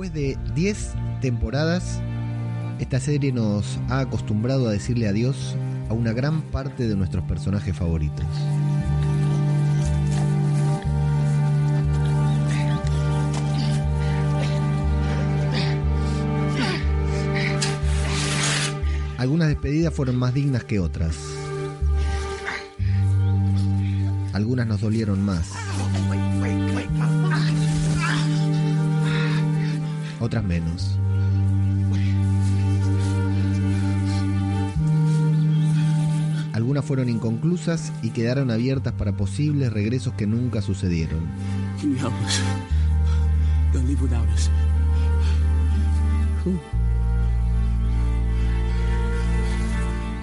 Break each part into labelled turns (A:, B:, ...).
A: Después de 10 temporadas, esta serie nos ha acostumbrado a decirle adiós a una gran parte de nuestros personajes favoritos. Algunas despedidas fueron más dignas que otras. Algunas nos dolieron más. Otras menos. Algunas fueron inconclusas y quedaron abiertas para posibles regresos que nunca sucedieron.
B: Us.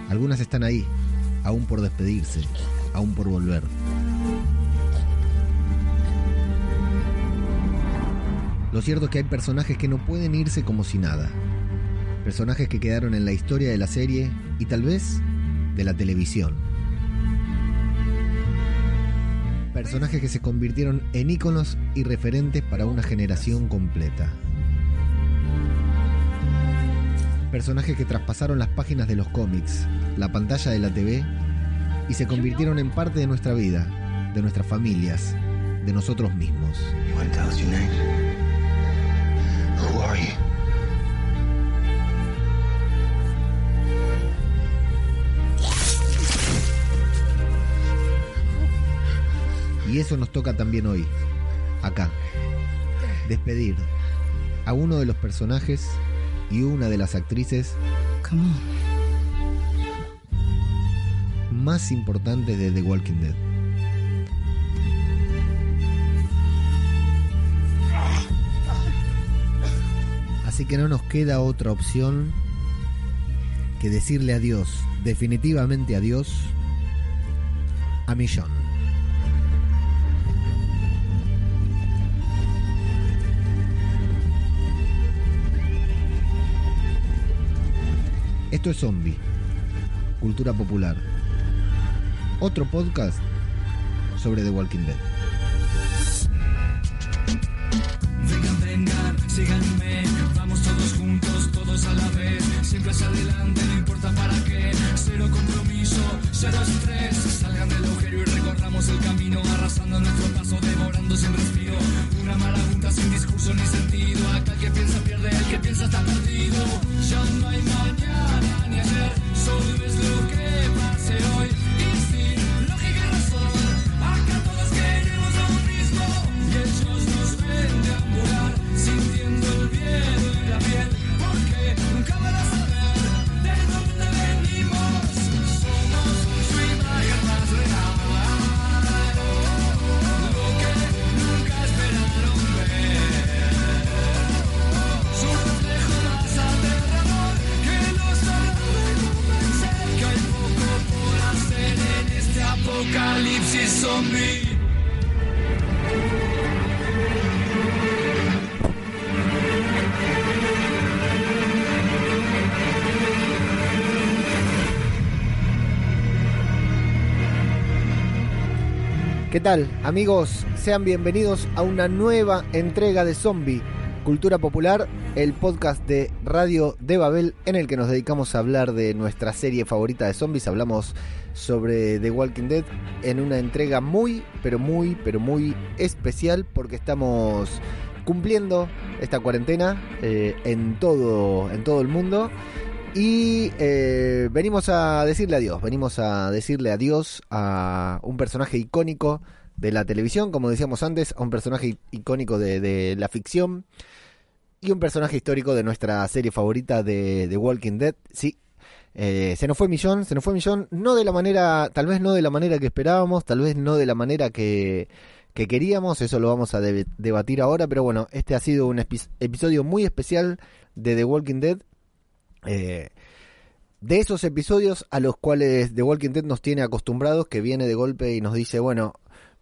A: Algunas están ahí, aún por despedirse, aún por volver. Lo cierto es que hay personajes que no pueden irse como si nada. Personajes que quedaron en la historia de la serie y tal vez de la televisión. Personajes que se convirtieron en íconos y referentes para una generación completa. Personajes que traspasaron las páginas de los cómics, la pantalla de la TV y se convirtieron en parte de nuestra vida, de nuestras familias, de nosotros mismos. Y eso nos toca también hoy, acá. Despedir a uno de los personajes y una de las actrices
C: Come on.
A: más importantes de The Walking Dead. Así que no nos queda otra opción que decirle adiós, definitivamente adiós, a Millón. Esto es Zombie, cultura popular. Otro podcast sobre The Walking Dead. Amigos? Sean bienvenidos a una nueva entrega de Zombie, Cultura Popular, el podcast de Radio de Babel en el que nos dedicamos a hablar de nuestra serie favorita de zombies. Hablamos sobre The Walking Dead en una entrega muy, pero muy, pero muy especial porque estamos cumpliendo esta cuarentena eh, en, todo, en todo el mundo. Y eh, venimos a decirle adiós, venimos a decirle adiós a un personaje icónico de la televisión, como decíamos antes, a un personaje icónico de, de la ficción y un personaje histórico de nuestra serie favorita de The Walking Dead. Sí, eh, se nos fue Millón, se nos fue Millón, no de la manera, tal vez no de la manera que esperábamos, tal vez no de la manera que, que queríamos, eso lo vamos a de- debatir ahora, pero bueno, este ha sido un epi- episodio muy especial de The Walking Dead. Eh, de esos episodios a los cuales The Walking Dead nos tiene acostumbrados, que viene de golpe y nos dice, bueno,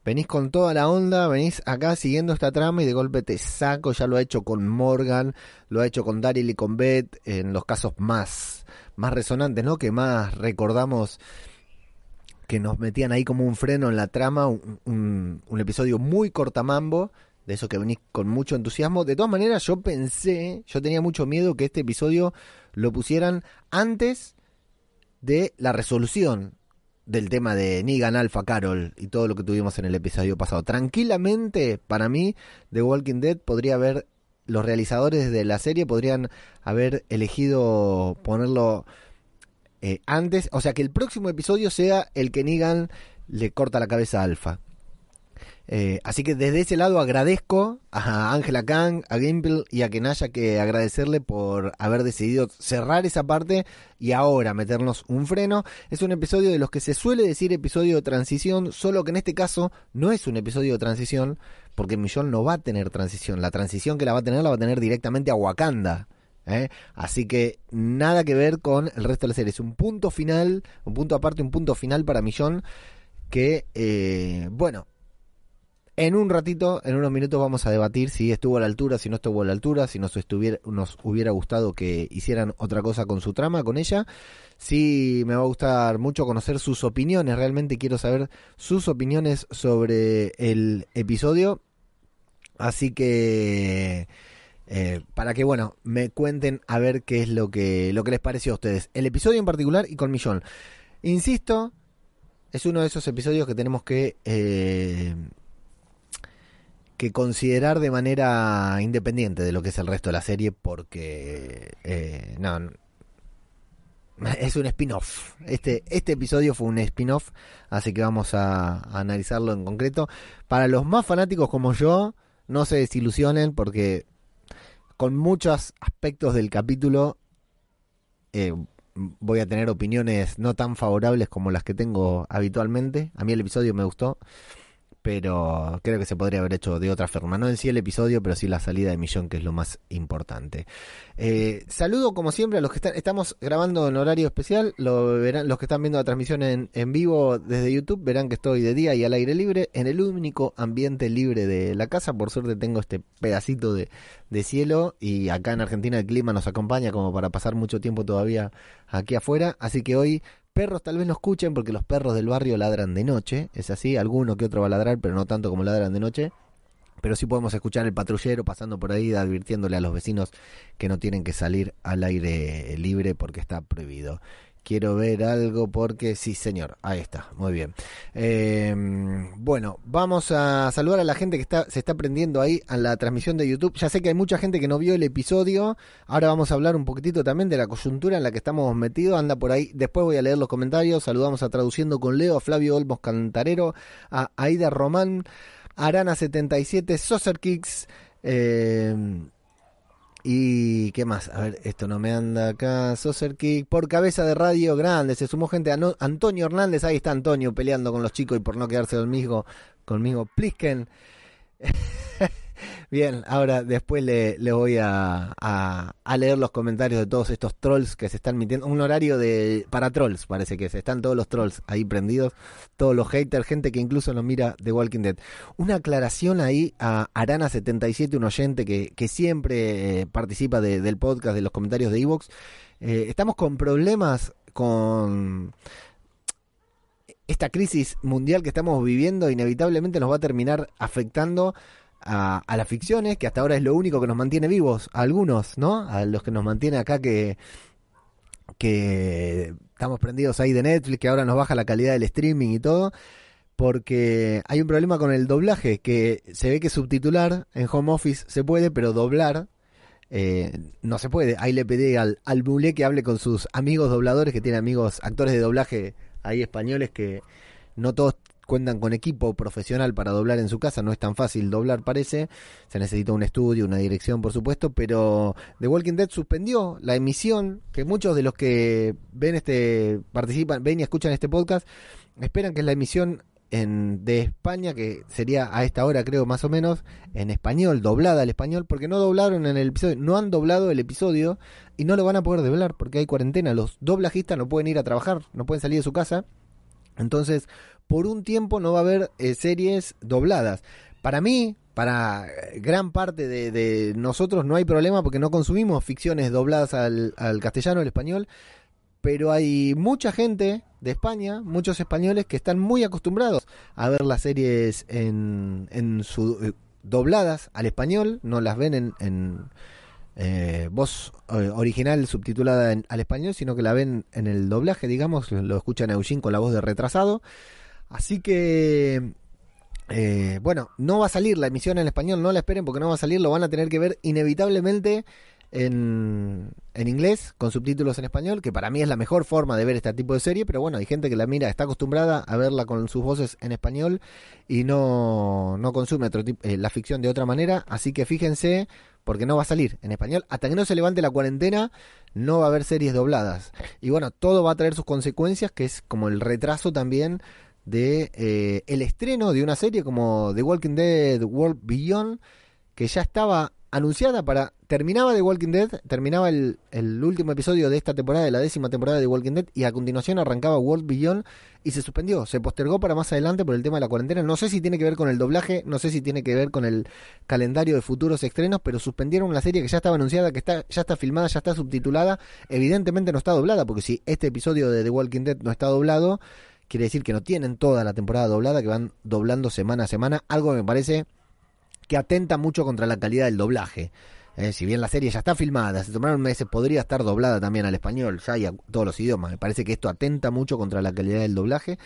A: venís con toda la onda, venís acá siguiendo esta trama y de golpe te saco, ya lo ha hecho con Morgan, lo ha hecho con Daryl y con Beth, en los casos más, más resonantes, ¿no? Que más recordamos que nos metían ahí como un freno en la trama, un, un- un episodio muy cortamambo, de eso que venís con mucho entusiasmo. De todas maneras, yo pensé, yo tenía mucho miedo que este episodio lo pusieran antes de la resolución del tema de Negan, Alpha, Carol y todo lo que tuvimos en el episodio pasado. Tranquilamente, para mí, The Walking Dead podría haber, los realizadores de la serie podrían haber elegido ponerlo eh, antes, o sea, que el próximo episodio sea el que Negan le corta la cabeza a Alpha. Eh, así que desde ese lado agradezco a Angela Kang, a Gimple y a Kenaya que agradecerle por haber decidido cerrar esa parte y ahora meternos un freno. Es un episodio de los que se suele decir episodio de transición, solo que en este caso no es un episodio de transición porque Millón no va a tener transición. La transición que la va a tener la va a tener directamente a Wakanda. ¿eh? Así que nada que ver con el resto de la serie. Es un punto final, un punto aparte, un punto final para Millón que, eh, bueno, en un ratito, en unos minutos vamos a debatir si estuvo a la altura, si no estuvo a la altura, si nos, hubiera gustado que hicieran otra cosa con su trama, con ella. Sí, me va a gustar mucho conocer sus opiniones, realmente quiero saber sus opiniones sobre el episodio. Así que... Eh, para que bueno me cuenten a ver qué es lo que lo que les pareció a ustedes el episodio en particular y con Millón insisto es uno de esos episodios que tenemos que eh, que considerar de manera independiente de lo que es el resto de la serie porque eh, no, es un spin-off. Este, este episodio fue un spin-off, así que vamos a, analizarlo en concreto. Para los más fanáticos como yo, no se desilusionen porque con muchos aspectos del capítulo eh, voy a tener opiniones no tan favorables como las que tengo habitualmente. A mí el episodio me gustó pero creo que se podría haber hecho de otra forma. No en sí el episodio, pero sí la salida de Millón, que es lo más importante. Eh, saludo como siempre a los que están, estamos grabando en horario especial, lo verán, los que están viendo la transmisión en, en vivo desde YouTube verán que estoy de día y al aire libre, en el único ambiente libre de la casa, por suerte tengo este pedacito de, de cielo y acá en Argentina el clima nos acompaña como para pasar mucho tiempo todavía aquí afuera, así que hoy perros tal vez no escuchen porque los perros del barrio ladran de noche, es así, alguno que otro va a ladrar, pero no tanto como ladran de noche. Pero sí podemos escuchar el patrullero pasando por ahí advirtiéndole a los vecinos que no tienen que salir al aire libre porque está prohibido quiero ver algo porque sí, señor, ahí está, muy bien. Em, bueno, vamos a saludar a la gente que está, se está prendiendo ahí a la transmisión de YouTube. Ya sé que hay mucha gente que no vio el episodio. Ahora vamos a hablar un poquitito también de la coyuntura en la que estamos metidos. Anda por ahí. Después voy a leer los comentarios. Saludamos a Traduciendo con Leo, a Flavio Olmos Cantarero, a Aida Román, Arana77, Saucer Kicks. Eh, y qué más, a ver, esto no me anda acá. Saucer Kick por cabeza de radio grande. Se sumó gente. Antonio Hernández, ahí está Antonio peleando con los chicos y por no quedarse conmigo, conmigo. Plisken. Bien, ahora después le, voy a, leer los comentarios de todos estos trolls que se están metiendo. Un horario de para trolls, parece que se están todos los trolls ahí prendidos. Todos los haters, gente que incluso nos mira de Walking Dead. Una aclaración ahí a Arana77, un oyente que, que siempre eh, participa del podcast, de los comentarios de Evox. Eh, estamos con problemas con esta crisis mundial que estamos viviendo inevitablemente nos va a terminar afectando a, las ficciones, que hasta ahora es lo único que nos mantiene vivos, a algunos, ¿no? A los que nos mantiene acá que, que estamos prendidos ahí de Netflix, que ahora nos baja la calidad del streaming y todo, porque hay un problema con el doblaje, que se ve que subtitular en home office se puede, pero doblar eh, no se puede. Ahí le pedí al, al que hable con sus amigos dobladores, que tiene amigos actores de doblaje ahí españoles, que no todos cuentan con equipo profesional para doblar en su casa, no es tan fácil doblar parece, se necesita un estudio, una dirección por supuesto, pero The Walking Dead suspendió la emisión, que muchos de los que ven este, participan, ven y escuchan este podcast, esperan que es la emisión en, de España, que sería a esta hora creo más o menos, en español, doblada al español, porque no doblaron en el episodio, no han doblado el episodio y no lo van a poder doblar porque hay cuarentena, los doblajistas no pueden ir a trabajar, no pueden salir de su casa. Entonces, por un tiempo no va a haber eh, series dobladas. Para mí, para gran parte de, nosotros no hay problema porque no consumimos ficciones dobladas al, castellano, al español, pero hay mucha gente de España, muchos españoles que están muy acostumbrados a ver las series en, en su dobladas al español, no las ven en, en eh, voz eh, original subtitulada en- al español, sino que la ven en el doblaje, digamos, lo escuchan a Eugene con la voz de retrasado. Así que, eh, bueno, no va a salir la emisión en español, no la esperen porque no va a salir, lo van a tener que ver inevitablemente en, en inglés, con subtítulos en español, que para mí es la mejor forma de ver este tipo de serie, pero bueno, hay gente que la mira, está acostumbrada a verla con sus voces en español y no, no consume otro tip- eh, la ficción de otra manera, así que fíjense, porque no va a salir en español, hasta que no se levante la cuarentena, no va a haber series dobladas. Y bueno, todo va a traer sus consecuencias, que es como el retraso también de eh, el estreno de una serie como The Walking Dead World Beyond, que ya estaba anunciada para... Terminaba The Walking Dead, terminaba el, el último episodio de esta temporada, de la décima temporada de The Walking Dead, y a continuación arrancaba World Beyond y se suspendió, se postergó para más adelante por el tema de la cuarentena. No sé si tiene que ver con el doblaje, no sé si tiene que ver con el calendario de futuros estrenos, pero suspendieron una serie que ya estaba anunciada, que está, ya está filmada, ya está subtitulada. Evidentemente no está doblada, porque si este episodio de The Walking Dead no está doblado, quiere decir que no tienen toda la temporada doblada, que van doblando semana a semana, algo que me parece que atenta mucho contra la calidad del doblaje. Eh, si bien la serie ya está filmada, se tomaron meses, podría estar doblada también al español, ya y a todos los idiomas. Me parece que esto atenta mucho contra la calidad del doblaje.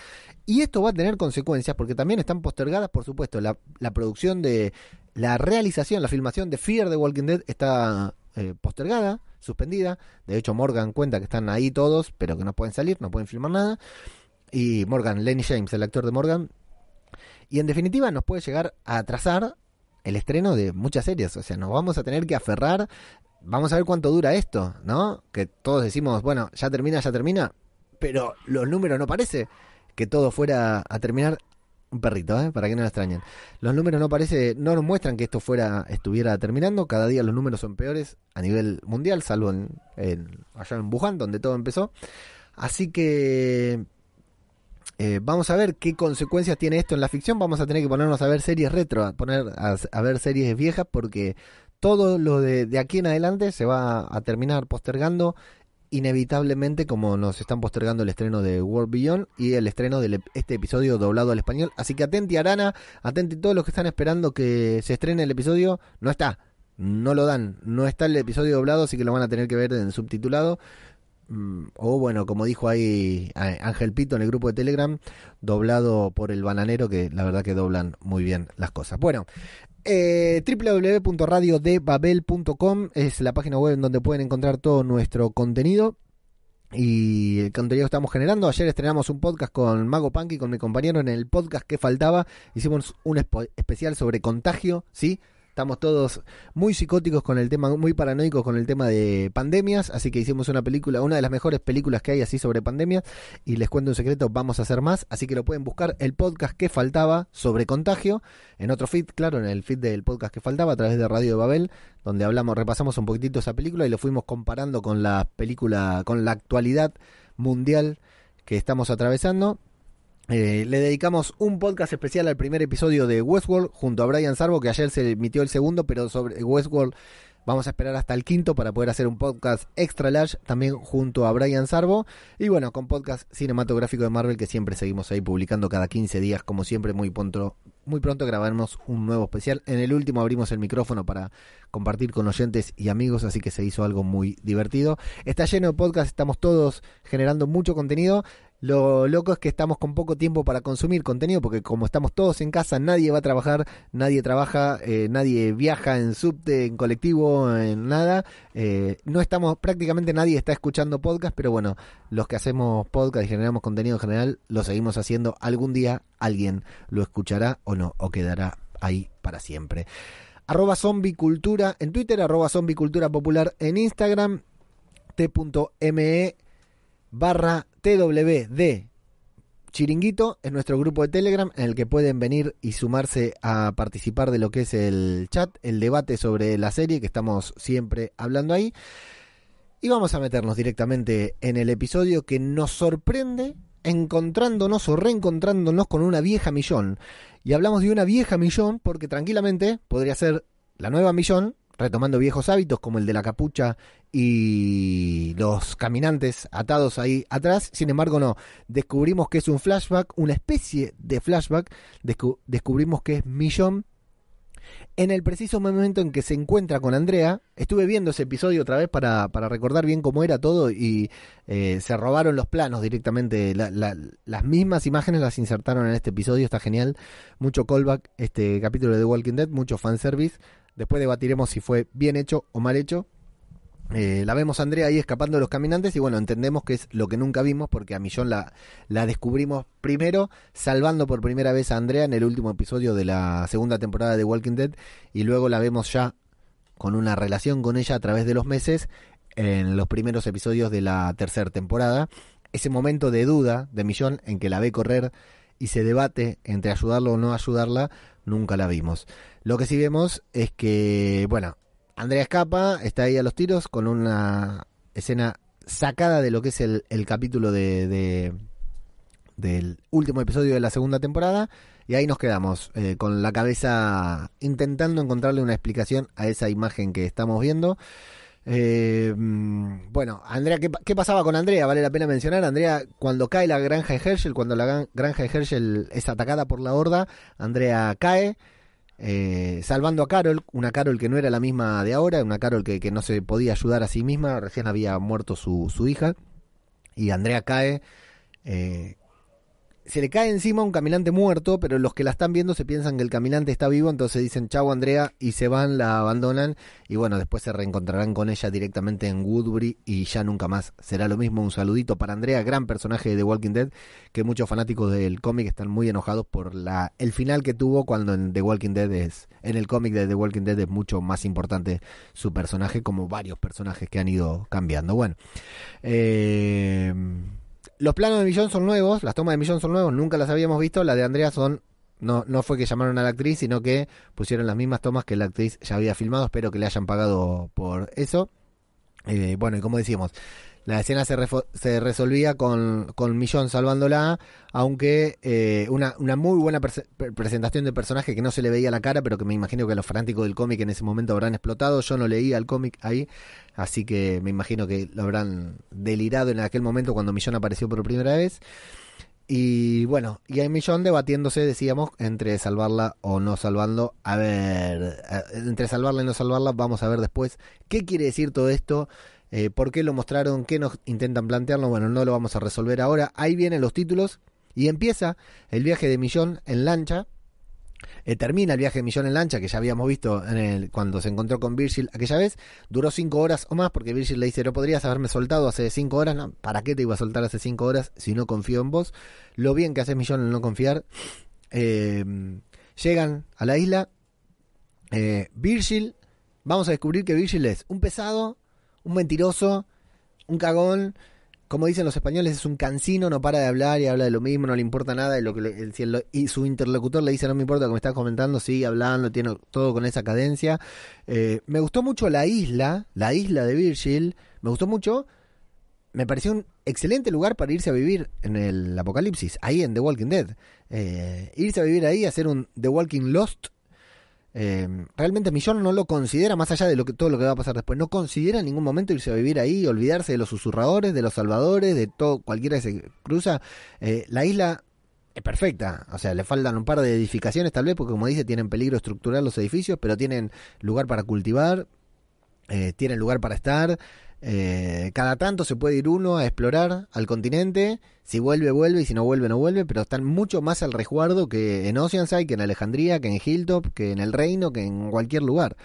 A: Y esto va a tener consecuencias porque también están postergadas, por supuesto, la, producción de la realización, la filmación de Fear the Walking Dead está eh, postergada, suspendida. De hecho, Morgan cuenta que están ahí todos, pero que no pueden salir, no pueden filmar nada. Y Morgan, Lenny James, el actor de Morgan. Y en definitiva nos puede llegar a atrasar el estreno de muchas series. O sea, nos vamos a tener que aferrar. Vamos a ver cuánto dura esto, ¿no? Que todos decimos, bueno, ya termina, ya termina. Pero los números no parece que todo fuera a terminar. Un perrito, ¿eh? Para que no lo extrañen. Los números no parece, no nos muestran que esto fuera, estuviera terminando. Cada día los números son peores a nivel mundial, salvo en, allá en Wuhan, donde todo empezó. Así que eh, vamos a ver qué consecuencias tiene esto en la ficción. Vamos a tener que ponernos a ver series retro, a poner a, ver series viejas, porque todo lo de, de aquí en adelante se va a terminar postergando inevitablemente como nos están postergando el estreno de World Beyond y el estreno de este episodio doblado al español. Así que atenti Arana, atenti todos los que están esperando que se estrene el episodio. No está, no lo dan, no está el episodio doblado, así que lo van a tener que ver en subtitulado. Mm, O bueno, como dijo ahí Ángel Pito en el grupo de Telegram, doblado por el bananero, que la verdad que doblan muy bien las cosas. Bueno, eh, www.radiodebabel.com es la página web en donde pueden encontrar todo nuestro contenido y el contenido que estamos generando. Ayer estrenamos un podcast con Mago Punky, con mi compañero, en el podcast que faltaba. Hicimos un especial sobre contagio, ¿sí? Estamos todos muy psicóticos con el tema, muy paranoicos con el tema de pandemias, así que hicimos una película, una de las mejores películas que hay así sobre pandemias, y les cuento un secreto, vamos a hacer más, así que lo pueden buscar el podcast que faltaba sobre contagio, en otro feed, claro, en el feed del podcast que faltaba, a través de Radio de Babel, donde hablamos, repasamos un poquitito esa película y lo fuimos comparando con la película, con la actualidad mundial que estamos atravesando. Eh, le dedicamos un podcast especial al primer episodio de Westworld junto a Brian Sarbo, que ayer se emitió el segundo, pero sobre Westworld vamos a esperar hasta el quinto para poder hacer un podcast extra large también junto a Brian Sarbo. Y bueno, con podcast cinematográfico de Marvel que siempre seguimos ahí publicando cada 15 días, como siempre, muy pronto, muy pronto grabaremos un nuevo especial. En el último abrimos el micrófono para compartir con oyentes y amigos, así que se hizo algo muy divertido. Está lleno de podcast, estamos todos generando mucho contenido. Lo loco es que estamos con poco tiempo para consumir contenido porque como estamos todos en casa, nadie va a trabajar, nadie trabaja, eh, nadie viaja en subte, en colectivo, en nada. Eh, no estamos, prácticamente nadie está escuchando podcast, pero bueno, los que hacemos podcast y generamos contenido en general, lo seguimos haciendo. Algún día alguien lo escuchará o no, o quedará ahí para siempre. Arroba zombicultura en Twitter, arroba zombicultura popular en Instagram, t.me barra TWD Chiringuito es nuestro grupo de Telegram en el que pueden venir y sumarse a participar de lo que es el chat, el debate sobre la serie que estamos siempre hablando ahí. Y vamos a meternos directamente en el episodio que nos sorprende encontrándonos o reencontrándonos con una vieja millón. Y hablamos de una vieja millón porque tranquilamente podría ser la nueva millón, retomando viejos hábitos como el de la capucha y los caminantes atados ahí atrás. Sin embargo, no. Descubrimos que es un flashback, una especie de flashback. Descu- descubrimos que es Millón en el preciso momento en que se encuentra con Andrea, estuve viendo ese episodio otra vez para, para recordar bien cómo era todo y eh, se robaron los planos directamente. La- la- las mismas imágenes las insertaron en este episodio, está genial. Mucho callback, este capítulo de The Walking Dead, mucho fanservice. Después debatiremos si fue bien hecho o mal hecho. Eh, la vemos a Andrea ahí escapando de los caminantes y bueno, entendemos que es lo que nunca vimos porque a Millón la, la descubrimos primero salvando por primera vez a Andrea en el último episodio de la segunda temporada de Walking Dead y luego la vemos ya con una relación con ella a través de los meses en los primeros episodios de la tercera temporada. Ese momento de duda de Millón en que la ve correr y se debate entre ayudarlo o no ayudarla, nunca la vimos. Lo que sí vemos es que, bueno, Andrea escapa, está ahí a los tiros con una escena sacada de lo que es el, capítulo de, de- del último episodio de la segunda temporada y ahí nos quedamos eh, con la cabeza intentando encontrarle una explicación a esa imagen que estamos viendo. Eh, mm, bueno, Andrea, ¿qué, qué pasaba con Andrea? Vale la pena mencionar. Andrea, cuando cae la granja de Herschel, cuando la gran- granja de Herschel es atacada por la horda, Andrea cae, eh, salvando a Carol, una Carol que no era la misma de ahora, una Carol que, que no se podía ayudar a sí misma, recién había muerto su, su hija, y Andrea cae, eh, se le cae encima un caminante muerto, pero los que la están viendo se piensan que el caminante está vivo, entonces dicen chau Andrea y se van, la abandonan y bueno, después se reencontrarán con ella directamente en Woodbury y ya nunca más será lo mismo. Un saludito para Andrea, gran personaje de The Walking Dead, que muchos fanáticos del cómic están muy enojados por la el final que tuvo cuando en The Walking Dead es en el cómic de The Walking Dead es mucho más importante su personaje como varios personajes que han ido cambiando. Bueno, eh, los planos de Millón son nuevos, las tomas de Millón son nuevos, nunca las habíamos visto, las de Andrea son no, no fue que llamaron a la actriz, sino que pusieron las mismas tomas que la actriz ya había filmado. Espero que le hayan pagado por eso. Eh, bueno, y como decíamos, la escena se, se resolvía con, con Millón salvándola, aunque eh, una, una muy buena presentación de personaje que no se le veía la cara, pero que me imagino que los fanáticos del cómic en ese momento habrán explotado. Yo no leía el cómic ahí, así que me imagino que lo habrán delirado en aquel momento cuando Millón apareció por primera vez. Y bueno, y hay Millón debatiéndose, decíamos, entre salvarla o no salvando. A ver, eh, entre salvarla y no salvarla, vamos a ver después qué quiere decir todo esto, eh, por qué lo mostraron, qué nos intentan plantearlo. Bueno, no lo vamos a resolver ahora. Ahí vienen los títulos y empieza el viaje de Millón en lancha. Eh, termina el viaje de Millón en lancha, que ya habíamos visto en el, cuando se encontró con Virgil aquella vez. Duró cinco horas o más, porque Virgil le dice, no podrías haberme soltado hace cinco horas. No, ¿Para qué te iba a soltar hace cinco horas si no confío en vos? Lo bien que hace Millón en no confiar. Eh, llegan a la isla. Eh, Virgil, vamos a descubrir que Virgil es un pesado, un mentiroso, un cagón. Como dicen los españoles, es un cansino, no para de hablar y habla de lo mismo, no le importa nada. Y, lo que le- si el- y su interlocutor le dice, no me importa lo que me estás comentando, sigue hablando, tiene todo con esa cadencia. Eh, me gustó mucho la isla, la isla de Virgil, me gustó mucho. Me pareció un excelente lugar para irse a vivir en el apocalipsis, ahí en The Walking Dead. Eh, irse a vivir ahí, hacer un The Walking Lost, eh, realmente Millón no lo considera, más allá de lo que, todo lo que va a pasar después, no considera en ningún momento irse a vivir ahí, olvidarse de los susurradores, de los salvadores, de todo, cualquiera que se cruza. Eh, la isla es perfecta, o sea, le faltan un par de edificaciones tal vez, porque como dice, tienen peligro estructural los edificios, pero tienen lugar para cultivar, eh, tienen lugar para estar. Eh, cada tanto se puede ir uno a explorar al continente. Si vuelve, vuelve. Y si no vuelve, no vuelve. Pero están mucho más al resguardo que en Oceanside, que en Alejandría, que en Hilltop, que en el Reino, que en cualquier lugar.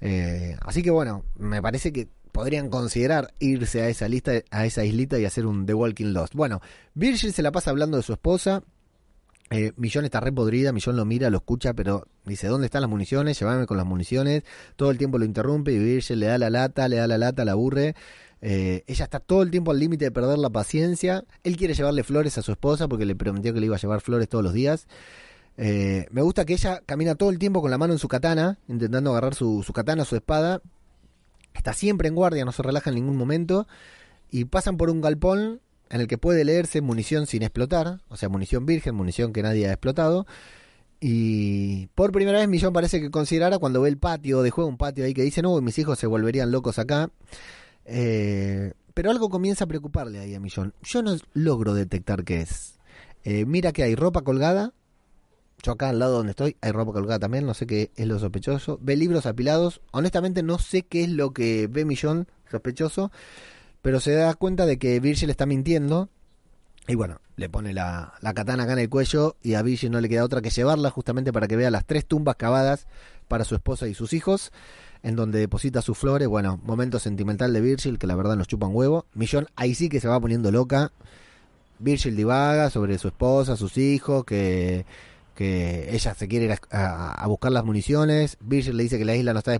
A: Eh, así que bueno, me parece que podrían considerar irse a esa lista, a esa islita y hacer un The Walking Lost. Bueno, Virgil se la pasa hablando de su esposa. Eh, Millón está re podrida, Millón lo mira, lo escucha, pero dice, ¿dónde están las municiones? Llévame con las municiones. Todo el tiempo lo interrumpe y Virgil le da la lata, le da la lata, la aburre. Eh, ella está todo el tiempo al límite de perder la paciencia. Él quiere llevarle flores a su esposa porque le prometió que le iba a llevar flores todos los días. Eh, me gusta que ella camina todo el tiempo con la mano en su katana, intentando agarrar su, su katana, su espada. Está siempre en guardia, no se relaja en ningún momento. Y pasan por un galpón en el que puede leerse munición sin explotar, o sea, munición virgen, munición que nadie ha explotado. Y por primera vez Millón parece que considerara cuando ve el patio de juego, un patio ahí que dice, no, mis hijos se volverían locos acá. Eh, pero algo comienza a preocuparle ahí a Millón. Yo no logro detectar qué es. Eh, mira que hay ropa colgada, Yo acá al lado donde estoy hay ropa colgada también, no sé qué es lo sospechoso. Ve libros apilados. Honestamente no sé qué es lo que ve Millón sospechoso, pero se da cuenta de que Virgil está mintiendo. Y bueno, le pone la, la katana acá en el cuello y a Virgil no le queda otra que llevarla justamente para que vea las tres tumbas cavadas para su esposa y sus hijos, en donde deposita sus flores. Bueno, momento sentimental de Virgil que la verdad nos chupa un huevo. Millón ahí sí que se va poniendo loca. Virgil divaga sobre su esposa, sus hijos, que que ella se quiere ir a, buscar las municiones. Virgil le dice que la isla no está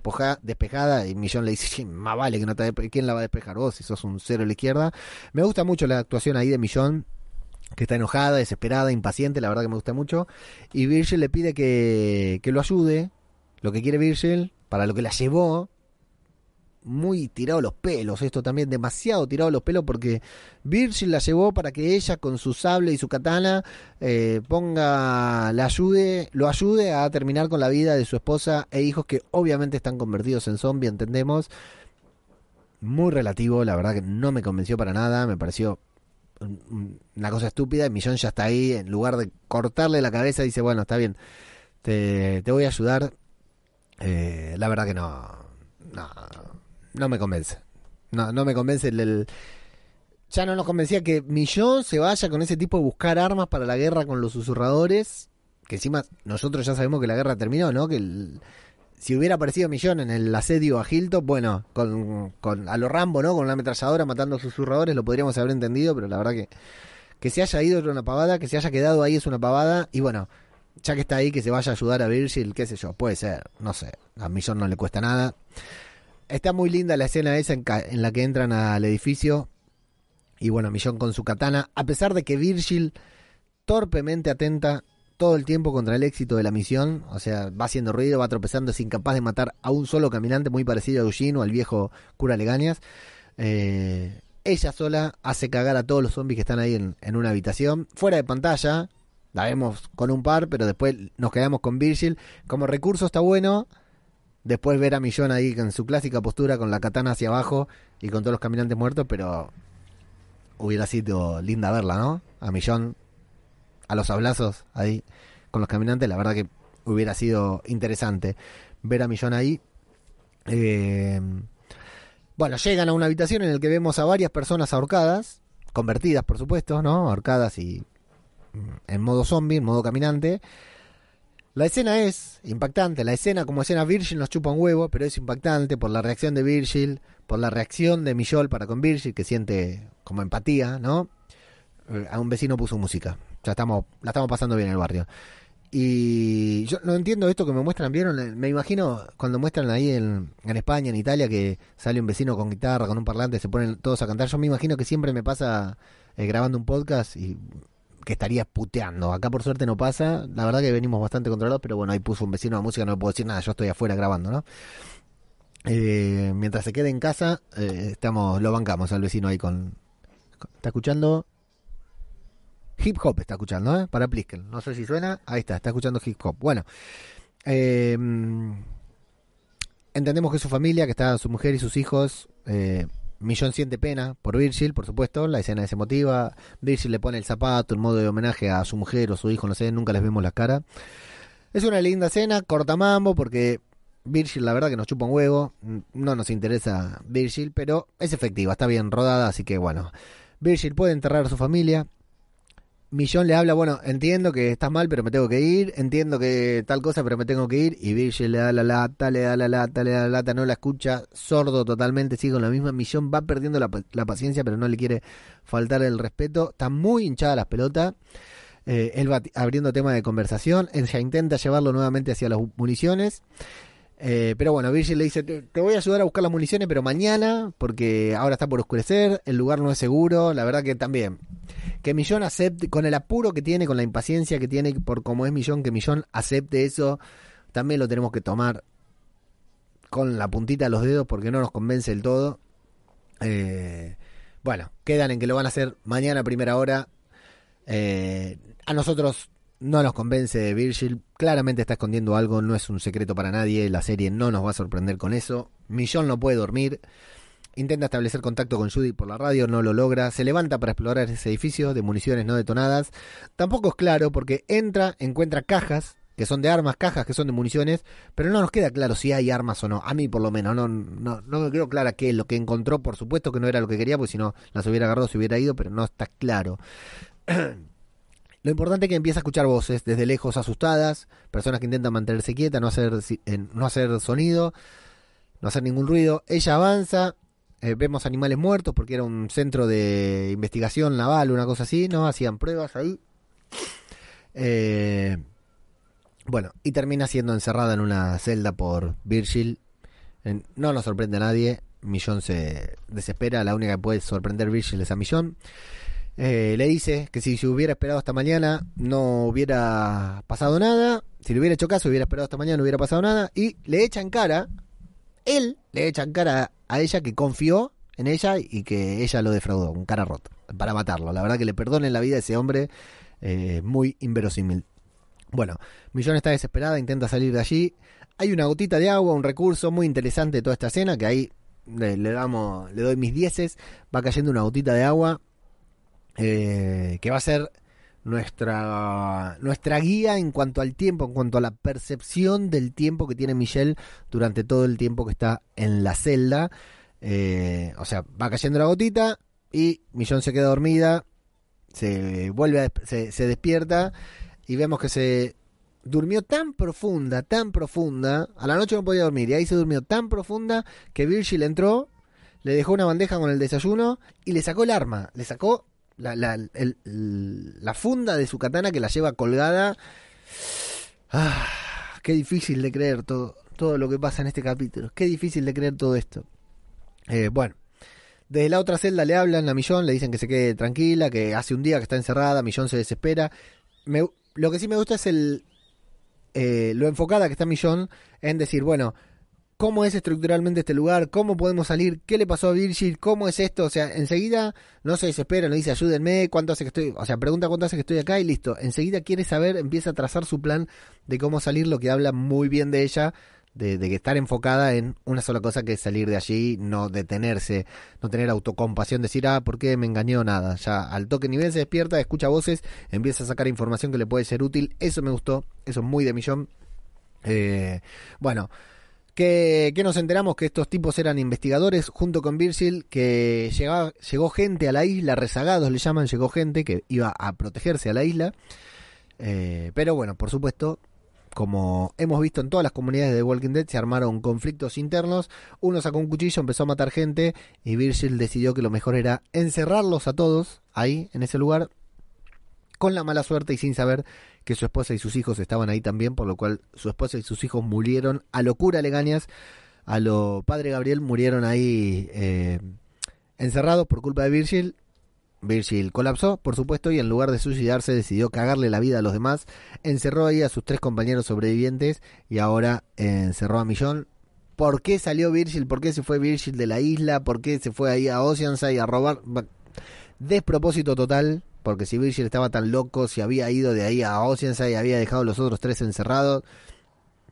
A: despejada y Millón le dice, más vale que no está ¿quién la va a despejar vos si sos un cero a la izquierda? Me gusta mucho la actuación ahí de Millón, que está enojada, desesperada, impaciente, la verdad que me gusta mucho. Y Virgil le pide que, que lo ayude, lo que quiere Virgil, para lo que la llevó, muy tirado los pelos, esto también demasiado tirado los pelos porque Virgil la llevó para que ella con su sable y su katana eh, ponga, la ayude, lo ayude a terminar con la vida de su esposa e hijos que obviamente están convertidos en zombie, entendemos. Muy relativo, la verdad que no me convenció para nada, me pareció una cosa estúpida. Y Millón ya está ahí, en lugar de cortarle la cabeza, dice: Bueno, está bien, te, te voy a ayudar. Eh, la verdad que no, no, no me convence. No, no me convence el, Ya no nos convencía que Millón se vaya con ese tipo de buscar armas para la guerra con los susurradores. Que encima nosotros ya sabemos que la guerra terminó, ¿no? Que el, si hubiera aparecido Millón en el asedio a Hilton, bueno, con, con a lo Rambo, ¿no? Con una ametralladora matando susurradores, lo podríamos haber entendido, pero la verdad que que se haya ido es una pavada, que se haya quedado ahí es una pavada, y bueno, ya que está ahí, que se vaya a ayudar a Virgil, qué sé yo, puede ser, no sé, a Millón no le cuesta nada. Está muy linda la escena esa en, la que entran al edificio. Y bueno, Millón con su katana. A pesar de que Virgil torpemente atenta todo el tiempo contra el éxito de la misión. O sea, va haciendo ruido, va tropezando, es incapaz de matar a un solo caminante, muy parecido a Eugene o al viejo cura Legañas. Eh, ella sola hace cagar a todos los zombies que están ahí en, en una habitación. Fuera de pantalla, la vemos con un par, pero después nos quedamos con Virgil. Como recurso está bueno. Después ver a Millón ahí en su clásica postura con la katana hacia abajo y con todos los caminantes muertos, pero hubiera sido linda verla, ¿no? A Millón a los abrazos ahí con los caminantes, la verdad que hubiera sido interesante ver a Millón ahí. Eh, bueno, llegan a una habitación en la que vemos a varias personas ahorcadas, convertidas por supuesto, ¿no? Ahorcadas y en modo zombie, en modo caminante. La escena es impactante, la escena como escena Virgil nos chupa un huevo, pero es impactante por la reacción de Virgil, por la reacción de Millol para con Virgil, que siente como empatía, ¿no? A un vecino puso música, ya estamos, la estamos pasando bien en el barrio. Y yo no entiendo esto que me muestran, ¿vieron? Me imagino cuando muestran ahí en, en España, en Italia, que sale un vecino con guitarra, con un parlante, se ponen todos a cantar. Yo me imagino que siempre me pasa eh, grabando un podcast y que estaría puteando. Acá por suerte no pasa. La verdad que venimos bastante controlados, pero bueno, ahí puso un vecino de música, no le puedo decir nada, yo estoy afuera grabando, ¿no? Eh, mientras se quede en casa, eh, estamos, lo bancamos al vecino ahí con, con, ¿Está escuchando? Hip hop está escuchando, ¿eh? Para Plisken. No sé si suena. Ahí está, está escuchando hip hop. Bueno. Eh, entendemos que su familia, que está su mujer y sus hijos, eh, Millón siente pena por Virgil, por supuesto, la escena es emotiva. Virgil le pone el zapato en modo de homenaje a su mujer o su hijo, no sé, nunca les vemos la cara. Es una linda escena, corta mambo, porque Virgil, la verdad que nos chupa un huevo. No nos interesa Virgil, pero es efectiva, está bien rodada, así que bueno. Virgil puede enterrar a su familia. Millón le habla, bueno, entiendo que estás mal, pero me tengo que ir, entiendo que tal cosa, pero me tengo que ir, y Virgil le da la lata, le da la lata, le da la lata, no la escucha, sordo totalmente, sigue con la misma, Millón va perdiendo la, la paciencia, pero no le quiere faltar el respeto, está muy hinchada las pelotas, eh, él va abriendo tema de conversación, ella intenta llevarlo nuevamente hacia las municiones, eh, pero bueno, Virgil le dice, te, te, voy a ayudar a buscar las municiones, pero mañana, porque ahora está por oscurecer, el lugar no es seguro, la verdad que también. Que Millón acepte, con el apuro que tiene, con la impaciencia que tiene por cómo es Millón, que Millón acepte eso, también lo tenemos que tomar con la puntita de los dedos porque no nos convence del todo. Eh, bueno, quedan en que lo van a hacer mañana a primera hora. Eh, a nosotros no nos convence Virgil, claramente está escondiendo algo, no es un secreto para nadie, la serie no nos va a sorprender con eso. Millón no puede dormir. Intenta establecer contacto con Judy por la radio, no lo logra. Se levanta para explorar ese edificio de municiones no detonadas. Tampoco es claro porque entra, encuentra cajas que son de armas, cajas que son de municiones, pero no nos queda claro si hay armas o no. A mí por lo menos, no, no, me quedó clara que lo que encontró, por supuesto que no era lo que quería, porque si no las hubiera agarrado, se hubiera ido, pero no está claro. Lo importante es que empieza a escuchar voces desde lejos asustadas, personas que intentan mantenerse quietas, no hacer, no hacer sonido, no hacer ningún ruido. Ella avanza, eh, vemos animales muertos porque era un centro de investigación naval, una cosa así, ¿no? Hacían pruebas ahí. Eh, bueno, y termina siendo encerrada en una celda por Virgil. no nos sorprende a nadie. Millón se desespera. La única que puede sorprender Virgil es a Millón. Eh, le dice que si se hubiera esperado hasta mañana no hubiera pasado nada. Si le hubiera hecho caso, hubiera esperado hasta mañana no hubiera pasado nada. Y le echa en cara, él le echa en cara a ella que confió en ella y que ella lo defraudó, un cara roto, para matarlo. La verdad que le perdonen la vida a ese hombre, eh, muy inverosímil. Bueno, Millón está desesperada, intenta salir de allí. Hay una gotita de agua, un recurso muy interesante de toda esta escena, que ahí le, damos, le doy mis dieces, va cayendo una gotita de agua eh, que va a ser nuestra, nuestra guía en cuanto al tiempo, en cuanto a la percepción del tiempo que tiene Michelle durante todo el tiempo que está en la celda. Eh, o sea, va cayendo la gotita y Millón se queda dormida, se vuelve, a, se, se despierta y vemos que se durmió tan profunda, tan profunda, a la noche no podía dormir y ahí se durmió tan profunda que Virgil entró, le dejó una bandeja con el desayuno y le sacó el arma, le sacó la, la, la funda de su katana que la lleva colgada. Ah, qué difícil de creer todo, todo lo que pasa en este capítulo, qué difícil de creer todo esto. Eh, bueno, desde la otra celda le hablan a Millón, le dicen que se quede tranquila, que hace un día que está encerrada, Millón se desespera. Me, lo que sí me gusta es el eh, lo enfocada que está Millón en decir, bueno, ¿cómo es estructuralmente este lugar? ¿Cómo podemos salir? ¿Qué le pasó a Virgil? ¿Cómo es esto? O sea, enseguida no se desespera, no dice ayúdenme, cuánto hace que estoy, o sea, pregunta cuánto hace que estoy acá y listo. Enseguida quiere saber, empieza a trazar su plan de cómo salir, lo que habla muy bien de ella de, que estar enfocada en una sola cosa que es salir de allí, no detenerse, no tener autocompasión, decir, ah, ¿por qué me engañó? Nada. Ya al toque nivel se despierta, escucha voces, empieza a sacar información que le puede ser útil. Eso me gustó, eso es muy de millón. Eh, bueno, que, nos enteramos que estos tipos eran investigadores junto con Virgil, que llegaba, llegó gente a la isla, rezagados le llaman, llegó gente que iba a protegerse a la isla. Eh, pero bueno, por supuesto, como hemos visto en todas las comunidades de Walking Dead, se armaron conflictos internos. Uno sacó un cuchillo, empezó a matar gente y Virgil decidió que lo mejor era encerrarlos a todos ahí, en ese lugar, con la mala suerte y sin saber que su esposa y sus hijos estaban ahí también, por lo cual su esposa y sus hijos murieron a locura legañas. A lo padre Gabriel murieron ahí eh, encerrados por culpa de Virgil Virgil colapsó, por supuesto, y en lugar de suicidarse decidió cagarle la vida a los demás, encerró ahí a sus tres compañeros sobrevivientes y ahora encerró a Millón. ¿Por qué salió Virgil? ¿Por qué se fue Virgil de la isla? ¿Por qué se fue ahí a Oceanside a robar? Despropósito total, porque si Virgil estaba tan loco, si había ido de ahí a Oceanside y había dejado a los otros tres encerrados,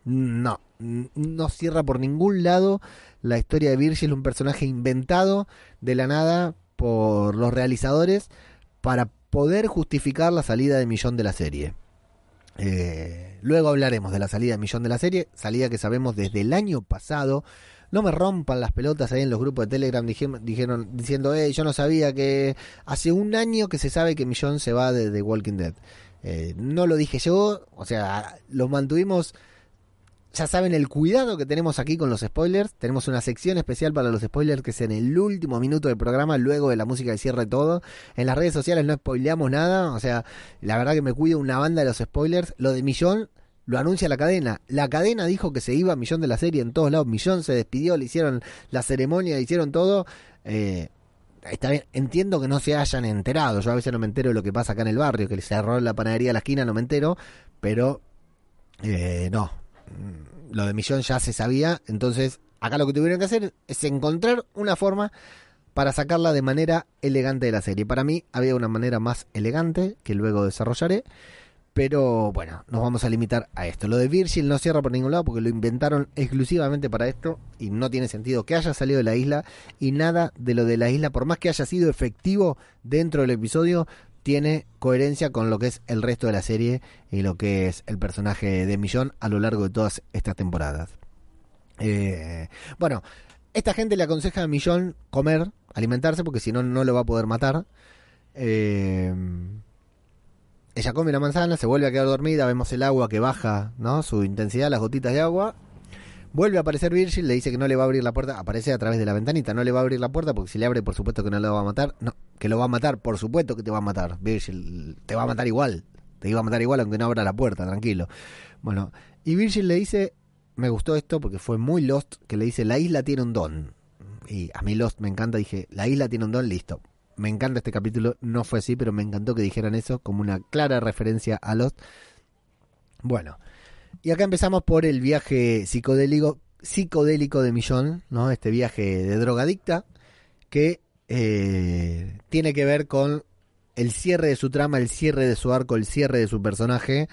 A: no, no cierra por ningún lado la historia de Virgil, un personaje inventado de la nada por los realizadores para poder justificar la salida de Millón de la serie. Eh, luego hablaremos de la salida de Millón de la serie, salida que sabemos desde el año pasado. No me rompan las pelotas ahí en los grupos de Telegram dijeron, diciendo, eh, yo no sabía que hace un año que se sabe que Millón se va de The Walking Dead. Eh, no lo dije yo, o sea, lo mantuvimos ya saben el cuidado que tenemos aquí con los spoilers. Tenemos una sección especial para los spoilers que es en el último minuto del programa, luego de la música de cierre todo. En las redes sociales no spoileamos nada. O sea, la verdad que me cuido una banda de los spoilers. Lo de Millón lo anuncia la cadena. La cadena dijo que se iba Millón de la serie en todos lados. Millón se despidió, le hicieron la ceremonia, le hicieron todo. Eh, está bien, entiendo que no se hayan enterado. Yo a veces no me entero de lo que pasa acá en el barrio, que se cerró la panadería a la esquina, no me entero. Pero eh, no, Mm, lo de Millón ya se sabía, entonces acá lo que tuvieron que hacer es encontrar una forma para sacarla de manera elegante de la serie. Para mí había una manera más elegante que luego desarrollaré, Pero bueno, nos vamos a limitar a esto. Lo de Virgil no cierra por ningún lado porque lo inventaron exclusivamente para esto y no tiene sentido que haya salido de la isla y nada de lo de la isla, por más que haya sido efectivo dentro del episodio, tiene coherencia con lo que es el resto de la serie y lo que es el personaje de Millón a lo largo de todas estas temporadas. Eh, bueno, esta gente le aconseja a Millón comer, alimentarse, porque si no, no lo va a poder matar. Eh, ella come la manzana, se vuelve a quedar dormida, vemos el agua que baja, ¿no? Su intensidad, las gotitas de agua. Vuelve a aparecer Virgil, le dice que no le va a abrir la puerta, aparece a través de la ventanita, no le va a abrir la puerta porque si le abre por supuesto que no lo va a matar, no, que lo va a matar, por supuesto que te va a matar, Virgil, te va a matar igual, te iba a matar igual aunque no abra la puerta, tranquilo. Bueno, y Virgil le dice, me gustó esto porque fue muy Lost, que le dice, la isla tiene un don. Y a mí Lost me encanta, dije, la isla tiene un don, listo. Me encanta este capítulo, no fue así, pero me encantó que dijeran eso como una clara referencia a Lost. Bueno, y acá empezamos por el viaje psicodélico, psicodélico de Millón, ¿no? Este viaje de drogadicta que eh, tiene que ver con el cierre de su trama, el cierre de su arco, el cierre de su personaje.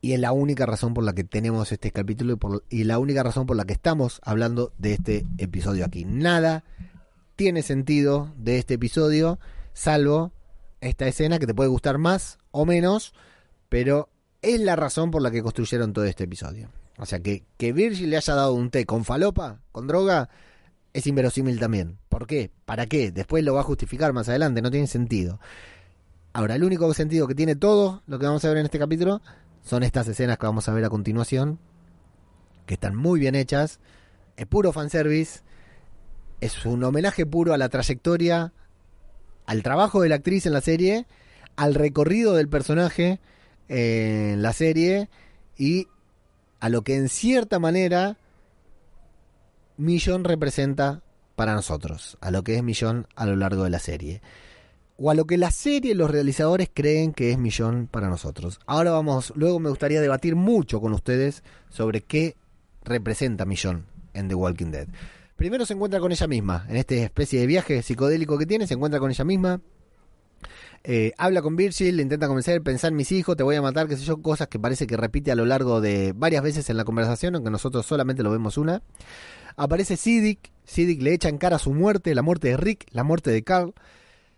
A: Y es la única razón por la que tenemos este capítulo y la única razón por la que estamos hablando de este episodio aquí. Nada tiene sentido de este episodio, salvo esta escena que te puede gustar más o menos, pero es la razón por la que construyeron todo este episodio. O sea, que, que Virgil le haya dado un té con falopa, con droga, es inverosímil también. ¿Por qué? ¿Para qué? Después lo va a justificar más adelante, no tiene sentido. Ahora, el único sentido que tiene todo lo que vamos a ver en este capítulo son estas escenas que vamos a ver a continuación, que están muy bien hechas, es puro fanservice, es un homenaje puro a la trayectoria, al trabajo de la actriz en la serie, al recorrido del personaje en la serie y a lo que en cierta manera Millón representa para nosotros, a lo que es Millón a lo largo de la serie. O a lo que la serie, los realizadores creen que es Millón para nosotros. Ahora vamos, luego me gustaría debatir mucho con ustedes sobre qué representa Millón en The Walking Dead. Primero se encuentra con ella misma, en esta especie de viaje psicodélico que tiene, se encuentra con ella misma, eh, habla con Virgil, le intenta convencer, pensar en mis hijos, te voy a matar, qué sé yo, cosas que parece que repite a lo largo de varias veces en la conversación, aunque nosotros solamente lo vemos una. Aparece Siddiq, Siddiq le echa en cara su muerte, la muerte de Rick, la muerte de Carl.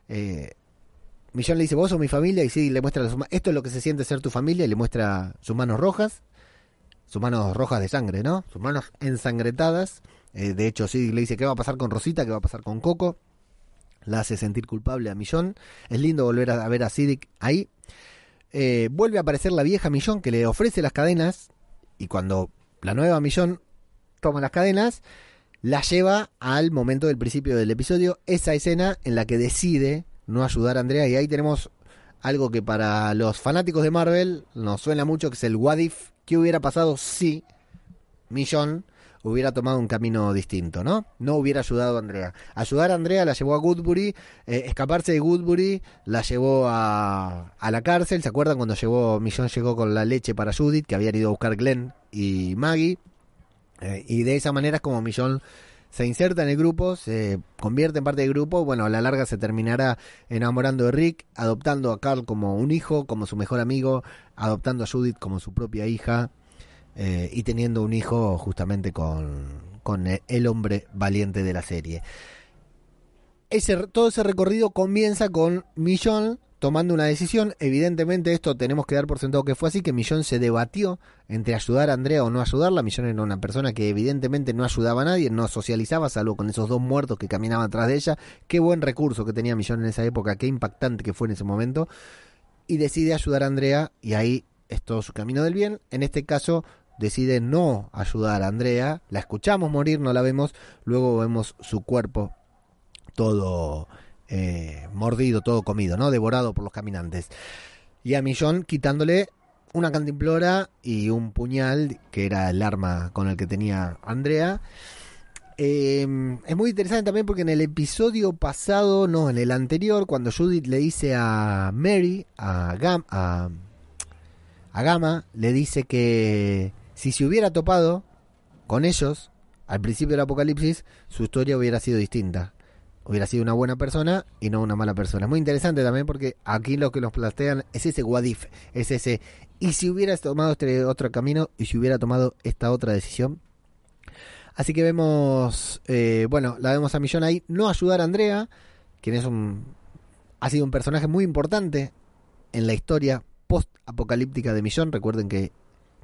A: Eh, Millón le dice, vos sos mi familia, y Siddiq le muestra, esto es lo que se siente ser tu familia, y le muestra sus manos rojas, sus manos rojas de sangre, ¿no? Sus manos ensangretadas. Eh, de hecho, Siddiq le dice, ¿qué va a pasar con Rosita? ¿Qué va a pasar con Coco? La hace sentir culpable a Millón. Es lindo volver a ver a Siddiq ahí. Eh, vuelve a aparecer la vieja Millón que le ofrece las cadenas. Y cuando la nueva Millón toma las cadenas, la lleva al momento del principio del episodio, esa escena en la que decide no ayudar a Andrea. Y ahí tenemos algo que para los fanáticos de Marvel nos suena mucho, que es el what if. ¿Qué hubiera pasado si Millón hubiera tomado un camino distinto, ¿no? No hubiera ayudado a Andrea. Ayudar a Andrea la llevó a Goodbury, eh, escaparse de Goodbury la llevó a, a, la cárcel. ¿Se acuerdan cuando llegó, Millón llegó con la leche para Judith, que habían ido a buscar Glenn y Maggie? Eh, y de esa manera es como Millón se inserta en el grupo, se convierte en parte del grupo, bueno, a la larga se terminará enamorando de Rick, adoptando a Carl como un hijo, como su mejor amigo, adoptando a Judith como su propia hija eh, y teniendo un hijo justamente con, con el hombre valiente de la serie. Ese, todo ese recorrido comienza con Millón tomando una decisión. Evidentemente esto tenemos que dar por sentado que fue así, que Millón se debatió entre ayudar a Andrea o no ayudarla. Millón era una persona que evidentemente no ayudaba a nadie, no socializaba, salvo con esos dos muertos que caminaban atrás de ella. Qué buen recurso que tenía Millón en esa época, qué impactante que fue en ese momento. Y decide ayudar a Andrea y ahí es todo su camino del bien. En este caso decide no ayudar a Andrea. La escuchamos morir, no la vemos. Luego vemos su cuerpo todo eh, mordido, todo comido, ¿no? Devorado por los caminantes. Y a Millón quitándole una cantimplora y un puñal, que era el arma con el que tenía Andrea. Eh, es muy interesante también porque en el episodio pasado, no, en el anterior, cuando Judith le dice a Mary, a Gama, le dice que si se hubiera topado con ellos al principio del apocalipsis, su historia hubiera sido distinta hubiera sido una buena persona y no una mala persona. Es muy interesante también porque aquí lo que nos plantean es ese wadif, es ese, y si hubieras tomado este otro camino y si hubiera tomado esta otra decisión. Así que vemos, eh, bueno, la vemos a Millón ahí, no ayudar a Andrea, quien es un, ha sido un personaje muy importante en la historia post-apocalíptica de Millón. Recuerden que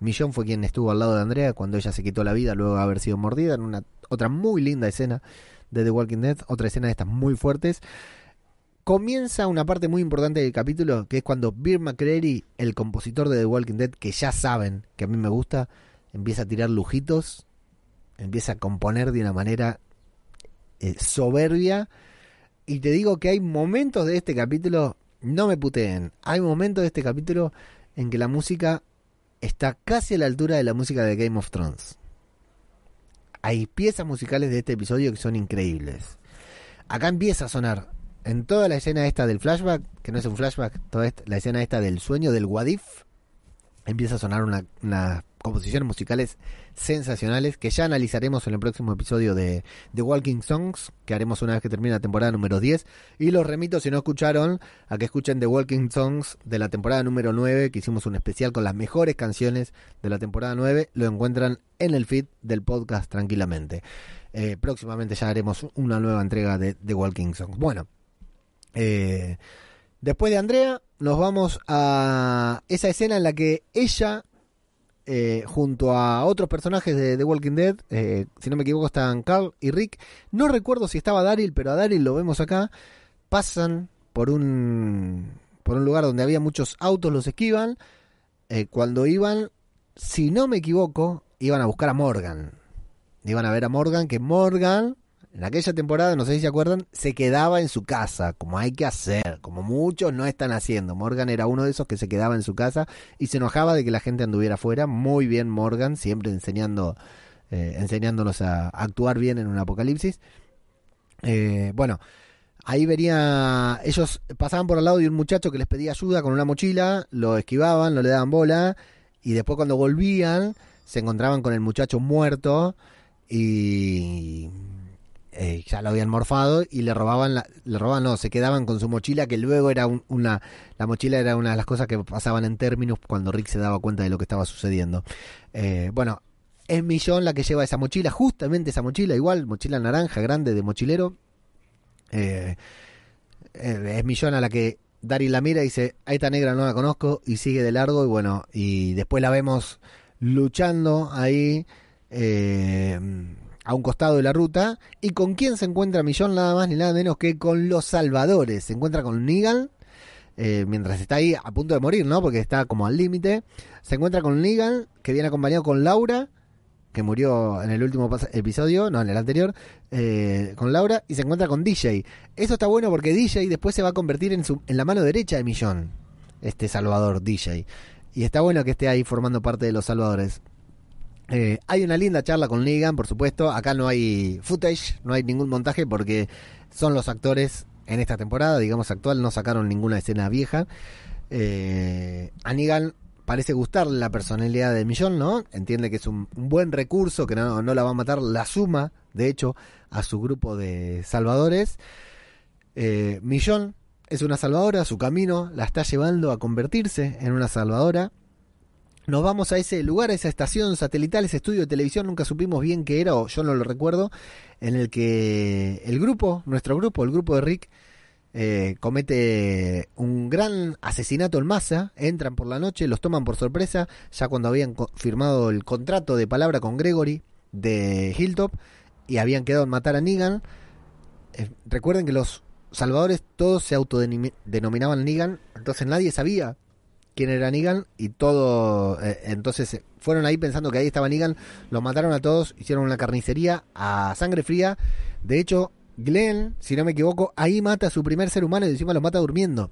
A: Millón fue quien estuvo al lado de Andrea cuando ella se quitó la vida luego de haber sido mordida en una otra muy linda escena de The Walking Dead, otra escena de estas muy fuertes. Comienza una parte muy importante del capítulo, que es cuando Bill McCreary, el compositor de The Walking Dead, que ya saben que a mí me gusta, empieza a tirar lujitos, empieza a componer de una manera eh, soberbia. Y te digo que hay momentos de este capítulo, no me puteen, hay momentos de este capítulo en que la música está casi a la altura de la música de Game of Thrones hay piezas musicales de este episodio que son increíbles. Acá empieza a sonar en toda la escena esta del flashback, que no es un flashback, toda la escena esta del sueño del Wadif, empieza a sonar una, una composiciones musicales sensacionales que ya analizaremos en el próximo episodio de The Walking Songs, que haremos una vez que termine la temporada número 10. Y los remito, si no escucharon, a que escuchen The Walking Songs de la temporada número 9, que hicimos un especial con las mejores canciones de la temporada 9. Lo encuentran en el feed del podcast tranquilamente. Eh, próximamente ya haremos una nueva entrega de The Walking Songs. Bueno, eh, después de Andrea, nos vamos a esa escena en la que ella eh, junto a otros personajes de The Walking Dead. Eh, si no me equivoco, están Carl y Rick. No recuerdo si estaba Daryl, pero a Daryl lo vemos acá. Pasan por un, por un lugar donde había muchos autos, los esquivan. Eh, cuando iban, si no me equivoco, iban a buscar a Morgan. Iban a ver a Morgan, que Morgan en aquella temporada, no sé si se acuerdan, se quedaba en su casa, como hay que hacer, como muchos no están haciendo. Morgan era uno de esos que se quedaba en su casa y se enojaba de que la gente anduviera afuera. Muy bien Morgan, siempre enseñando, eh, enseñándonos a actuar bien en un apocalipsis. Eh, bueno, ahí vería, ellos pasaban por al lado de un muchacho que les pedía ayuda con una mochila, lo esquivaban, no le daban bola y después cuando volvían se encontraban con el muchacho muerto y eh, ya lo habían morfado y le robaban, la, le robaban, no, se quedaban con su mochila, que luego era una, la mochila era una de las cosas que pasaban en términos cuando Rick se daba cuenta de lo que estaba sucediendo. Eh, bueno, es Millón la que lleva esa mochila, justamente esa mochila, igual, mochila naranja grande de mochilero. Eh, es Millón a la que Dari la mira y dice, a esta negra no la conozco, y sigue de largo, y bueno, y después la vemos luchando ahí. Eh, a un costado de la ruta. ¿Y con quién se encuentra Millón? Nada más ni nada menos que con los salvadores. Se encuentra con Negan. Eh, mientras está ahí a punto de morir, ¿no? Porque está como al límite. Se encuentra con Negan, que viene acompañado con Laura, que murió en el último episodio, no, en el anterior, eh, con Laura, y se encuentra con DJ. Eso está bueno porque DJ después se va a convertir en, su, en la mano derecha de Millón, este Salvador DJ. Y está bueno que esté ahí formando parte de los Salvadores. Eh, hay una linda charla con Negan, por supuesto. Acá no hay footage, no hay ningún montaje porque son los actores en esta temporada, digamos actual, no sacaron ninguna escena vieja. Eh, a Negan parece gustarle la personalidad de Millón, ¿no? Entiende que es un, buen recurso, que no, la va a matar, la suma, de hecho, a su grupo de salvadores. Eh, Millón es una salvadora, su camino la está llevando a convertirse en una salvadora nos vamos a ese lugar, a esa estación satelital, ese estudio de televisión, nunca supimos bien qué era, o yo no lo recuerdo, en el que el grupo, nuestro grupo, el grupo de Rick, eh, comete un gran asesinato en masa, entran por la noche, los toman por sorpresa, ya cuando habían firmado el contrato de palabra con Gregory de Hilltop y habían quedado en matar a Negan. Eh, recuerden que los salvadores todos se autodenominaban Negan, entonces nadie sabía quién era Negan y todo. Eh, entonces eh, fueron ahí pensando que ahí estaba Negan, los mataron a todos, hicieron una carnicería a sangre fría. De hecho, Glenn, si no me equivoco, ahí mata a su primer ser humano y encima lo mata durmiendo.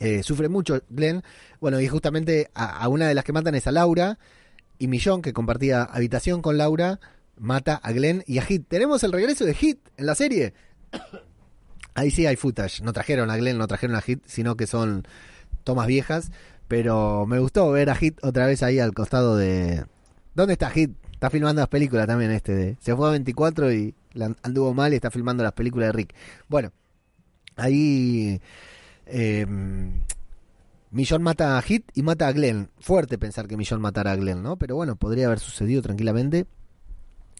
A: Eh, sufre mucho Glenn. Bueno, y justamente a, una de las que matan es a Laura. Y Millón, que compartía habitación con Laura, mata a Glenn y a Hit. Tenemos el regreso de Hit en la serie. Ahí sí hay footage. No trajeron a Glenn, no trajeron a Hit, sino que son tomas viejas. Pero me gustó ver a Hit otra vez ahí al costado de... ¿Dónde está Hit? Está filmando las películas también este. De... Se fue a 24 y anduvo mal y está filmando las películas de Rick. Bueno, ahí eh, Millón mata a Hit y mata a Glenn. Fuerte pensar que Millón matara a Glenn, ¿no? Pero bueno, podría haber sucedido tranquilamente.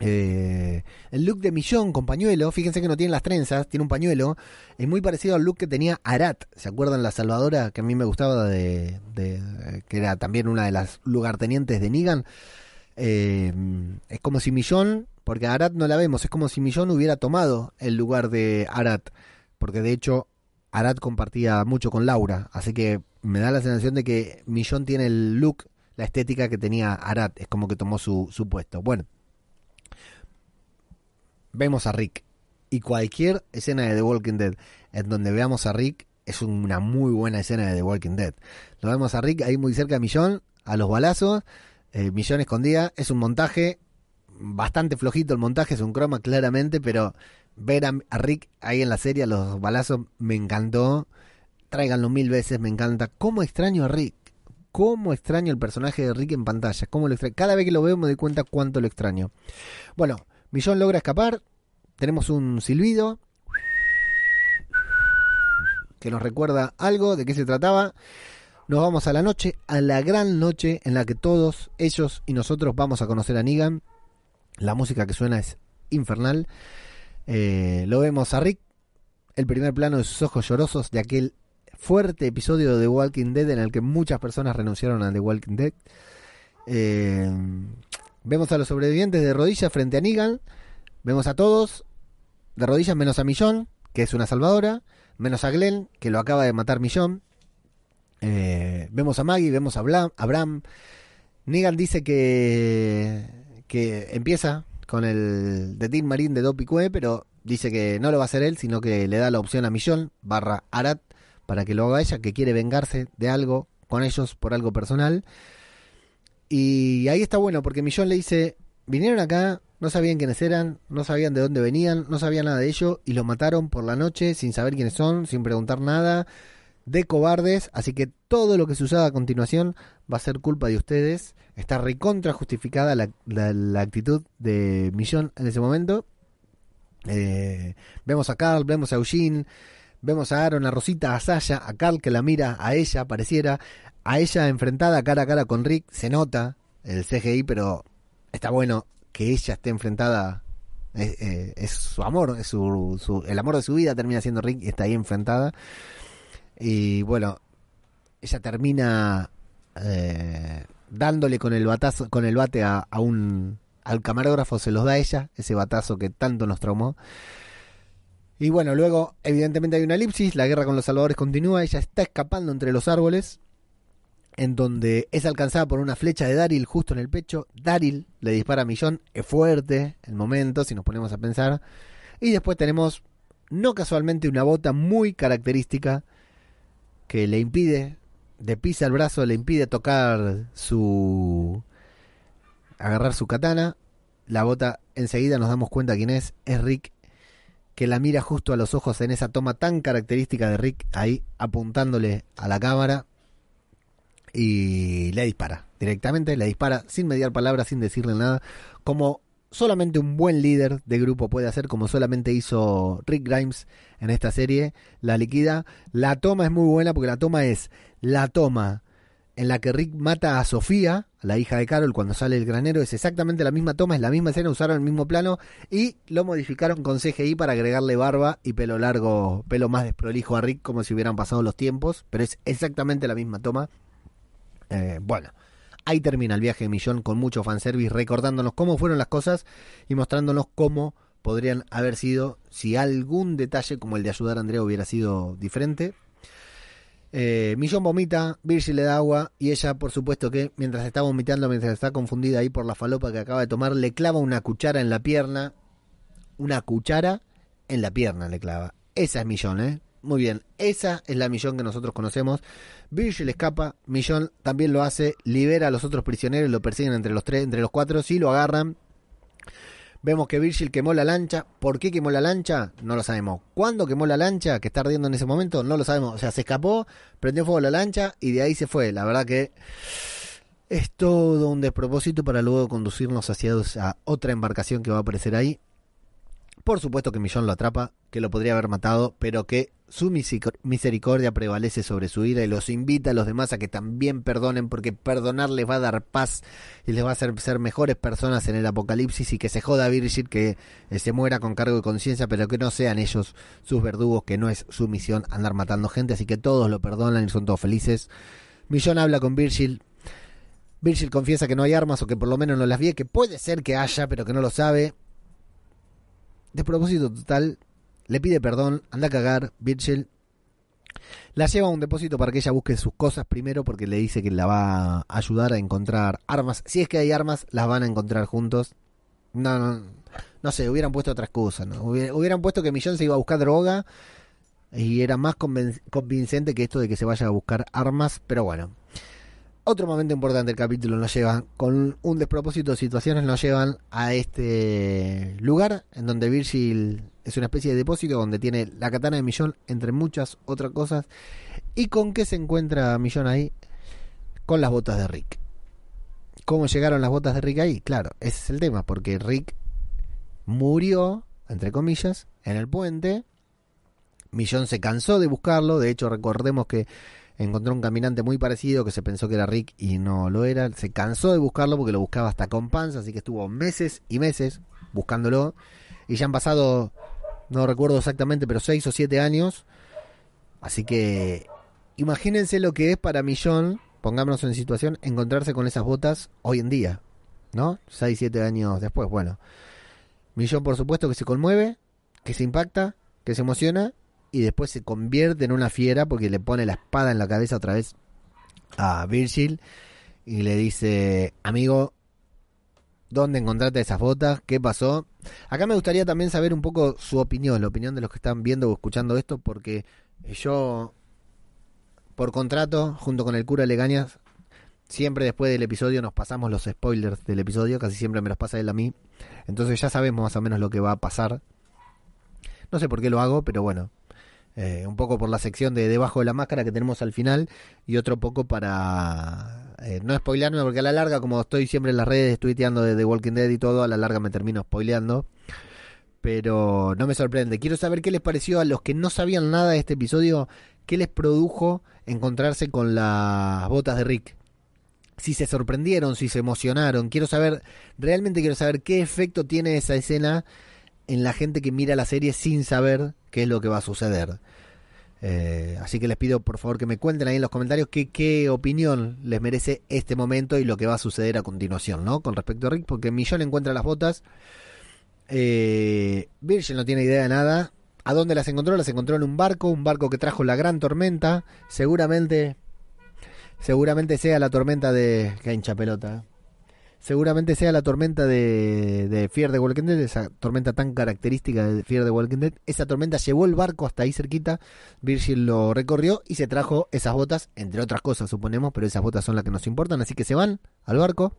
A: Eh, el look de Millón con pañuelo, fíjense que no tiene las trenzas, tiene un pañuelo, es muy parecido al look que tenía Arat, ¿se acuerdan la salvadora que a mí me gustaba de, que era también una de las lugartenientes de Negan? Eh, es como si Millón, porque a Arat no la vemos, es como si Millón hubiera tomado el lugar de Arat, porque de hecho Arat compartía mucho con Laura, así que me da la sensación de que Millón tiene el look, la estética que tenía Arat, es como que tomó su, su puesto. Bueno, vemos a Rick. Y cualquier escena de The Walking Dead en donde veamos a Rick es una muy buena escena de The Walking Dead. Lo vemos a Rick ahí muy cerca de Millón, a los balazos. Eh, Millón escondida. Es un montaje bastante flojito el montaje, es un croma claramente, pero ver a, Rick ahí en la serie, a los balazos, me encantó. Tráiganlo mil veces, me encanta. ¿Cómo extraño a Rick? ¿Cómo extraño el personaje de Rick en pantalla? ¿Cómo lo? Cada vez que lo veo me doy cuenta cuánto lo extraño. Bueno, Millón logra escapar. Tenemos un silbido que nos recuerda algo de qué se trataba. Nos vamos a la noche, a la gran noche en la que todos ellos y nosotros vamos a conocer a Negan. La música que suena es infernal. Eh, lo vemos a Rick, el primer plano de sus ojos llorosos de aquel fuerte episodio de The Walking Dead en el que muchas personas renunciaron a The Walking Dead. Eh, vemos a los sobrevivientes de rodillas frente a Negan. Vemos a todos de rodillas menos a Millón, que es una salvadora. Menos a Glenn, que lo acaba de matar Millón. Eh, vemos a Maggie, vemos a Blam- a Bram. Negan dice que, que empieza con el de Team Marine de Dopicue, pero dice que no lo va a hacer él, sino que le da la opción a Millón barra Arat para que lo haga ella, que quiere vengarse de algo con ellos por algo personal. Y ahí está bueno, porque Millón le dice, vinieron acá, no sabían quiénes eran, no sabían de dónde venían, no sabían nada de ello, y los mataron por la noche sin saber quiénes son, sin preguntar nada, de cobardes, así que todo lo que suceda a continuación va a ser culpa de ustedes. Está recontra justificada la, la- la actitud de Millón en ese momento. Eh, vemos a Carl, vemos a Eugene, vemos a Aaron, a Rosita, a Sasha, a Carl que la mira a ella, pareciera, a ella enfrentada cara a cara con Rick, se nota el CGI, pero está bueno que ella esté enfrentada, es, eh, su amor, es el amor de su vida termina siendo Rick y está ahí enfrentada. Y bueno, ella termina eh, dándole con el batazo, con el bate a, a un al camarógrafo se los da ella, ese batazo que tanto nos traumó. Y bueno, luego evidentemente hay una elipsis, la guerra con los salvadores continúa, ella está escapando entre los árboles, en donde es alcanzada por una flecha de Daryl justo en el pecho. Daryl le dispara a Millón, es fuerte el momento, si nos ponemos a pensar. Y después tenemos, no casualmente, una bota muy característica que le impide, de pisa el brazo, le impide tocar su... agarrar su katana. La bota enseguida nos damos cuenta quién es, es Rick, que la mira justo a los ojos en esa toma tan característica de Rick, ahí apuntándole a la cámara y le dispara directamente, le dispara sin mediar palabras, sin decirle nada, como solamente un buen líder de grupo puede hacer, como solamente hizo Rick Grimes en esta serie, la liquida. La toma es muy buena porque la toma es la toma en la que Rick mata a Sofía, la hija de Carol, cuando sale el granero, es exactamente la misma toma, es la misma escena, usaron el mismo plano y lo modificaron con CGI para agregarle barba y pelo largo, pelo más desprolijo a Rick, como si hubieran pasado los tiempos, pero es exactamente la misma toma. Eh, bueno, ahí termina el viaje de Millón con mucho fanservice, recordándonos cómo fueron las cosas y mostrándonos cómo podrían haber sido si algún detalle como el de ayudar a Andrea hubiera sido diferente. Eh, Millón vomita, Virgil le da agua y ella, por supuesto que mientras está vomitando, mientras está confundida ahí por la falopa que acaba de tomar, le clava una cuchara en la pierna. Una cuchara en la pierna le clava. Esa es Millón, ¿eh? Muy bien, esa es la Millón que nosotros conocemos. Virgil escapa, Millón también lo hace, libera a los otros prisioneros, lo persiguen entre los tres, entre los cuatro, sí lo agarran. Vemos que Virgil quemó la lancha. ¿Por qué quemó la lancha? No lo sabemos. ¿Cuándo quemó la lancha? Que está ardiendo en ese momento, no lo sabemos. O sea, se escapó, prendió fuego la lancha y de ahí se fue. La verdad que es todo un despropósito para luego conducirnos hacia otra embarcación que va a aparecer ahí. Por supuesto que Millón lo atrapa, que lo podría haber matado, pero que su misericordia prevalece sobre su ira y los invita a los demás a que también perdonen, porque perdonar les va a dar paz y les va a hacer ser mejores personas en el apocalipsis y que se joda Virgil que eh, se muera con cargo de conciencia, pero que no sean ellos sus verdugos, que no es su misión andar matando gente, así que todos lo perdonan y son todos felices. Millón habla con Virgil. Virgil confiesa que no hay armas o que por lo menos no las vi, que puede ser que haya, pero que no lo sabe. De propósito total, le pide perdón, anda a cagar, Virgil. La lleva a un depósito para que ella busque sus cosas primero porque le dice que la va a ayudar a encontrar armas. Si es que hay armas, las van a encontrar juntos. No, no, no sé, hubieran puesto otra excusa, ¿no? Hubier- Hubieran puesto que Millón se iba a buscar droga y era más convincente que esto de que se vaya a buscar armas, pero bueno. Otro momento importante del capítulo nos lleva, con un despropósito de situaciones, nos llevan a este lugar en donde Virgil es una especie de depósito donde tiene la katana de Millón, entre muchas otras cosas. ¿Y con qué se encuentra Millón ahí? Con las botas de Rick. ¿Cómo llegaron las botas de Rick ahí? Claro, ese es el tema, porque Rick murió, entre comillas, en el puente. Millón se cansó de buscarlo, de hecho recordemos que encontró un caminante muy parecido que se pensó que era Rick y no lo era. Se cansó de buscarlo porque lo buscaba hasta con panza, así que estuvo meses y meses buscándolo. Y ya han pasado, no recuerdo exactamente, pero seis o siete años. Así que imagínense lo que es para Millón, pongámonos en situación, encontrarse con esas botas hoy en día, ¿no? Seis, siete años después, bueno. Millón, por supuesto, que se conmueve, que se impacta, que se emociona y después se convierte en una fiera porque le pone la espada en la cabeza otra vez a Virgil y le dice, amigo, ¿dónde encontraste esas botas? ¿Qué pasó? Acá me gustaría también saber un poco su opinión, la opinión de los que están viendo o escuchando esto, porque yo, por contrato, junto con el cura Legañas, siempre después del episodio nos pasamos los spoilers del episodio, casi siempre me los pasa él a mí, entonces ya sabemos más o menos lo que va a pasar. No sé por qué lo hago, pero bueno, eh, un poco por la sección de debajo de la máscara que tenemos al final y otro poco para eh, no spoilearme porque a la larga como estoy siempre en las redes tuiteando de The Walking Dead y todo a la larga me termino spoileando. Pero no me sorprende. Quiero saber qué les pareció a los que no sabían nada de este episodio qué les produjo encontrarse con las botas de Rick. Si se sorprendieron si se emocionaron. Quiero saber realmente quiero saber qué efecto tiene esa escena en la gente que mira la serie sin saber qué es lo que va a suceder. Eh, así que les pido por favor que me cuenten ahí en los comentarios qué, qué opinión les merece este momento y lo que va a suceder a continuación, ¿no? Con respecto a Rick, porque Millón encuentra las botas. Eh, Virgil no tiene idea de nada. ¿A dónde las encontró? Las encontró en un barco, un barco que trajo la gran tormenta. Seguramente, seguramente sea la tormenta de... Que hincha pelota. Seguramente sea la tormenta de, de Fear Walking Dead, esa tormenta tan característica de Fear the Walking Dead. Esa tormenta llevó el barco hasta ahí cerquita, Virgil lo recorrió y se trajo esas botas, entre otras cosas suponemos, pero esas botas son las que nos importan, así que se van al barco.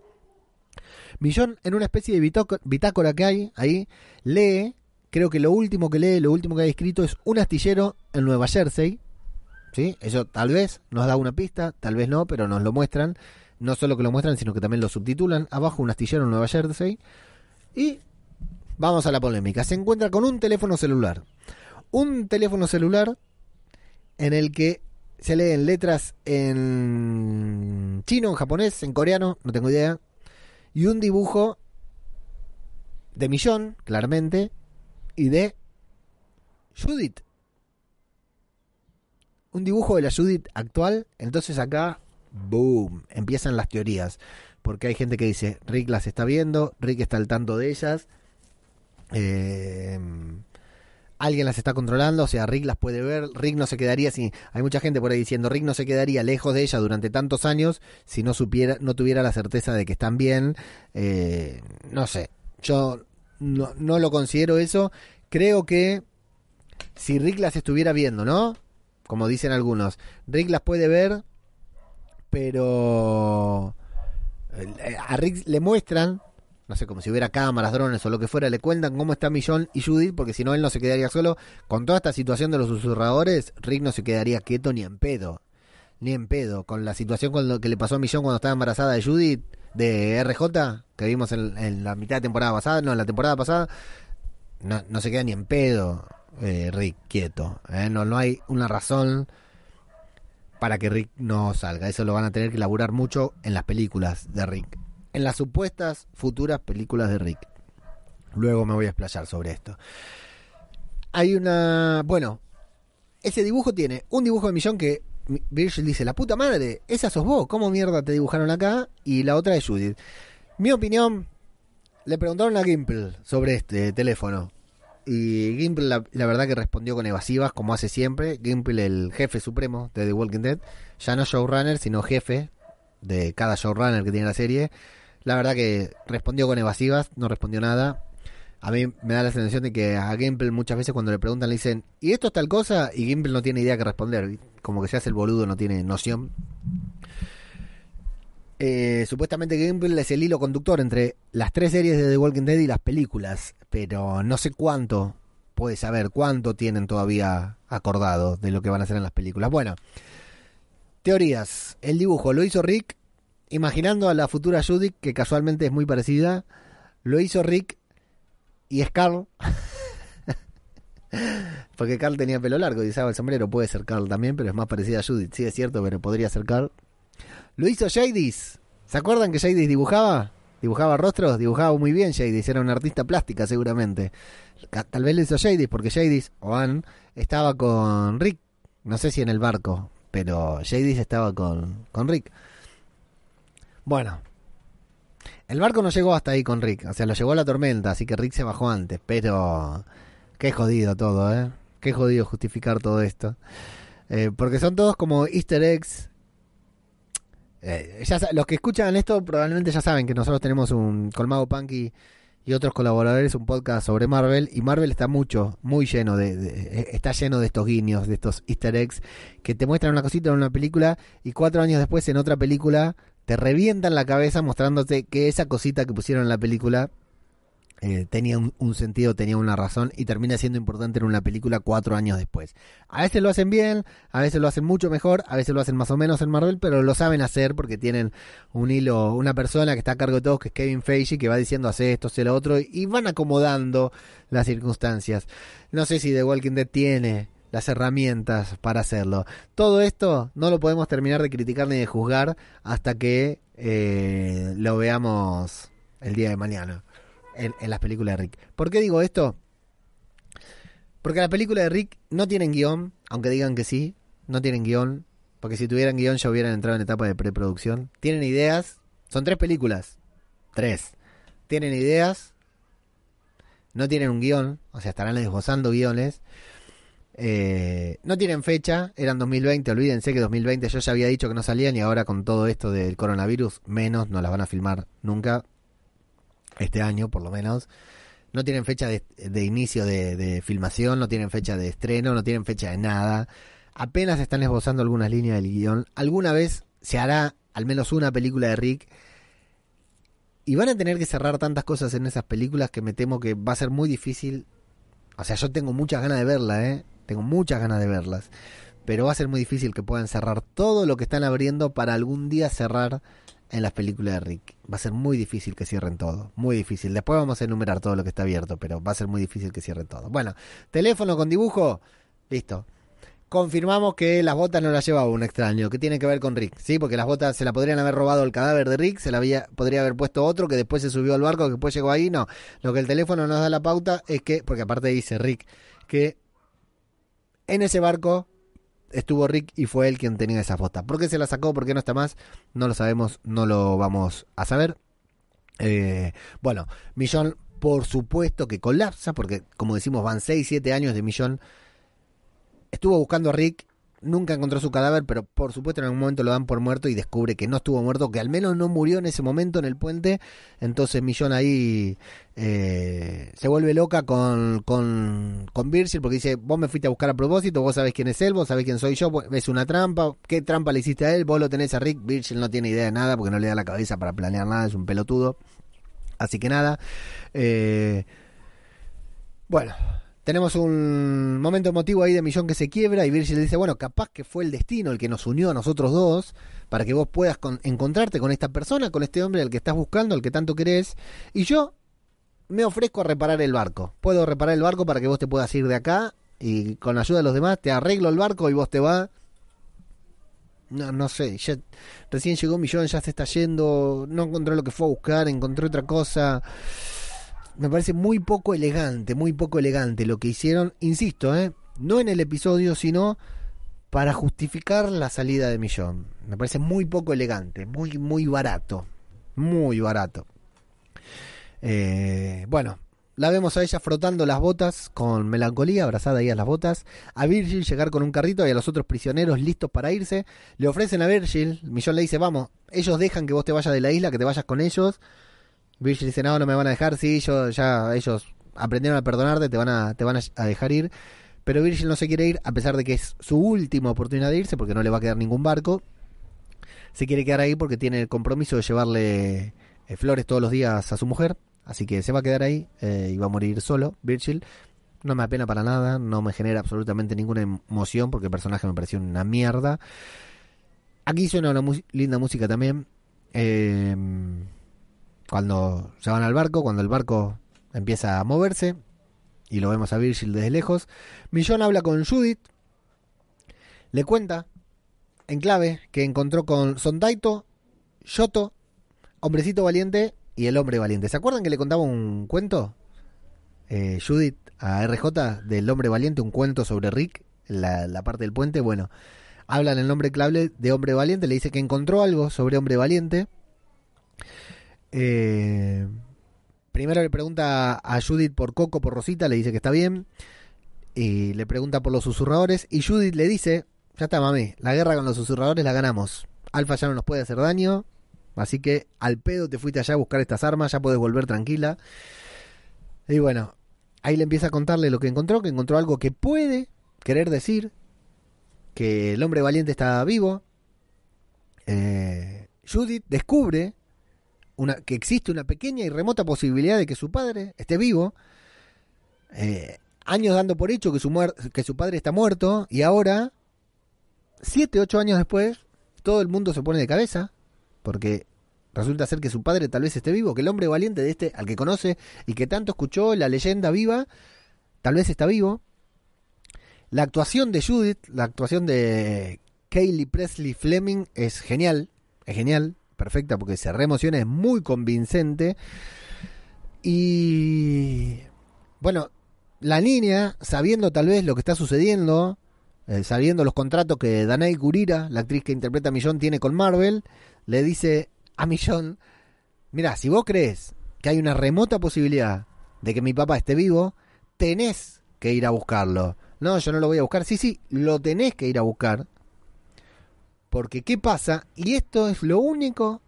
A: Millón, en una especie de bitácora, que hay ahí, lee, creo que lo último que lee, lo último que hay escrito es un astillero en Nueva Jersey. ¿Sí? Eso tal vez nos da una pista, tal vez no, pero nos lo muestran no solo que lo muestran, sino que también lo subtitulan. Abajo un astillero en Nueva Jersey. Y vamos a la polémica. Se encuentra con un teléfono celular. Un teléfono celular en el que se leen letras en chino, en japonés, en coreano, no tengo idea. Y un dibujo de Millón, claramente, y de Judith. Un dibujo de la Judith actual. Entonces acá boom, empiezan las teorías. Porque hay gente que dice, Rick las está viendo, Rick está al tanto de ellas, eh, alguien las está controlando, o sea, Rick las puede ver, Rick no se quedaría si, hay mucha gente por ahí diciendo, Rick no se quedaría lejos de ella durante tantos años si no supiera, no tuviera la certeza de que están bien, eh, no sé, yo no, no lo considero eso, creo que si Rick las estuviera viendo, ¿no? Como dicen algunos, Rick las puede ver, pero a Rick le muestran, no sé, como si hubiera cámaras, drones o lo que fuera, le cuentan cómo está Millón y Judith, porque si no él no se quedaría solo. Con toda esta situación de los susurradores, Rick no se quedaría quieto ni en pedo. Ni en pedo. Con la situación con lo que le pasó a Millón cuando estaba embarazada de Judith, de RJ, que vimos en, la mitad de temporada pasada, no, en la temporada pasada, no, no se queda ni en pedo eh, Rick quieto. ¿eh? No, no hay una razón para que Rick no salga. Eso lo van a tener que laburar mucho en las películas de Rick. En las supuestas futuras películas de Rick. Luego me voy a explayar sobre esto. Hay una... Bueno, ese dibujo tiene un dibujo de millón que Virgil dice, la puta madre, esa sos vos, ¿cómo mierda te dibujaron acá? Y la otra es Judith. Mi opinión, le preguntaron a Gimple sobre este teléfono. Y Gimple la, verdad que respondió con evasivas, como hace siempre. Gimple, el jefe supremo de The Walking Dead, ya no showrunner, sino jefe de cada showrunner que tiene la serie. La verdad que respondió con evasivas, no respondió nada. A mí me da la sensación de que a Gimple muchas veces cuando le preguntan le dicen, ¿y esto es tal cosa? Y Gimple no tiene idea que responder. Como que se hace el boludo, no tiene noción. Eh, supuestamente Gimple es el hilo conductor entre las tres series de The Walking Dead y las películas, pero no sé cuánto puede saber, cuánto tienen todavía acordado de lo que van a hacer en las películas. Bueno, teorías. El dibujo lo hizo Rick, imaginando a la futura Judith, que casualmente es muy parecida. Lo hizo Rick y es Carl. Porque Carl tenía pelo largo y usaba el sombrero. Puede ser Carl también, pero es más parecida a Judith. Sí, es cierto, pero podría ser Carl. Lo hizo Jadis. ¿Se acuerdan que Jadis dibujaba? Dibujaba rostros, dibujaba muy bien Jadis. Era un artista plástica seguramente. Tal vez lo hizo Jadis porque Jadis, o Ann, estaba con Rick. No sé si en el barco, pero Jadis estaba con, con Rick. Bueno, el barco no llegó hasta ahí con Rick, o sea, lo llevó a la tormenta, así que Rick se bajó antes, pero qué jodido todo, ¿eh? Qué jodido justificar todo esto. Eh, porque son todos como easter eggs. Eh, ya los que escuchan esto probablemente ya saben que nosotros tenemos un Colmado Punky y otros colaboradores, un podcast sobre Marvel, y Marvel está mucho, muy lleno de, de, está lleno de estos guiños, de estos easter eggs, que te muestran una cosita en una película y cuatro años después en otra película te revientan la cabeza mostrándote que esa cosita que pusieron en la película eh, tenía un, sentido, tenía una razón y termina siendo importante en una película cuatro años después. A veces lo hacen bien, a veces lo hacen mucho mejor, a veces lo hacen más o menos en Marvel, pero lo saben hacer porque tienen un hilo, una persona que está a cargo de todo, que es Kevin Feige, que va diciendo hace esto, hace lo otro, y van acomodando las circunstancias. No sé si The Walking Dead tiene las herramientas para hacerlo. Todo esto no lo podemos terminar de criticar ni de juzgar hasta que eh, lo veamos el día de mañana en, las películas de Rick. ¿Por qué digo esto? Porque las películas de Rick no tienen guion, aunque digan que sí, no tienen guion, porque si tuvieran guion ya hubieran entrado en etapa de preproducción. Tienen ideas, son tres películas, tres. Tienen ideas, no tienen un guion, o sea, estarán esbozando guiones. Eh, no tienen fecha, eran 2020, olvídense que 2020 yo ya había dicho que no salían y ahora con todo esto del coronavirus, menos, no las van a filmar nunca, este año por lo menos. No tienen fecha de, inicio de, de, filmación, no tienen fecha de estreno, no tienen fecha de nada. Apenas están esbozando algunas líneas del guion. Alguna vez se hará al menos una película de Rick. Y van a tener que cerrar tantas cosas en esas películas que me temo que va a ser muy difícil. O sea, yo tengo muchas ganas de verla, ¿eh? Tengo muchas ganas de verlas. Pero va a ser muy difícil que puedan cerrar todo lo que están abriendo para algún día cerrar en las películas de Rick. Va a ser muy difícil que cierren todo. Muy difícil. Después vamos a enumerar todo lo que está abierto, pero va a ser muy difícil que cierren todo. Bueno, teléfono con dibujo. Listo. Confirmamos que las botas no las llevaba un extraño, que tiene que ver con Rick, ¿sí? Porque las botas se la podrían haber robado el cadáver de Rick, se la había, podría haber puesto otro que después se subió al barco, que después llegó ahí, no. Lo que el teléfono nos da la pauta es que, porque aparte dice Rick, que en ese barco estuvo Rick y fue él quien tenía esas botas. ¿Por qué se las sacó? ¿Por qué no está más? No lo sabemos, no lo vamos a saber. Eh, bueno, Millón, por supuesto que colapsa, porque como decimos, van 6, 7 años de Millón. Estuvo buscando a Rick nunca encontró su cadáver, pero por supuesto en algún momento lo dan por muerto y descubre que no estuvo muerto, que al menos no murió en ese momento en el puente. Entonces Millón ahí eh, se vuelve loca con, con, con Virgil porque dice, vos me fuiste a buscar a propósito, vos sabés quién es él, vos sabés quién soy yo, es una trampa, ¿qué trampa le hiciste a él? Vos lo tenés a Rick, Virgil no tiene idea de nada porque no le da la cabeza para planear nada, es un pelotudo. Así que nada. Eh, bueno, tenemos un momento emotivo ahí de Millón que se quiebra y Virgil dice, bueno, capaz que fue el destino el que nos unió a nosotros dos para que vos puedas con, encontrarte con esta persona, con este hombre al que estás buscando, al que tanto querés. Y yo me ofrezco a reparar el barco. Puedo reparar el barco para que vos te puedas ir de acá y con la ayuda de los demás te arreglo el barco y vos te vas. No, no sé, recién llegó Millón, ya se está yendo, no encontró lo que fue a buscar, encontró otra cosa. Me parece muy poco elegante, muy poco elegante lo que hicieron, insisto, ¿eh? no en el episodio, sino para justificar la salida de Millón. Me parece muy poco elegante, muy, muy barato, muy barato. Eh, bueno, la vemos a ella frotando las botas con melancolía, abrazada ahí a las botas. A Virgil llegar con un carrito y a los otros prisioneros listos para irse. Le ofrecen a Virgil, Millón le dice, vamos, ellos dejan que vos te vayas de la isla, que te vayas con ellos. Virgil dice, no, no me van a dejar, sí, yo, ya ellos aprendieron a perdonarte, te van a, te van a dejar ir. Pero Virgil no se quiere ir, a pesar de que es su última oportunidad de irse, porque no le va a quedar ningún barco. Se quiere quedar ahí porque tiene el compromiso de llevarle eh, flores todos los días a su mujer. Así que se va a quedar ahí eh, y va a morir solo, Virgil. No me apena para nada, no me genera absolutamente ninguna emoción porque el personaje me pareció una mierda. Aquí suena una linda música también. Em, cuando se van al barco, cuando el barco empieza a moverse y lo vemos a Virgil desde lejos. Millón habla con Judith, le cuenta en clave que encontró con Sondaito, Yoto, Hombrecito Valiente y el Hombre Valiente. ¿Se acuerdan que le contaba un cuento? Eh, Judith a RJ del Hombre Valiente, un cuento sobre Rick, la, la parte del puente. Bueno, habla en el nombre clave de Hombre Valiente, le dice que encontró algo sobre Hombre Valiente. Eh, primero le pregunta a Judith por Coco, por Rosita, le dice que está bien. Y le pregunta por los susurradores. Y Judith le dice, ya está mami, la guerra con los susurradores la ganamos. Alfa ya no nos puede hacer daño. Así que al pedo te fuiste allá a buscar estas armas, ya puedes volver tranquila. Y bueno, ahí le empieza a contarle lo que encontró, que encontró algo que puede querer decir que el hombre valiente está vivo. Eh, Judith descubre una, que existe una pequeña y remota posibilidad de que su padre esté vivo. Eh, años dando por hecho que su, que su padre está muerto y ahora, siete, ocho años después, todo el mundo se pone de cabeza porque resulta ser que su padre tal vez esté vivo, que el hombre valiente de este, al que conoce y que tanto escuchó la leyenda viva, tal vez está vivo. La actuación de Judith, la actuación de Kaylee Presley Fleming es genial, es genial perfecta porque se reemociona, es muy convincente. Y bueno, la niña, sabiendo tal vez lo que está sucediendo, eh, sabiendo los contratos que Danae Gurira, la actriz que interpreta a Millón, tiene con Marvel, le dice a Millón, mira, si vos crees que hay una remota posibilidad de que mi papá esté vivo, tenés que ir a buscarlo. No, yo no lo voy a buscar. Sí, sí, lo tenés que ir a buscar. Porque, ¿qué pasa? Y esto es lo único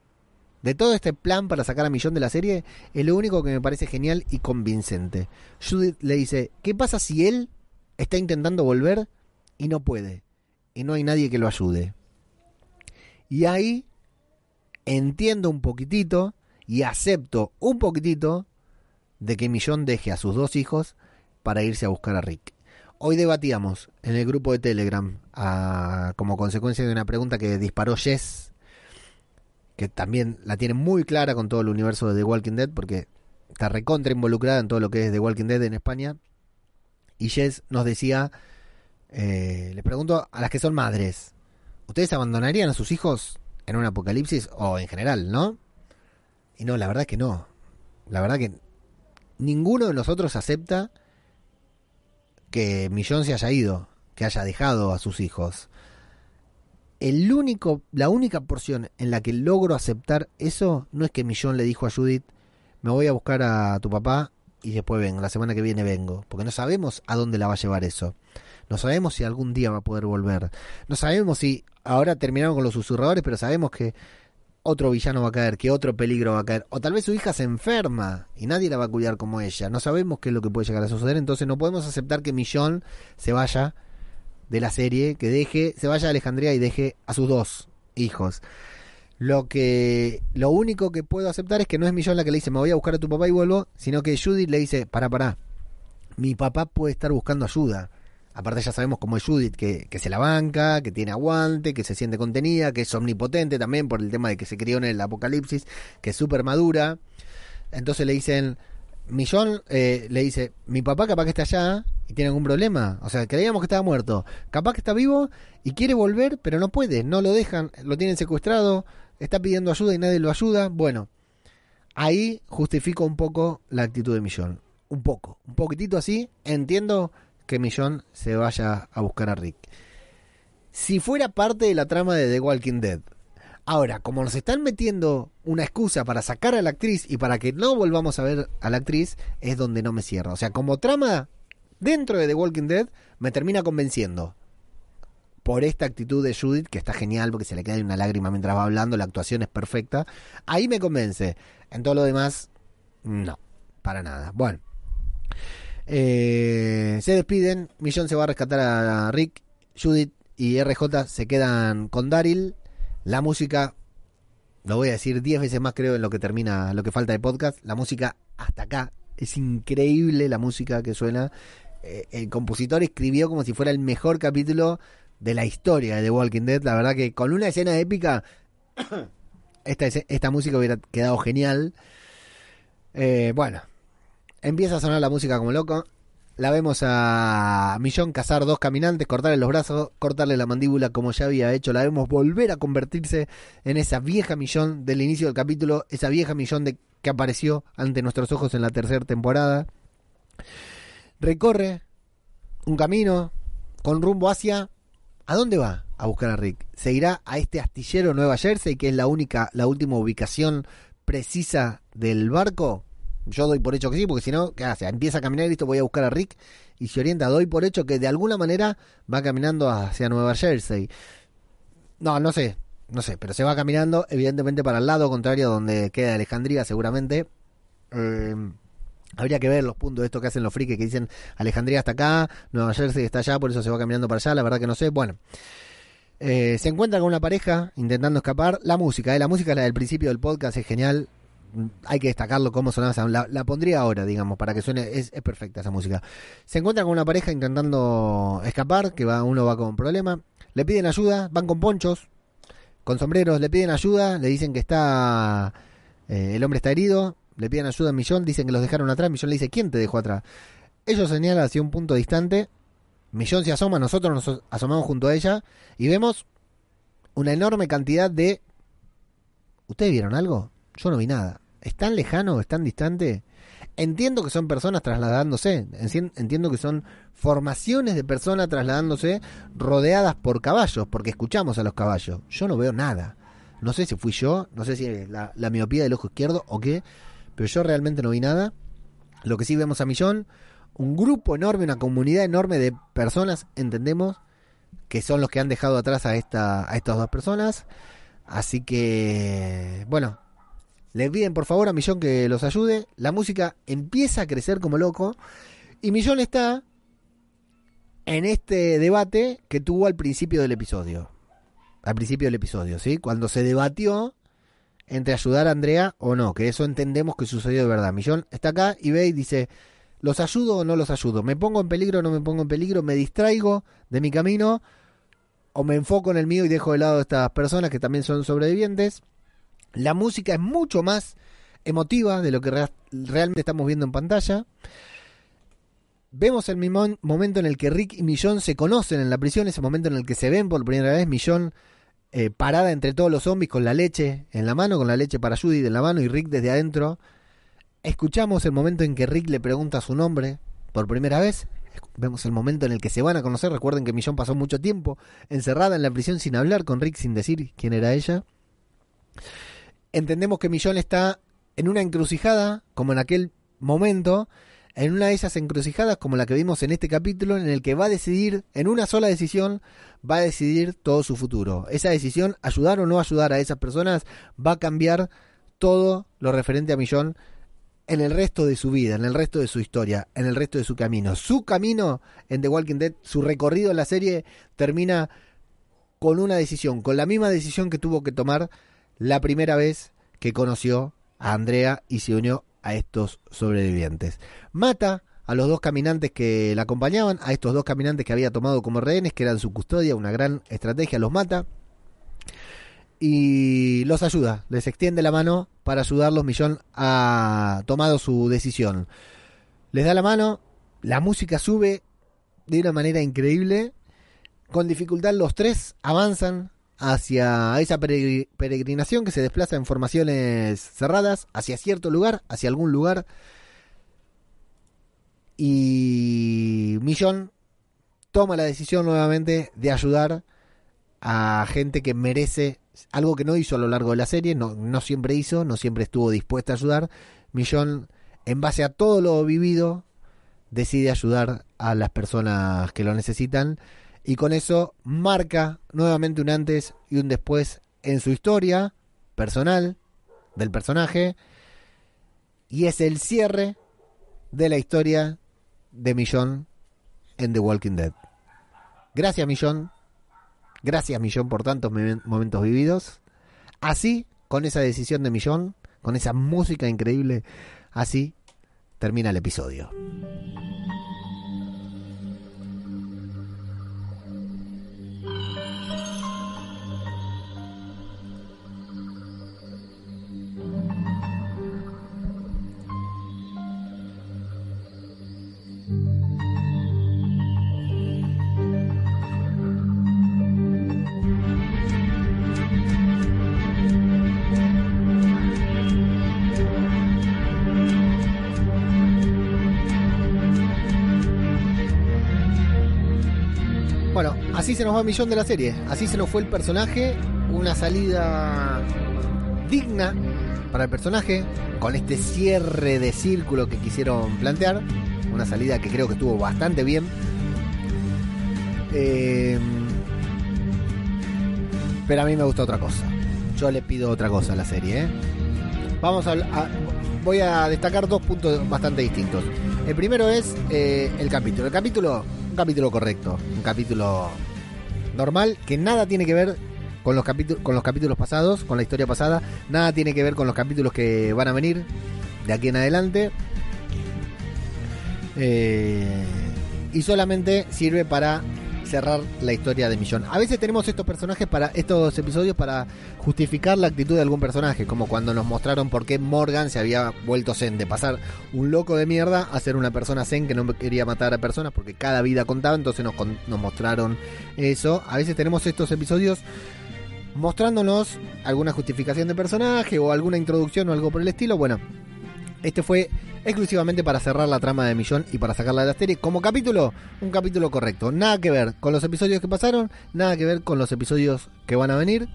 A: de todo este plan para sacar a Millón de la serie, es lo único que me parece genial y convincente. Judith le dice, ¿qué pasa si él está intentando volver y no puede? Y no hay nadie que lo ayude. Y ahí entiendo un poquitito y acepto un poquitito de que Millón deje a sus dos hijos para irse a buscar a Rick. Hoy debatíamos en el grupo de Telegram como consecuencia de una pregunta que disparó Jess, que también la tiene muy clara con todo el universo de The Walking Dead, porque está recontra involucrada en todo lo que es The Walking Dead en España. Y Jess nos decía, eh, les pregunto a las que son madres, ¿ustedes abandonarían a sus hijos en un apocalipsis o en general, no? Y no, la verdad es que no. La verdad que ninguno de nosotros acepta que Millón se haya ido, que haya dejado a sus hijos. El único, la única porción en la que logro aceptar eso no es que Millón le dijo a Judith, me voy a buscar a tu papá y después vengo, la semana que viene vengo, porque no sabemos a dónde la va a llevar eso. No sabemos si algún día va a poder volver. No sabemos si ahora terminaron con los susurradores, pero sabemos que otro villano va a caer, que otro peligro va a caer. O tal vez su hija se enferma y nadie la va a cuidar como ella. No sabemos qué es lo que puede llegar a suceder, entonces no podemos aceptar que Millón se vaya de la serie, que deje, se vaya a Alejandría y deje a sus dos hijos. Lo que lo único que puedo aceptar es que no es Millón la que le dice, "Me voy a buscar a tu papá y vuelvo", sino que Judy le dice, "Para, para. Mi papá puede estar buscando ayuda." Aparte ya sabemos cómo es Judith, que, se la banca, que tiene aguante, que se siente contenida, que es omnipotente también por el tema de que se crió en el apocalipsis, que es súper madura. Entonces le dicen, Millón eh, le dice, mi papá capaz que está allá y tiene algún problema. O sea, creíamos que estaba muerto. Capaz que está vivo y quiere volver, pero no puede. No lo dejan, lo tienen secuestrado, está pidiendo ayuda y nadie lo ayuda. Bueno, ahí justifico un poco la actitud de Millón. Un poco, un poquitito así. Entiendo que Millón se vaya a buscar a Rick. Si fuera parte de la trama de The Walking Dead, Ahora, como nos están metiendo una excusa para sacar a la actriz y para que no volvamos a ver a la actriz, es donde no me cierra. O sea, como trama dentro de The Walking Dead, me termina convenciendo. Por esta actitud de Judith, que está genial porque se le queda una lágrima mientras va hablando, la actuación es perfecta. Ahí me convence. En todo lo demás, no, para nada. Bueno, eh, se despiden. Millón se va a rescatar a Rick. Judith y RJ se quedan con Daryl la música, lo voy a decir 10 veces más creo en lo que termina, lo que falta de podcast, la música hasta acá, es increíble la música que suena. Eh, el compositor escribió como si fuera el mejor capítulo de la historia de The Walking Dead, la verdad que con una escena épica, esta, esta música hubiera quedado genial. Eh, bueno, empieza a sonar la música como loco. La vemos a Millón cazar dos caminantes, cortarle los brazos, cortarle la mandíbula como ya había hecho. La vemos volver a convertirse en esa vieja Millón del inicio del capítulo, esa vieja Millón de, que apareció ante nuestros ojos en la tercera temporada. Recorre un camino con rumbo hacia... ¿A dónde va a buscar a Rick? ¿Se irá a este astillero Nueva Jersey, que es la única, la última ubicación precisa del barco? Yo doy por hecho que sí, porque si no, ¿qué hace? Empieza a caminar y listo, voy a buscar a Rick y se orienta. Doy por hecho que de alguna manera va caminando hacia Nueva Jersey. No, no sé, no sé, pero se va caminando evidentemente para el lado contrario donde queda Alejandría seguramente. Eh, habría que ver los puntos de esto que hacen los frikis que dicen Alejandría está acá, Nueva Jersey está allá, por eso se va caminando para allá, la verdad que no sé. Bueno, eh, se encuentra con una pareja intentando escapar. La música, eh, la música la del principio del podcast es genial hay que destacarlo cómo sonaba. La, la pondría ahora, digamos, para que suene. Es, perfecta esa música. Se encuentra con una pareja intentando escapar, que va uno va con problema. Le piden ayuda, van con ponchos, con sombreros, le piden ayuda, le dicen que está. Eh, el hombre está herido, le piden ayuda a Millón, dicen que los dejaron atrás. Millón le dice: ¿Quién te dejó atrás? Ellos señalan hacia un punto distante. Millón se asoma, nosotros nos asomamos junto a ella y vemos una enorme cantidad de. ¿Ustedes vieron algo? Yo no vi nada. ¿Es tan lejano, es tan distante? Entiendo que son personas trasladándose, entiendo que son formaciones de personas trasladándose rodeadas por caballos, porque escuchamos a los caballos. Yo no veo nada. No sé si fui yo, no sé si la, la miopía del ojo izquierdo o qué, pero yo realmente no vi nada. Lo que sí vemos a Millón, un grupo enorme, una comunidad enorme de personas, entendemos, que son los que han dejado atrás a, esta, a estas dos personas. Así que, bueno, le piden por favor a Millón que los ayude. La música empieza a crecer como loco. Y Millón está en este debate que tuvo al principio del episodio. Al principio del episodio, ¿sí? Cuando se debatió entre ayudar a Andrea o no, que eso entendemos que sucedió de verdad. Millón está acá y ve y dice, ¿los ayudo o no los ayudo? ¿Me pongo en peligro o no me pongo en peligro? ¿Me distraigo de mi camino? ¿O me enfoco en el mío y dejo de lado a estas personas que también son sobrevivientes? La música es mucho más emotiva de lo que realmente estamos viendo en pantalla. Vemos el mismo momento en el que Rick y Millón se conocen en la prisión, ese momento en el que se ven por primera vez, Millón eh, parada entre todos los zombies con la leche en la mano, con la leche para Judith en la mano y Rick desde adentro. Escuchamos el momento en que Rick le pregunta su nombre por primera vez. Vemos el momento en el que se van a conocer. Recuerden que Millón pasó mucho tiempo encerrada en la prisión sin hablar con Rick, sin decir quién era ella entendemos que Millón está en una encrucijada, como en aquel momento, en una de esas encrucijadas como la que vimos en este capítulo, en el que va a decidir, en una sola decisión, va a decidir todo su futuro. Esa decisión, ayudar o no ayudar a esas personas, va a cambiar todo lo referente a Millón en el resto de su vida, en el resto de su historia, en el resto de su camino. Su camino en The Walking Dead, su recorrido en la serie, termina con una decisión, con la misma decisión que tuvo que tomar la primera vez que conoció a Andrea y se unió a estos sobrevivientes. Mata a los dos caminantes que la acompañaban, a estos dos caminantes que había tomado como rehenes, que eran su custodia, una gran estrategia, los mata. y los ayuda, les extiende la mano para ayudarlos. Millón ha tomado su decisión. Les da la mano, la música sube de una manera increíble. Con dificultad los tres avanzan hacia esa peregri- peregrinación que se desplaza en formaciones cerradas, hacia cierto lugar, hacia algún lugar. Y Millón toma la decisión nuevamente de ayudar a gente que merece algo que no hizo a lo largo de la serie, no, no siempre hizo, no siempre estuvo dispuesta a ayudar. Millón, en base a todo lo vivido, decide ayudar a las personas que lo necesitan y con eso marca nuevamente un antes y un después en su historia personal del personaje y es el cierre de la historia de Millón en The Walking Dead. Gracias Millón, gracias Millón por tantos momen- momentos vividos. Así, con esa decisión de Millón, con esa música increíble, así termina el episodio. Así se nos va Millón de la serie. Así se nos fue el personaje. Una salida digna para el personaje. Con este cierre de círculo que quisieron plantear. Una salida que creo que estuvo bastante bien. Eh, pero a mí me gusta otra cosa. Yo le pido otra cosa a la serie. ¿eh? Vamos a, a- voy a destacar dos puntos bastante distintos. El primero es eh, el capítulo. El capítulo, un capítulo correcto, un capítulo normal que nada tiene que ver con los con los capítulos pasados, con la historia pasada, nada tiene que ver con los capítulos que van a venir de aquí en adelante. Eh, y solamente sirve para cerrar la historia de Millón. A veces tenemos estos personajes para estos episodios para justificar la actitud de algún personaje, como cuando nos mostraron por qué Morgan se había vuelto zen, de pasar un loco de mierda a ser una persona zen que no quería matar a personas porque cada vida contaba, entonces nos, nos mostraron eso. A veces tenemos estos episodios mostrándonos alguna justificación de personaje o alguna introducción o algo por el estilo. Bueno, este fue exclusivamente para cerrar la trama de Millón y para sacarla de la serie. Como capítulo, un capítulo correcto. Nada que ver con los episodios que pasaron, nada que ver con los episodios que van a venir.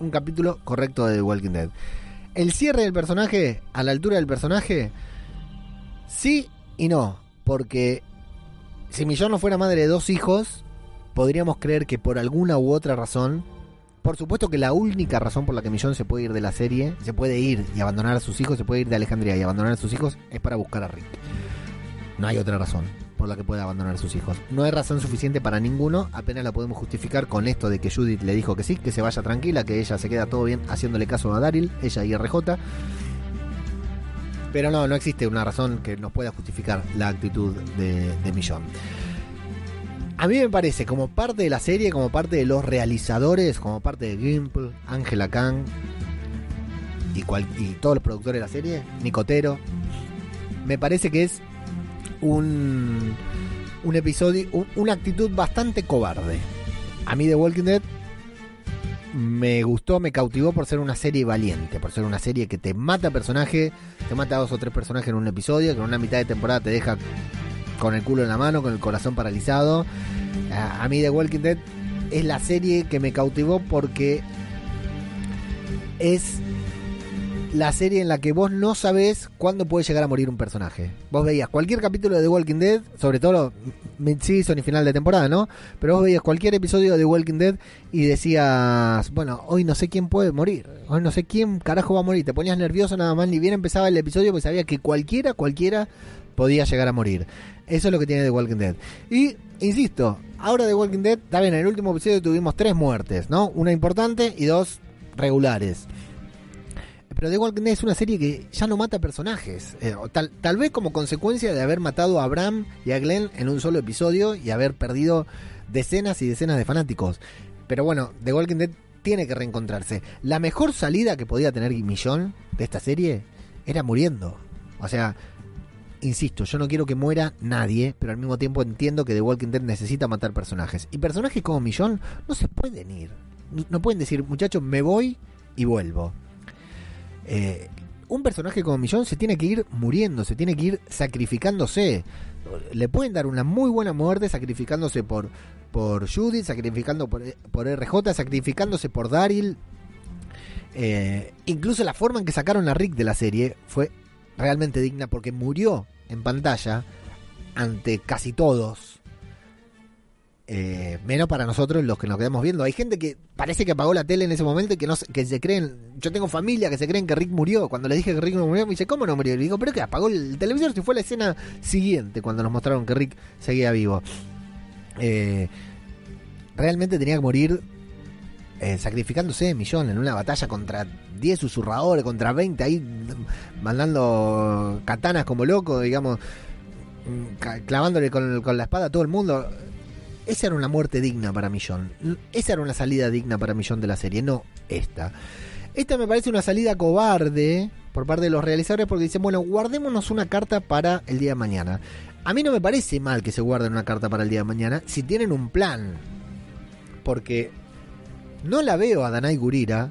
A: Un capítulo correcto de The Walking Dead. El cierre del personaje, a la altura del personaje, sí y no. Porque si Millón no fuera madre de dos hijos, podríamos creer que por alguna u otra razón por supuesto que la única razón por la que Millón se puede ir de la serie, se puede ir y abandonar a sus hijos, se puede ir de Alejandría y abandonar a sus hijos, es para buscar a Rick. No hay otra razón por la que pueda abandonar a sus hijos. No hay razón suficiente para ninguno, apenas la podemos justificar con esto de que Judith le dijo que sí, que se vaya tranquila, que ella se queda todo bien haciéndole caso a Daryl, ella y RJ. Pero no, no existe una razón que nos pueda justificar la actitud de, de Millón. A mí me parece, como parte de la serie, como parte de los realizadores, como parte de Gimple, Angela Kang y, y todos los productores de la serie, Nicotero, me parece que es un, episodio, un- una actitud bastante cobarde. A mí The Walking Dead me gustó, me cautivó por ser una serie valiente, por ser una serie que te mata personaje, te mata a dos o tres personajes en un episodio, que en una mitad de temporada te deja con el culo en la mano, con el corazón paralizado. A, mí The Walking Dead es la serie que me cautivó porque es la serie en la que vos no sabés cuándo puede llegar a morir un personaje. Vos veías cualquier capítulo de The Walking Dead, sobre todo mid-season y final de temporada, ¿no? Pero vos veías cualquier episodio de The Walking Dead y decías, bueno, hoy no sé quién puede morir, hoy no sé quién carajo va a morir. Te ponías nervioso nada más, ni bien empezaba el episodio, porque sabías que cualquiera, cualquiera podía llegar a morir. Eso es lo que tiene The Walking Dead. Y, insisto, ahora The Walking Dead, está bien, en el último episodio tuvimos tres muertes, ¿no? Una importante y dos regulares. Pero The Walking Dead es una serie que ya no mata personajes. Eh, tal, tal vez como consecuencia de haber matado a Abraham y a Glenn en un solo episodio y haber perdido decenas y decenas de fanáticos. Pero bueno, The Walking Dead tiene que reencontrarse. La mejor salida que podía tener Millón de esta serie era muriendo. O sea, insisto, yo no quiero que muera nadie, pero al mismo tiempo entiendo que The Walking Dead necesita matar personajes. Y personajes como Millón no se pueden ir. No pueden decir, muchachos, me voy y vuelvo. Eh, un personaje como Millón se tiene que ir muriendo, se tiene que ir sacrificándose. Le pueden dar una muy buena muerte sacrificándose por, por Judith, sacrificando por, por RJ, sacrificándose por Daryl. Eh, incluso la forma en que sacaron a Rick de la serie fue realmente digna porque murió en pantalla ante casi todos. Eh, menos para nosotros los que nos quedamos viendo. Hay gente que parece que apagó la tele en ese momento y que no se creen. Yo tengo familia que se creen que Rick murió. Cuando le dije que Rick no murió, me dice, ¿cómo no murió? Le digo, pero que apagó el televisor si fue la escena siguiente cuando nos mostraron que Rick seguía vivo. Eh, realmente tenía que morir eh, sacrificándose Millón en una batalla contra 10 susurradores, contra 20 ahí mandando katanas como loco, digamos, mm, clavándole con, con la espada a todo el mundo esa era una muerte digna para Millón. Esa era una salida digna para Millón de la serie, no esta. Esta me parece una salida cobarde por parte de los realizadores porque dicen, bueno, guardémonos una carta para el día de mañana. A mí no me parece mal que se guarden una carta para el día de mañana si tienen un plan. Porque no la veo a Danai Gurira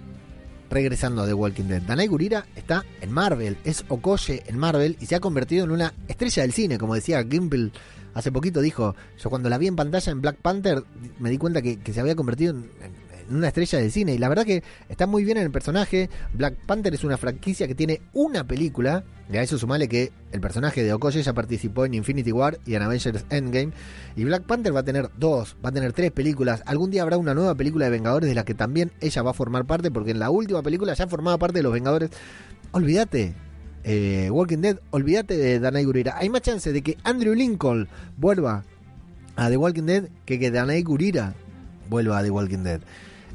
A: regresando a The Walking Dead. Danai Gurira está en Marvel, es Okoye en Marvel y se ha convertido en una estrella del cine, como decía Gimple hace poquito dijo, yo cuando la vi en pantalla en Black Panther me di cuenta que, se había convertido en, una estrella de cine y la verdad que está muy bien en el personaje. Black Panther es una franquicia que tiene una película, y a eso sumale que el personaje de Okoye ya participó en Infinity War y en Avengers Endgame y Black Panther va a tener dos, va a tener tres películas. Algún día habrá una nueva película de Vengadores de la que también ella va a formar parte porque en la última película ya formaba parte de los Vengadores. Olvídate, eh, Walking Dead, olvídate de Danai Gurira. Hay más chance de que Andrew Lincoln vuelva a The Walking Dead que que Danai Gurira vuelva a The Walking Dead.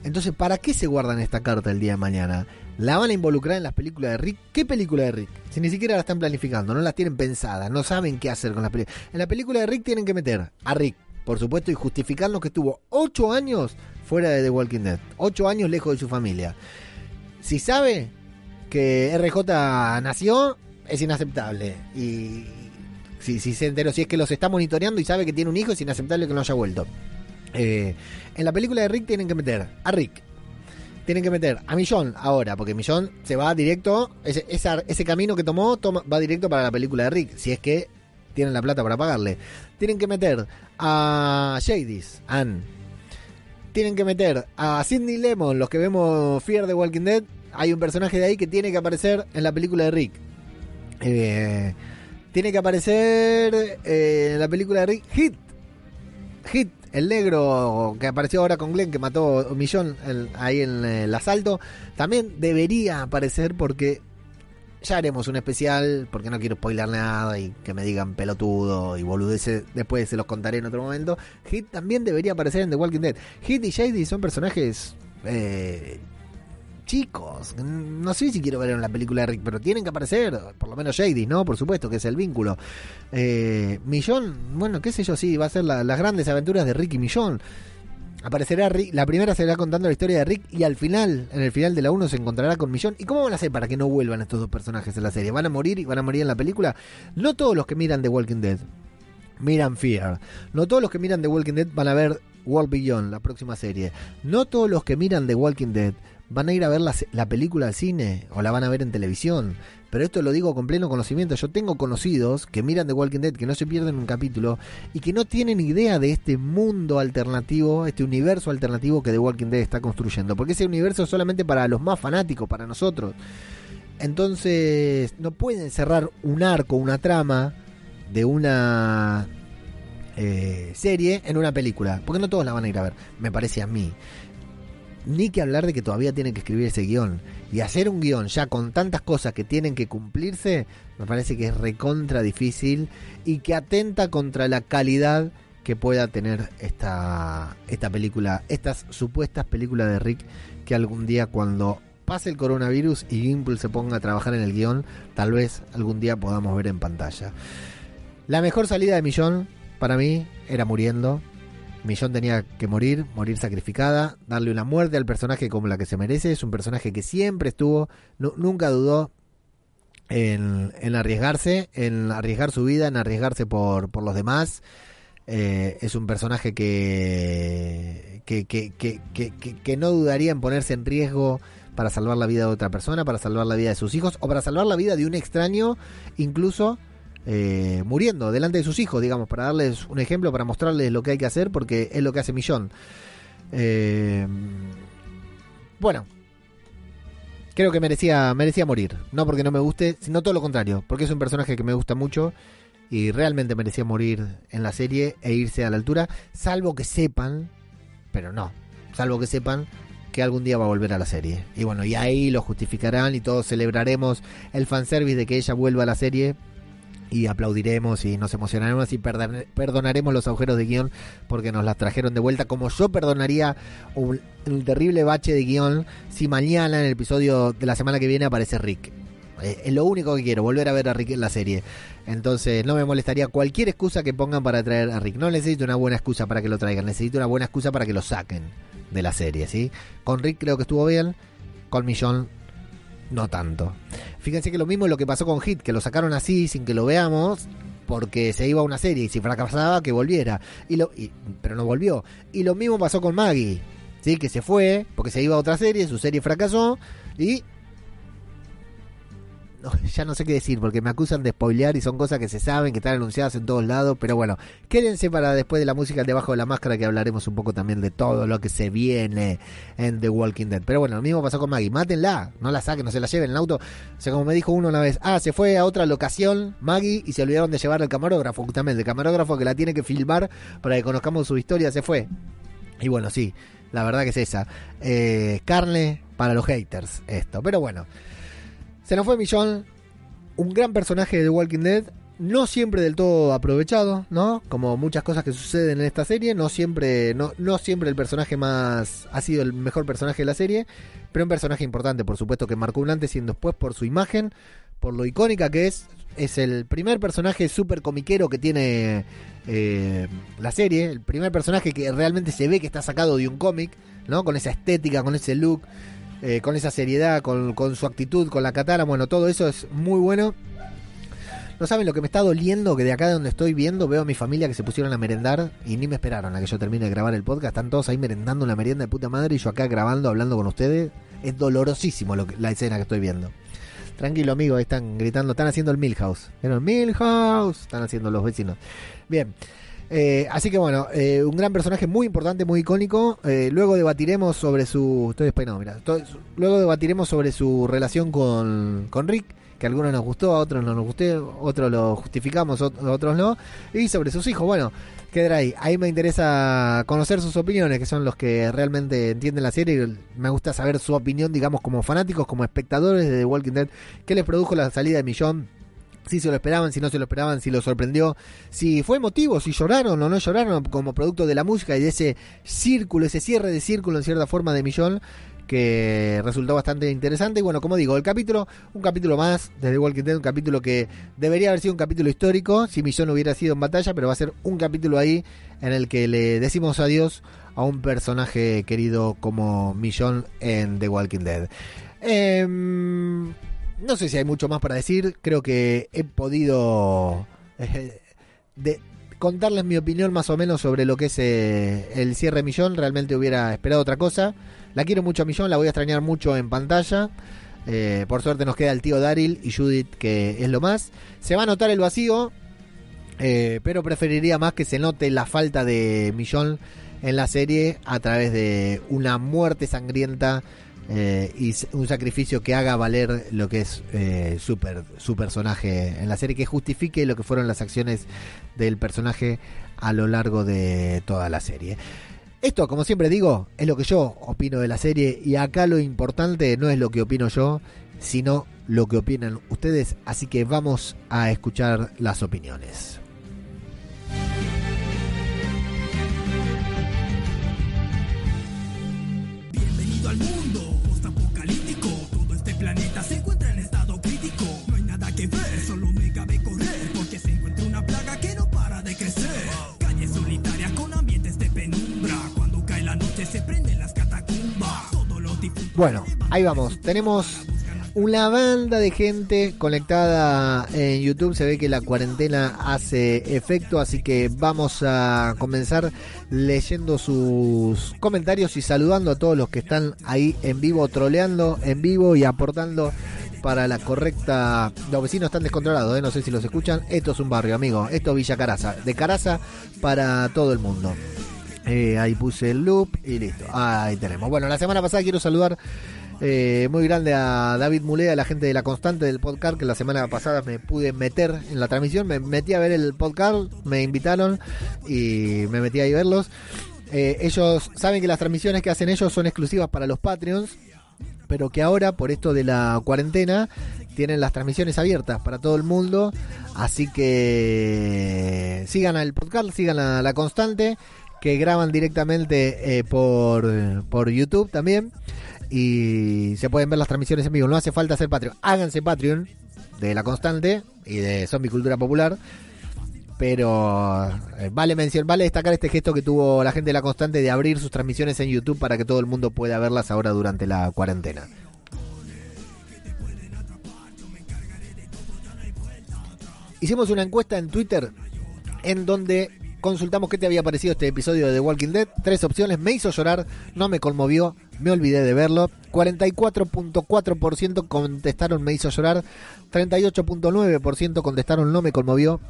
A: Entonces, ¿para qué se guardan esta carta el día de mañana? ¿La van a involucrar en las películas de Rick? ¿Qué película de Rick? Si ni siquiera la están planificando, no las tienen pensadas, no saben qué hacer con las películas. En la película de Rick tienen que meter a Rick, por supuesto, y justificarnos que estuvo 8 años fuera de The Walking Dead. 8 años lejos de su familia. Si sabe, que RJ nació es inaceptable. Y si, si se enteró, si es que los está monitoreando y sabe que tiene un hijo, es inaceptable que no haya vuelto. Eh, en la película de Rick tienen que meter a Rick. Tienen que meter a Millón ahora, porque Millón se va directo, ese, ese camino que tomó va directo para la película de Rick, si es que tienen la plata para pagarle. Tienen que meter a Jadis, Ann. Tienen que meter a Sidney Lemon, los que vemos Fear the Walking Dead, hay un personaje de ahí que tiene que aparecer en la película de Rick. Eh, tiene que aparecer eh, en la película de Rick Hit. Hit, el negro que apareció ahora con Glenn, que mató un millón ahí en el asalto. También debería aparecer porque ya haremos un especial, porque no quiero spoiler nada y que me digan pelotudo y boludeces, después se los contaré en otro momento. Hit también debería aparecer en The Walking Dead. Hit y Shady son personajes eh, chicos. No sé si quiero ver en la película de Rick, pero tienen que aparecer, por lo menos Shady, ¿no? Por supuesto, que es el vínculo. Eh, Millón, bueno, qué sé yo, sí, va a ser las grandes aventuras de Rick y Millón. Aparecerá Rick, la primera se irá contando la historia de Rick y al final, en el final de la 1 se encontrará con Millón. ¿Y cómo van a hacer para que no vuelvan estos dos personajes en la serie? ¿Van a morir y van a morir en la película? No todos los que miran The Walking Dead miran Fear. No todos los que miran The Walking Dead van a ver World Beyond, la próxima serie. No todos los que miran The Walking Dead van a ir a ver la, película al cine o la van a ver en televisión. Pero esto lo digo con pleno conocimiento. Yo tengo conocidos que miran The Walking Dead, que no se pierden un capítulo y que no tienen idea de este mundo alternativo, este universo alternativo que The Walking Dead está construyendo. Porque ese universo es solamente para los más fanáticos, para nosotros. Entonces, no pueden cerrar un arco, una trama de una eh, serie en una película. Porque no todos la van a ir a ver, me parece a mí ni que hablar de que todavía tienen que escribir ese guion. Y hacer un guion ya con tantas cosas que tienen que cumplirse, me parece que es recontra difícil y que atenta contra la calidad que pueda tener esta, esta película, estas supuestas películas de Rick que algún día cuando pase el coronavirus y Gimple se ponga a trabajar en el guion, tal vez algún día podamos ver en pantalla. La mejor salida de Millón para mí era muriendo, Millón tenía que morir, morir sacrificada, darle una muerte al personaje como la que se merece. Es un personaje que siempre estuvo, nu- nunca dudó en, arriesgarse, en arriesgar su vida, en arriesgarse por, por los demás. Eh, es un personaje que, que, que, que- que no dudaría en ponerse en riesgo para salvar la vida de otra persona, para salvar la vida de sus hijos o para salvar la vida de un extraño, incluso eh, muriendo delante de sus hijos, digamos, para darles un ejemplo, para mostrarles lo que hay que hacer, porque es lo que hace Millón. Eh, bueno, creo que merecía, merecía morir. No porque no me guste, sino todo lo contrario, porque es un personaje que me gusta mucho y realmente merecía morir en la serie e irse a la altura, salvo que sepan, pero no, salvo que sepan que algún día va a volver a la serie. Y bueno, y ahí lo justificarán y todos celebraremos el fanservice de que ella vuelva a la serie y aplaudiremos y nos emocionaremos y perdon- perdonaremos los agujeros de guion porque nos las trajeron de vuelta, como yo perdonaría un, un terrible bache de guion si mañana en el episodio de la semana que viene aparece Rick. Eh, es lo único que quiero, volver a ver a Rick en la serie. Entonces no me molestaría cualquier excusa que pongan para traer a Rick. No necesito una buena excusa para que lo traigan, necesito una buena excusa para que lo saquen de la serie, ¿sí? Con Rick creo que estuvo bien, con Millón no tanto. Fíjense que lo mismo es lo que pasó con Hit, que lo sacaron así sin que lo veamos porque se iba a una serie y si fracasaba que volviera. Y lo, y- pero no volvió. Y lo mismo pasó con Maggie, ¿sí? que se fue porque se iba a otra serie, su serie fracasó y... Ya no sé qué decir porque me acusan de spoilear y son cosas que se saben, que están anunciadas en todos lados, pero bueno, quédense para después de la música debajo de la máscara que hablaremos un poco también de todo lo que se viene en The Walking Dead. Pero bueno, lo mismo pasó con Maggie, mátenla, no la saquen, no se la lleven en el auto. O sea, como me dijo uno una vez, ah, se fue a otra locación Maggie y se olvidaron de llevar al camarógrafo, justamente, el camarógrafo que la tiene que filmar para que conozcamos su historia, se fue. Y bueno, sí, la verdad que es esa. Eh, carne para los haters, esto. Pero bueno, se nos fue Millón, un gran personaje de The Walking Dead, no siempre del todo aprovechado, ¿no? Como muchas cosas que suceden en esta serie, no siempre, no, siempre el personaje más ha sido el mejor personaje de la serie, pero un personaje importante, por supuesto, que marcó un antes y un después por su imagen, por lo icónica que es. Es el primer personaje súper comiquero que tiene eh, la serie, el primer personaje que realmente se ve que está sacado de un cómic, ¿no? Con esa estética, con ese look, eh, con esa seriedad, con, con su actitud, con la katana, bueno, todo eso es muy bueno. No saben lo que me está doliendo, que de acá de donde estoy viendo veo a mi familia que se pusieron a merendar y ni me esperaron a que yo termine de grabar el podcast. Están todos ahí merendando una merienda de puta madre y yo acá grabando, hablando con ustedes. Es dolorosísimo lo que- la escena que estoy viendo. Tranquilo, amigo, están gritando, están haciendo el Milhouse. ¿Vieron? Milhouse, están haciendo los vecinos. Bien. Eh, así que bueno, eh, un gran personaje muy importante, muy icónico. Eh, luego debatiremos sobre su. Mira. Luego debatiremos sobre su relación con, con Rick, que a algunos nos gustó, a otros no nos gustó, otros lo justificamos, ot- otros no. Y sobre sus hijos, bueno, quedará ahí. Ahí me interesa conocer sus opiniones, que son los que realmente entienden la serie. Me gusta saber su opinión, digamos, como fanáticos, como espectadores de The Walking Dead. ¿Qué les produjo la salida de Millón? Si se lo esperaban, si no se lo esperaban, si lo sorprendió, si fue emotivo, si lloraron o no lloraron como producto de la música y de ese círculo, ese cierre de círculo en cierta forma de Millón que resultó bastante interesante. Y bueno, como digo, el capítulo, un capítulo más de The Walking Dead, un capítulo que debería haber sido un capítulo histórico si Millón hubiera sido en batalla, pero va a ser un capítulo ahí en el que le decimos adiós a un personaje querido como Millón en The Walking Dead. Em, no sé si hay mucho más para decir, creo que he podido eh, de, contarles mi opinión más o menos sobre lo que es eh, el cierre Millón, realmente hubiera esperado otra cosa. La quiero mucho a Millón, la voy a extrañar mucho en pantalla. Eh, por suerte nos queda el tío Daryl y Judith, que es lo más. Se va a notar el vacío, pero preferiría más que se note la falta de Millón en la serie a través de una muerte sangrienta eh, y un sacrificio que haga valer lo que es eh, su, su personaje en la serie, que justifique lo que fueron las acciones del personaje a lo largo de toda la serie. Esto, como siempre digo, es lo que yo opino de la serie y acá lo importante no es lo que opino yo, sino lo que opinan ustedes, así que vamos a escuchar las opiniones.
B: Bienvenido al mundo
A: Bueno, ahí vamos. Tenemos una banda de gente conectada en YouTube. Se ve que la cuarentena hace efecto, así que vamos a comenzar leyendo sus comentarios y saludando a todos los que están ahí en vivo, troleando en vivo y aportando para la correcta. Los vecinos están descontrolados, ¿eh? no sé si los escuchan. Esto es un barrio, amigo. Esto es Villa Caraza. De Caraza para todo el mundo. Eh, ahí puse el loop y listo. Ahí tenemos. Bueno, la semana pasada quiero saludar eh, muy grande a David Mulea, la gente de La Constante del podcast, que la semana pasada me pude meter en la transmisión. Me metí a ver el podcast, me invitaron y me metí ahí a verlos. Eh, ellos saben que las transmisiones que hacen ellos son exclusivas para los Patreons, pero que ahora, por esto de la cuarentena, tienen las transmisiones abiertas para todo el mundo. Así que sigan al podcast, sigan a La Constante que graban directamente eh, por, por YouTube también. Y se pueden ver las transmisiones en vivo. No hace falta hacer Patreon. Háganse Patreon de La Constante y de Zombie Cultura Popular. Pero eh, vale mencionar, vale destacar este gesto que tuvo la gente de La Constante de abrir sus transmisiones en YouTube para que todo el mundo pueda verlas ahora durante la cuarentena. Hicimos una encuesta en Twitter en donde consultamos qué te había parecido este episodio de The Walking Dead. Tres opciones, me hizo llorar, no me conmovió, me olvidé de verlo. 44.4% contestaron me hizo llorar, 38.9% contestaron no me conmovió.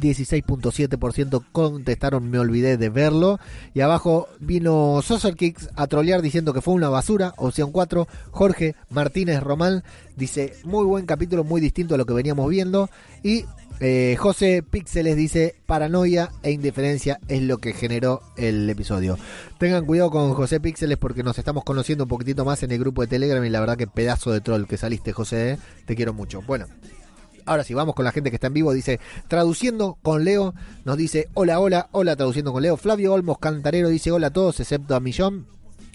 A: 16.7% contestaron me olvidé de verlo. Y abajo vino Saucer Kicks a trolear diciendo que fue una basura. Opción 4, Jorge Martínez Román dice muy buen capítulo, muy distinto a lo que veníamos viendo. Y eh, José Píxeles dice paranoia e indiferencia es lo que generó el episodio. Tengan cuidado con José Píxeles porque nos estamos conociendo un poquitito más en el grupo de Telegram y la verdad que pedazo de troll que saliste José, ¿eh? te quiero mucho. Bueno. Ahora sí, vamos con la gente que está en vivo. Dice, traduciendo con Leo, nos dice, hola, hola, hola, traduciendo con Leo. Flavio Olmos Cantarero dice, hola a todos, excepto a Millón.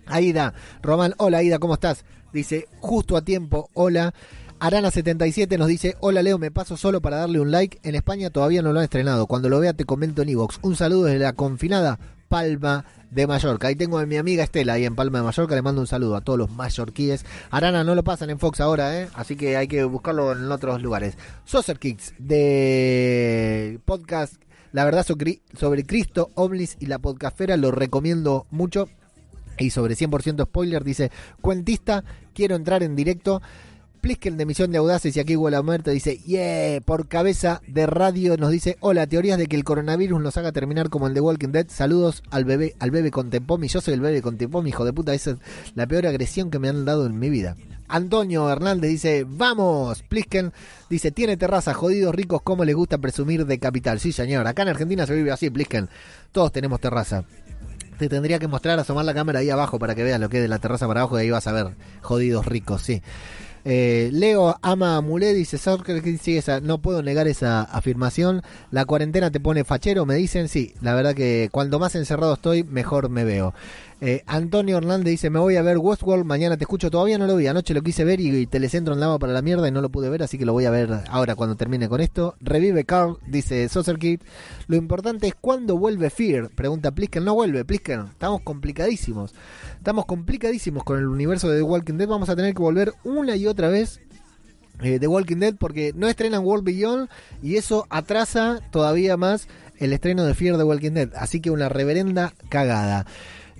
A: Aida, Román, hola Aida, ¿cómo estás? Dice, justo a tiempo, hola. Arana77 nos dice, hola Leo, me paso solo para darle un like. En España todavía no lo han estrenado. Cuando lo vea te comento en Evox. Un saludo desde la confinada Palma de Mallorca. Ahí tengo a mi amiga Estela, ahí en Palma de Mallorca. Le mando un saludo a todos los mallorquíes. Arana no lo pasan en Fox ahora, ¿eh? así que hay que buscarlo en otros lugares. Saucer Kicks de podcast La verdad sobre Cristo, Omnis y la podcastfera lo recomiendo mucho. Y sobre 100% spoiler dice, cuentista, quiero entrar en directo. Plisken de Misión de Audaces y aquí huele a muerte dice, yeah, por cabeza de radio nos dice, hola, teorías de que el coronavirus nos haga terminar como el de Walking Dead, saludos al bebé, al bebé con Tempomi, yo soy el bebé con Tempomi, hijo de puta, esa es la peor agresión que me han dado en mi vida. Antonio Hernández dice, vamos, Plisken dice, tiene terraza, jodidos ricos, como les gusta presumir de capital. Sí, señor, acá en Argentina se vive así, Plisken, todos tenemos terraza. Te tendría que mostrar, asomar la cámara ahí abajo para que veas lo que es de la terraza para abajo y ahí vas a ver, jodidos ricos, sí. Eh, Leo ama a Mulé, dice esa, no puedo negar esa afirmación. La cuarentena te pone fachero, me dicen, sí, la verdad que cuando más encerrado estoy, mejor me veo. Eh, Antonio Hernández dice, me voy a ver Westworld, mañana te escucho, todavía no lo vi, anoche lo quise ver y, Telecentro andaba para la mierda y no lo pude ver, así que lo voy a ver ahora cuando termine con esto. Revive Carl, dice Saucer Kid. Lo importante es cuándo vuelve Fear, pregunta Plisken, no vuelve, Plisken, estamos complicadísimos, estamos complicadísimos con el universo de The Walking Dead, vamos a tener que volver una y otra vez eh, The Walking Dead porque no estrenan World Beyond y eso atrasa todavía más el estreno de Fear The Walking Dead, así que una reverenda cagada.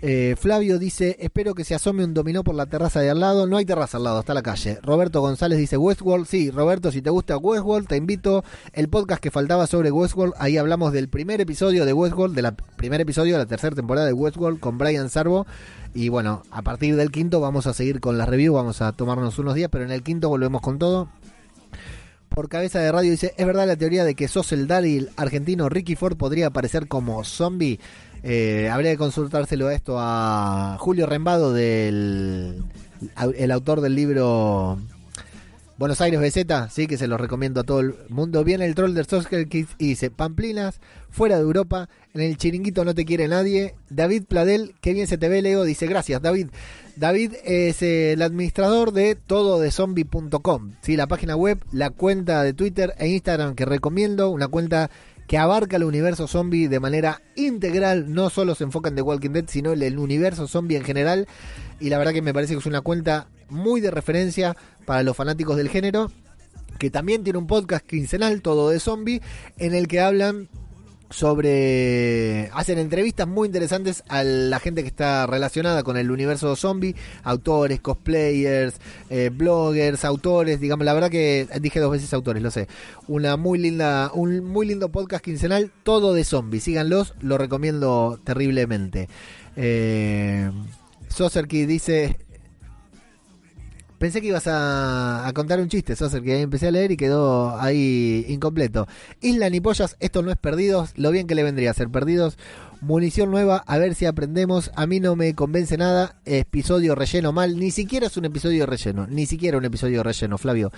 A: Eh, Flavio dice, espero que se asome un dominó por la terraza de al lado. No hay terraza al lado, está la calle. Roberto González dice Westworld. Sí, Roberto, si te gusta Westworld, te invito. El podcast que faltaba sobre Westworld, ahí hablamos del primer episodio de Westworld, del primer episodio de la tercera temporada de Westworld con Brian Sarbo. Y bueno, a partir del quinto vamos a seguir con la review, vamos a tomarnos unos días, pero en el quinto volvemos con todo por cabeza de radio dice, ¿es verdad la teoría de que sos el Daryl argentino Ricky Ford podría aparecer como zombie? Eh, habría que consultárselo esto a Julio Rembado, del, el autor del libro Buenos Aires BZ, sí, que se lo recomiendo a todo el mundo. Viene el troll del Soccer Kids y dice, Pamplinas, fuera de Europa, en el chiringuito no te quiere nadie. David Pladel, qué bien se te ve, Leo, dice, gracias, David. David es el administrador de tododezombie.com, ¿sí? la página web, la cuenta de Twitter e Instagram que recomiendo, una cuenta que abarca el universo zombie de manera integral, no solo se enfoca en The Walking Dead, sino en el universo zombie en general. Y la verdad que me parece que es una cuenta muy de referencia para los fanáticos del género, que también tiene un podcast quincenal, todo de zombie, en el que hablan sobre hacen entrevistas muy interesantes a la gente que está relacionada con el universo zombie, autores, cosplayers, eh, bloggers, autores, digamos, la verdad que dije dos veces autores, lo sé. Una muy linda, un muy lindo podcast quincenal, todo de zombies, síganlos, lo recomiendo terriblemente. Eh, Soserki dice Pensé que ibas a, contar un chiste, Soser, que empecé a leer y quedó ahí incompleto. Isla ni pollas, esto no es perdidos, lo bien que le vendría a ser perdidos. Munición nueva, a ver si aprendemos. A mí no me convence nada. Episodio relleno mal. Ni siquiera es un episodio relleno. Ni siquiera un episodio relleno, Flavio.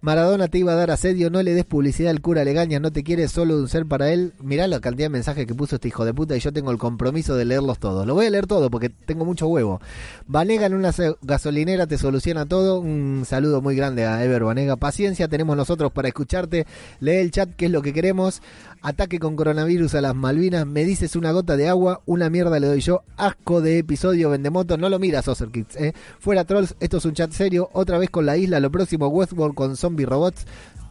A: Maradona te iba a dar asedio. No le des publicidad al cura Legaña. No te quiere solo un ser para él. Mirá la cantidad de mensajes que puso este hijo de puta. Y yo tengo el compromiso de leerlos todos. Lo voy a leer todo porque tengo mucho huevo. Vanega en una gasolinera te soluciona todo. Un saludo muy grande a Ever Vanega. Paciencia tenemos nosotros para escucharte. Lee el chat, que es lo que queremos. Ataque con coronavirus a las Malvinas. Me dices una gota de agua. Una mierda le doy yo. Asco de episodio Vendemoto. No lo miras, Oser Kids. ¿eh? Fuera trolls. Esto es un chat serio. Otra vez con la isla. Lo próximo Westworld con zombie robots.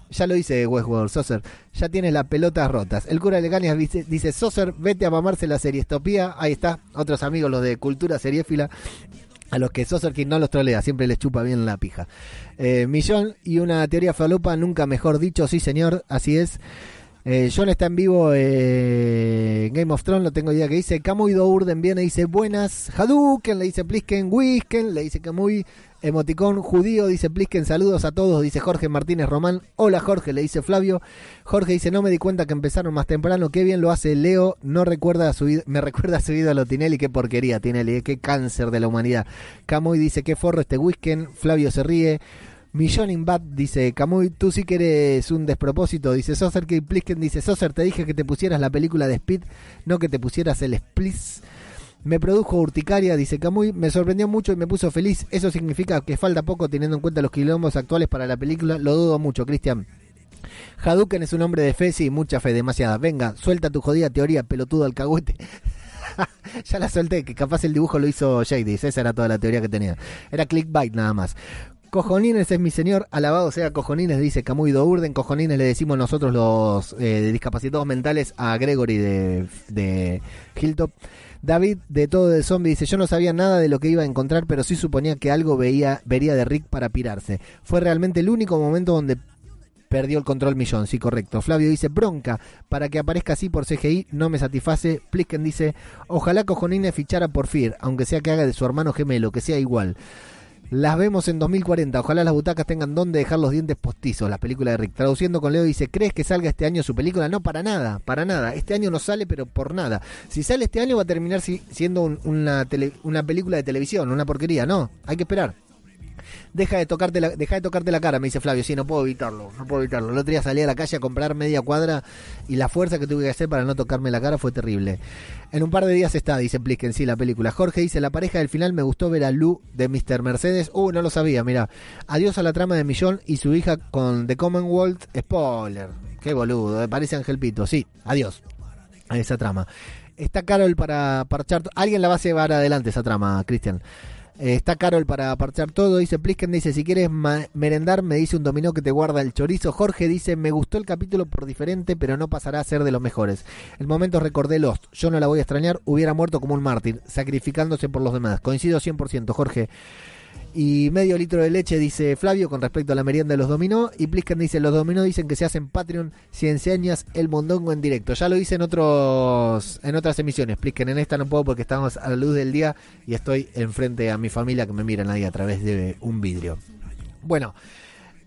A: Ya lo hice Westworld, Soser. Ya tienes las pelotas rotas. El cura Legañas dice, dice, Soser, vete a mamarse la serie Estopía. Ahí está. Otros amigos, los de cultura seriéfila. A los que Soser no los trolea, siempre les chupa bien la pija. Eh, millón y una teoría falopa, nunca mejor dicho, sí señor, así es. Eh, John está en vivo eh, en Game of Thrones, lo tengo idea que dice. Camuy Urden viene dice buenas. Hadouken le dice Plisken. Wisken le dice Camuy. Emoticón judío dice Plisken. Saludos a todos, dice Jorge Martínez Román. Hola Jorge, le dice Flavio. Jorge dice: No me di cuenta que empezaron más temprano. Qué bien lo hace Leo. No recuerda a su, me recuerda a su ídolo Tinelli. Qué porquería Tinelli. Qué cáncer de la humanidad. Camuy dice: Qué forro este Wisken. Flavio se ríe. Millón Bad dice, Camuy, tú sí que eres un despropósito. Dice Soser que Plisken dice, Soser, te dije que te pusieras la película de Speed, no que te pusieras el Spliss. Me produjo urticaria, dice Camuy, me sorprendió mucho y me puso feliz. Eso significa que falta poco teniendo en cuenta los quilombos actuales para la película. Lo dudo mucho, Cristian. Hadouken es un hombre de fe, sí, mucha fe, demasiada. Venga, suelta tu jodida teoría, pelotudo alcahuete. ya la solté, que capaz el dibujo lo hizo Jadis, esa era toda la teoría que tenía. Era clickbait nada más. Cojonines es mi señor, alabado sea Cojonines, dice Camuy Dourden. Cojonines le decimos nosotros los eh, discapacitados mentales a Gregory de, de Hilltop. David de todo de zombie dice, yo no sabía nada de lo que iba a encontrar, pero sí suponía que algo veía, vería de Rick para pirarse. Fue realmente el único momento donde perdió el control millón, sí, correcto. Flavio dice, bronca, para que aparezca así por CGI, no me satisface. Plisken dice, ojalá Cojonines fichara por Fear, aunque sea que haga de su hermano gemelo, que sea igual. Las vemos en 2040. Ojalá las butacas tengan donde dejar los dientes postizos. La película de Rick. Traduciendo con Leo dice, ¿crees que salga este año su película? No, para nada, para nada. Este año no sale, pero por nada. Si sale este año va a terminar siendo una, una película de televisión, una porquería. No, hay que esperar deja de tocarte la, deja de tocarte la cara, me dice Flavio, sí, no puedo evitarlo, no puedo evitarlo. El otro día salí a la calle a comprar media cuadra y la fuerza que tuve que hacer para no tocarme la cara fue terrible. En un par de días está, dice Plisken, sí, la película. Jorge dice, la pareja del final me gustó ver a Lu de Mr. Mercedes. Uh, no lo sabía, mira. Adiós a la trama de Millón y su hija con The Commonwealth. Spoiler. Qué boludo, me parece Ángel Pito. Sí, adiós a esa trama. Está Carol para parchar. Alguien la va a llevar adelante esa trama, Cristian. Eh, está Carol para parchar todo. Dice Plisken, dice, si quieres merendar, me dice un dominó que te guarda el chorizo. Jorge dice, me gustó el capítulo por diferente, pero no pasará a ser de los mejores. El momento recordé Lost. Yo no la voy a extrañar, hubiera muerto como un mártir, sacrificándose por los demás. Coincido 100%, Jorge y medio litro de leche, dice Flavio, con respecto a la merienda de los dominó. Y Plisken dice, los dominó dicen que se hacen Patreon si enseñas el mondongo en directo. Ya lo hice en otros en otras emisiones. Plisken en esta no puedo porque estamos a la luz del día y estoy enfrente a mi familia que me miran ahí a través de un vidrio. Bueno,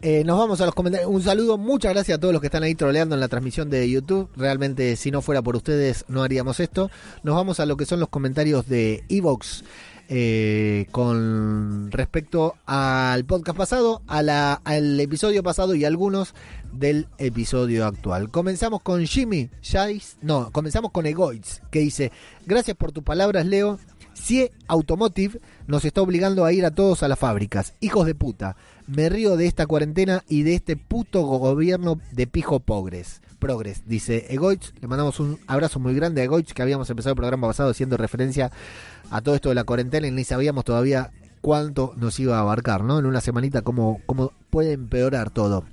A: eh, nos vamos a los comentarios. Un saludo, muchas gracias a todos los que están ahí troleando en la transmisión de YouTube. Realmente, si no fuera por ustedes, no haríamos esto. Nos vamos a lo que son los comentarios de Evox. Eh, con respecto al podcast pasado, al episodio pasado y algunos del episodio actual. Comenzamos con Jimmy Jais, no, comenzamos con Egoitz, que dice, gracias por tus palabras, Leo. CIE Automotive nos está obligando a ir a todos a las fábricas. Hijos de puta. Me río de esta cuarentena y de este puto gobierno de pijo progres. Progres, dice Egoitz. Le mandamos un abrazo muy grande a Egoitz, que habíamos empezado el programa pasado haciendo referencia a todo esto de la cuarentena y ni sabíamos todavía cuánto nos iba a abarcar, ¿no? En una semanita, cómo, cómo puede empeorar todo.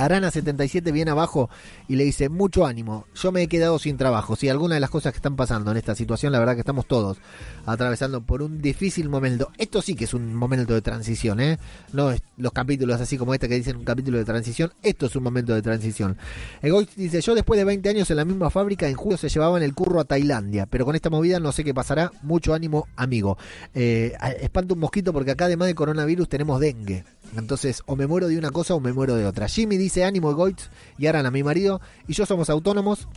A: Arana77 viene abajo y le dice, mucho ánimo, yo me he quedado sin trabajo. Si alguna de las cosas que están pasando en esta situación, la verdad que estamos todos atravesando por un difícil momento. Esto sí que es un momento de transición, ¿eh? No los capítulos así como este que dicen un capítulo de transición, esto es un momento de transición. Egoist dice, yo después de 20 años en la misma fábrica, en julio se llevaban el curro a Tailandia, pero con esta movida no sé qué pasará, mucho ánimo, amigo. Eh, espanto un mosquito porque acá además de coronavirus tenemos dengue. Entonces, o me muero de una cosa o me muero de otra. Jimmy dice ánimo Goitz y Aran mi marido y yo somos autónomos.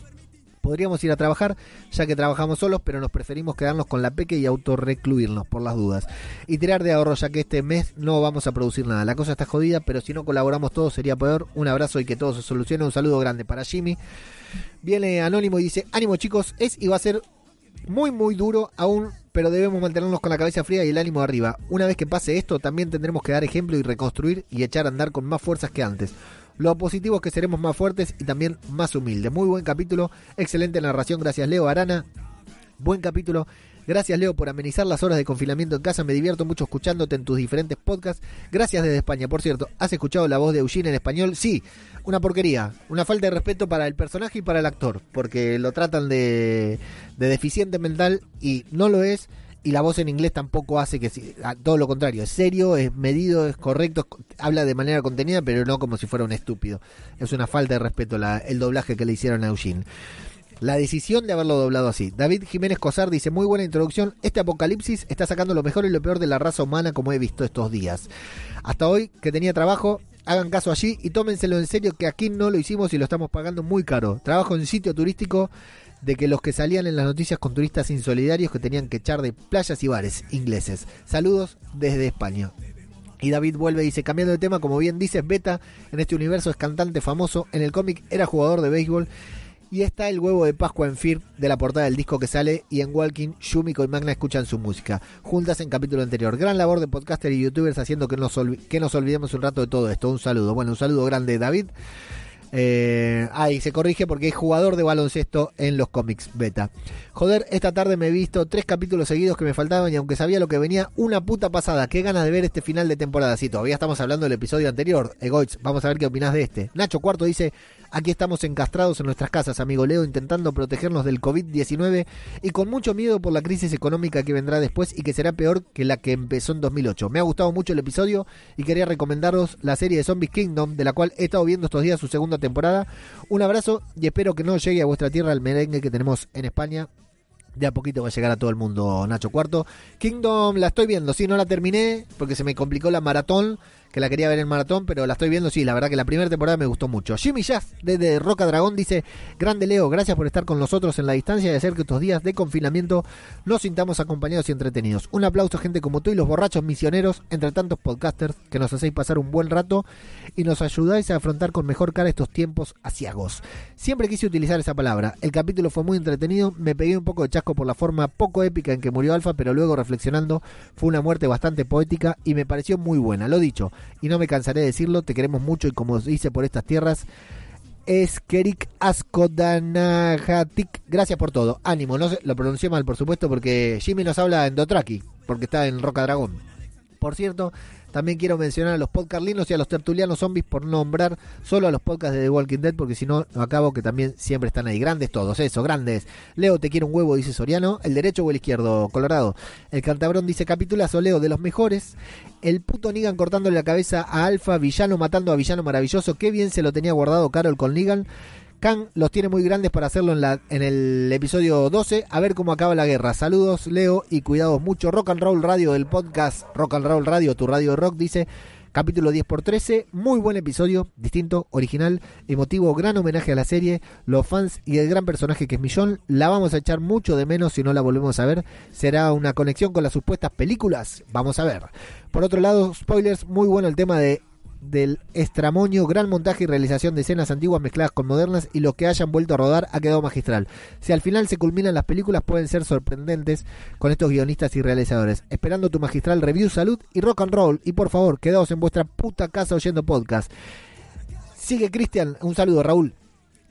A: Podríamos ir a trabajar, ya que trabajamos solos, pero nos preferimos quedarnos con la peque y autorrecluirnos por las dudas. Y tirar de ahorro, ya que este mes no vamos a producir nada. La cosa está jodida, pero si no colaboramos todos sería peor. Un abrazo y que todo se solucione. Un saludo grande para Jimmy. Viene Anónimo y dice, ánimo chicos, es y va a ser muy muy duro aún pero debemos mantenernos con la cabeza fría y el ánimo arriba. Una vez que pase esto, también tendremos que dar ejemplo y reconstruir y echar a andar con más fuerzas que antes. Lo positivo es que seremos más fuertes y también más humildes. Muy buen capítulo, excelente narración, gracias Leo Arana. Buen capítulo. Gracias Leo por amenizar las horas de confinamiento en casa. Me divierto mucho escuchándote en tus diferentes podcasts. Gracias desde España. Por cierto, ¿has escuchado la voz de Eugene en español? Sí, una porquería. Una falta de respeto para el personaje y para el actor. Porque lo tratan de, de deficiente mental y no lo es. Y la voz en inglés tampoco hace que todo lo contrario, es serio, es medido, es correcto, habla de manera contenida, pero no como si fuera un estúpido. Es una falta de respeto la, el doblaje que le hicieron a Eugene la decisión de haberlo doblado así. David Jiménez Cosar dice, muy buena introducción, este apocalipsis está sacando lo mejor y lo peor de la raza humana como he visto estos días. Hasta hoy, que tenía trabajo, hagan caso allí y tómenselo en serio que aquí no lo hicimos y lo estamos pagando muy caro. Trabajo en sitio turístico de que los que salían en las noticias con turistas insolidarios que tenían que echar de playas y bares ingleses. Saludos desde España. Y David vuelve y dice, cambiando de tema, como bien dices, Beta en este universo es cantante famoso, en el cómic era jugador de béisbol y está el huevo de Pascua en Fear de la portada del disco que sale y en Walking, Yumiko y Magna escuchan su música, juntas en capítulo anterior. Gran labor de podcaster y youtubers haciendo que nos, que nos olvidemos un rato de todo esto. Un saludo. Bueno, un saludo grande David. Eh, se corrige porque es jugador de baloncesto en los cómics beta. Joder, esta tarde me he visto tres capítulos seguidos que me faltaban y aunque sabía lo que venía, una puta pasada. Qué ganas de ver este final de temporada. Sí, todavía estamos hablando del episodio anterior. Egoitz, vamos a ver qué opinas de este. Nacho Cuarto dice, Aquí estamos encastrados en nuestras casas, amigo Leo, intentando protegernos del COVID-19 y con mucho miedo por la crisis económica que vendrá después y que será peor que la que empezó en 2008. Me ha gustado mucho el episodio y quería recomendaros la serie de Zombies Kingdom, de la cual he estado viendo estos días su segunda temporada. Un abrazo y espero que no llegue a vuestra tierra el merengue que tenemos en España de a poquito va a llegar a todo el mundo Nacho Cuarto. Kingdom la estoy viendo, sí, no la terminé porque se me complicó la maratón que la quería ver en maratón, pero la estoy viendo, sí, la verdad que la primera temporada me gustó mucho. Jimmy Jazz, desde Roca Dragón, dice, grande Leo, gracias por estar con nosotros en la distancia y hacer que estos días de confinamiento nos sintamos acompañados y entretenidos. Un aplauso gente como tú y los borrachos misioneros, entre tantos podcasters, que nos hacéis pasar un buen rato y nos ayudáis a afrontar con mejor cara estos tiempos asiagos. Siempre quise utilizar esa palabra. El capítulo fue muy entretenido, me pegué un poco de chasco por la forma poco épica en que murió Alfa, pero luego reflexionando fue una muerte bastante poética y me pareció muy buena. Lo dicho, y no me cansaré de decirlo, te queremos mucho y como dice por estas tierras, es Kerik Askodanahatik. Gracias por todo. Ánimo, no lo pronuncié mal, por supuesto, porque Jimmy nos habla en Dotraki, porque está en Roca Dragón. Por cierto, también quiero mencionar a los podcastlinos y a los tertulianos zombies por nombrar solo a los podcasts de The Walking Dead, porque si no, acabo que también siempre están ahí. Grandes todos, eso, grandes. Leo, te quiero un huevo, dice Soriano. ¿El derecho o el izquierdo, Colorado? El cantabrón dice capitulazo, Leo, de los mejores. El puto Negan cortándole la cabeza a Alfa, villano matando a villano maravilloso. Qué bien se lo tenía guardado Carol con Negan. Khan los tiene muy grandes para hacerlo en, la, en el episodio 12. A ver cómo acaba la guerra. Saludos, Leo, y cuidados mucho. Rock and Roll Radio del podcast Rock and Roll Radio, tu radio rock, dice capítulo 10 por 13. Muy buen episodio, distinto, original, emotivo, gran homenaje a la serie, los fans y el gran personaje que es Millón. La vamos a echar mucho de menos si no la volvemos a ver. Será una conexión con las supuestas películas. Vamos a ver. Por otro lado, spoilers, muy bueno el tema de del estramoño, gran montaje y realización de escenas antiguas mezcladas con modernas y lo que hayan vuelto a rodar ha quedado magistral. Si al final se culminan las películas pueden ser sorprendentes con estos guionistas y realizadores. Esperando tu magistral review, salud y rock and roll. Y por favor, quedaos en vuestra puta casa oyendo podcast. Sigue Cristian, un saludo Raúl.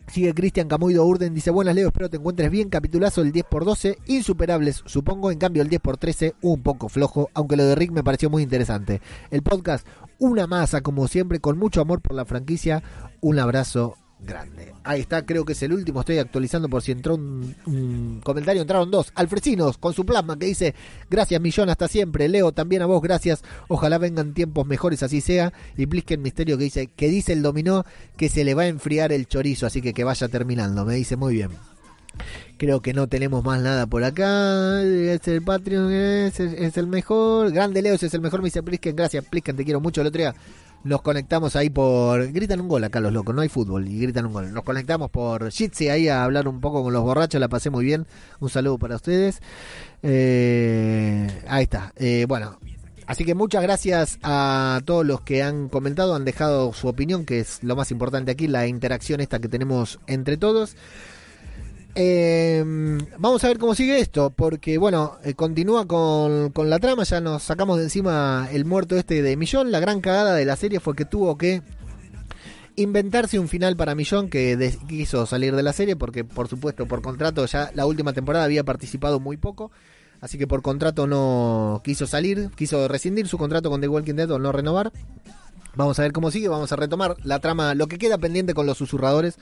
A: Sigue Cristian Camoido Urden, dice buenas Leo, espero te encuentres bien, capitulazo el 10x12, insuperables, supongo, en cambio el 10x13 un poco flojo, aunque lo de Rick me pareció muy interesante. El podcast, una masa como siempre, con mucho amor por la franquicia, un abrazo grande. Ahí está, creo que es el último. Estoy actualizando por si entró un, comentario. Entraron dos. Alfresinos con su plasma que dice: Gracias, millón, hasta siempre. Leo, también a vos, gracias. Ojalá vengan tiempos mejores, así sea. Y Blisken Misterio que dice: Que dice el dominó que se le va a enfriar el chorizo, así que que vaya terminando. Me dice muy bien. Creo que no tenemos más nada por acá. Es el Patreon, es, es el mejor. Grande Leo, es el mejor. Me dice Plisken, gracias Plisken, te quiero mucho. El otro día nos conectamos ahí por. Gritan un gol acá los locos, no hay fútbol y gritan un gol. Nos conectamos por Jitsi ahí a hablar un poco con los borrachos, la pasé muy bien. Un saludo para ustedes. Eh, ahí está. Eh, bueno, Así que muchas gracias a todos los que han comentado, han dejado su opinión, que es lo más importante aquí, la interacción esta que tenemos entre todos. Eh, vamos a ver cómo sigue esto, porque bueno, eh, continúa con, con, la trama, ya nos sacamos de encima el muerto este de Millón, la gran cagada de la serie fue que tuvo que inventarse un final para Millón que quiso salir de la serie, porque por supuesto por contrato ya la última temporada había participado muy poco, así que por contrato no quiso salir, quiso rescindir su contrato con The Walking Dead o no renovar. Vamos a ver cómo sigue, vamos a retomar la trama, lo que queda pendiente con los susurradores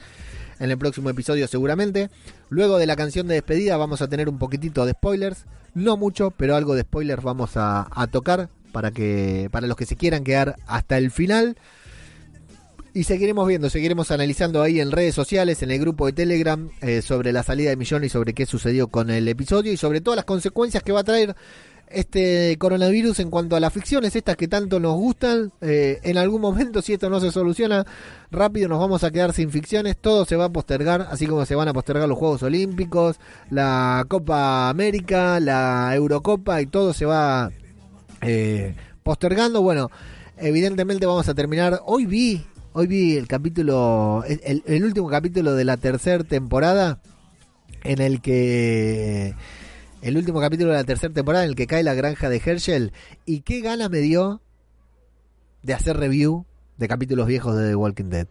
A: en el próximo episodio seguramente. Luego de la canción de despedida vamos a tener un poquitito de spoilers, no mucho, pero algo de spoilers vamos a, tocar para que para los que se quieran quedar hasta el final. Y seguiremos viendo, seguiremos analizando ahí en redes sociales, en el grupo de Telegram, eh, sobre la salida de Millón y sobre qué sucedió con el episodio y sobre todas las consecuencias que va a traer este coronavirus en cuanto a las ficciones, estas que tanto nos gustan. Eh, en algún momento, si esto no se soluciona rápido, nos vamos a quedar sin ficciones. Todo se va a postergar, así como se van a postergar los Juegos Olímpicos, la Copa América, la Eurocopa y todo se va eh, postergando. Bueno, evidentemente vamos a terminar. Hoy vi, hoy vi el capítulo, el, el último capítulo de la tercera temporada en el que el último capítulo de la tercera temporada en el que cae la granja de Herschel. Y qué ganas me dio de hacer review de capítulos viejos de The Walking Dead.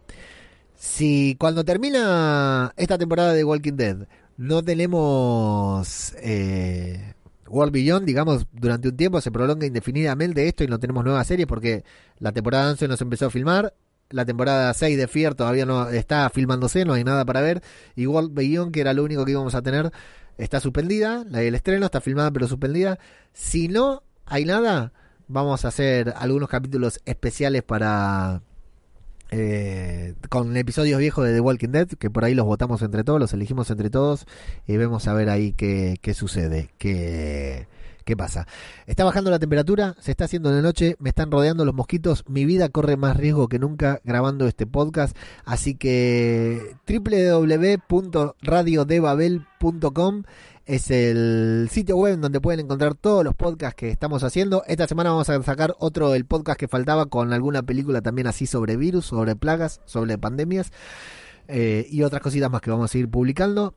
A: Si cuando termina esta temporada de The Walking Dead no tenemos eh, World Beyond, digamos, durante un tiempo se prolonga indefinidamente esto y no tenemos nueva serie porque la temporada 11 no se empezó a filmar, la temporada 6 de Fear todavía no está filmándose, no hay nada para ver, y World Beyond, que era lo único que íbamos a tener, está suspendida, la del estreno está filmada pero suspendida. Si no hay nada, vamos a hacer algunos capítulos especiales para eh, con episodios viejos de The Walking Dead, que por ahí los votamos entre todos, los elegimos entre todos y vemos a ver ahí qué, qué sucede, qué, qué pasa. Está bajando la temperatura, se está haciendo de noche, me están rodeando los mosquitos, mi vida corre más riesgo que nunca grabando este podcast, así que www.radiodebabel.com es el sitio web donde pueden encontrar todos los podcasts que estamos haciendo. Esta semana vamos a sacar otro el podcast que faltaba con alguna película también así sobre virus, sobre plagas, sobre pandemias eh, y otras cositas más que vamos a seguir publicando.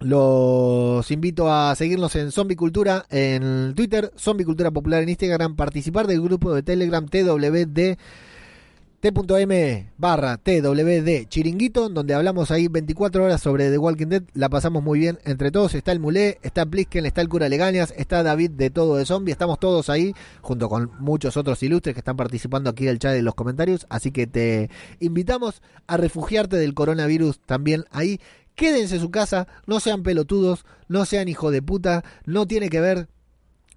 A: Los invito a seguirnos en Zombie Cultura en Twitter, Zombie Cultura Popular en Instagram, participar del grupo de Telegram TWD t.m barra TWD Chiringuito, donde hablamos ahí 24 horas sobre The Walking Dead. La pasamos muy bien entre todos. Está el Mulé, está Plisken, está el Cura Legañas, está David de Todo de Zombie. Estamos todos ahí, junto con muchos otros ilustres que están participando aquí del chat y los comentarios. Así que te invitamos a refugiarte del coronavirus también ahí. Quédense en su casa, no sean pelotudos, no sean hijo de puta, no tiene que ver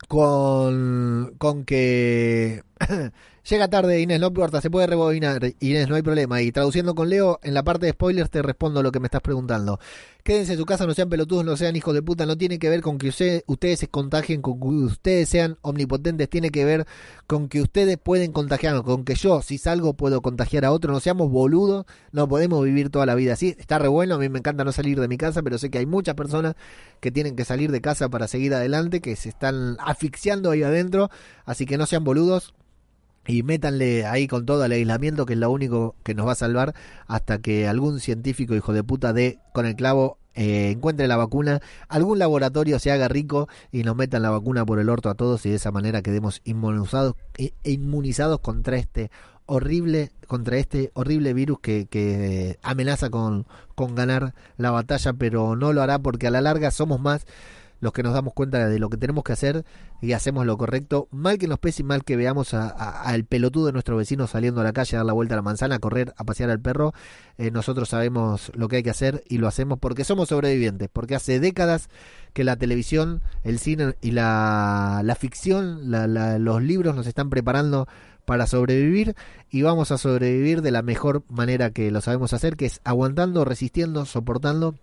A: con, con que llega tarde Inés, no importa, se puede rebobinar Inés, no hay problema. Y traduciendo con Leo, en la parte de spoilers te respondo lo que me estás preguntando. Quédense en su casa, no sean pelotudos, no sean hijos de puta, no tiene que ver con que usted, ustedes se contagien, con que ustedes sean omnipotentes, tiene que ver con que ustedes pueden contagiarnos, con que yo, si salgo, puedo contagiar a otro, no seamos boludos, no podemos vivir toda la vida así. Está re bueno, a mí me encanta no salir de mi casa, pero sé que hay muchas personas que tienen que salir de casa para seguir adelante, que se están asfixiando ahí adentro, así que no sean boludos y métanle ahí con todo el aislamiento que es lo único que nos va a salvar hasta que algún científico hijo de puta dé con el clavo eh, encuentre la vacuna, algún laboratorio se haga rico y nos metan la vacuna por el orto a todos y de esa manera quedemos inmunizados, e inmunizados contra este horrible contra este horrible virus que, que amenaza con, con ganar la batalla, pero no lo hará porque a la larga somos más los que nos damos cuenta de lo que tenemos que hacer y hacemos lo correcto, mal que nos pese y mal que veamos al pelotudo de nuestro vecino saliendo a la calle a dar la vuelta a la manzana, a correr, a pasear al perro, eh, nosotros sabemos lo que hay que hacer y lo hacemos porque somos sobrevivientes, porque hace décadas que la televisión, el cine y la, la ficción, los libros nos están preparando para sobrevivir y vamos a sobrevivir de la mejor manera que lo sabemos hacer, que es aguantando, resistiendo, soportando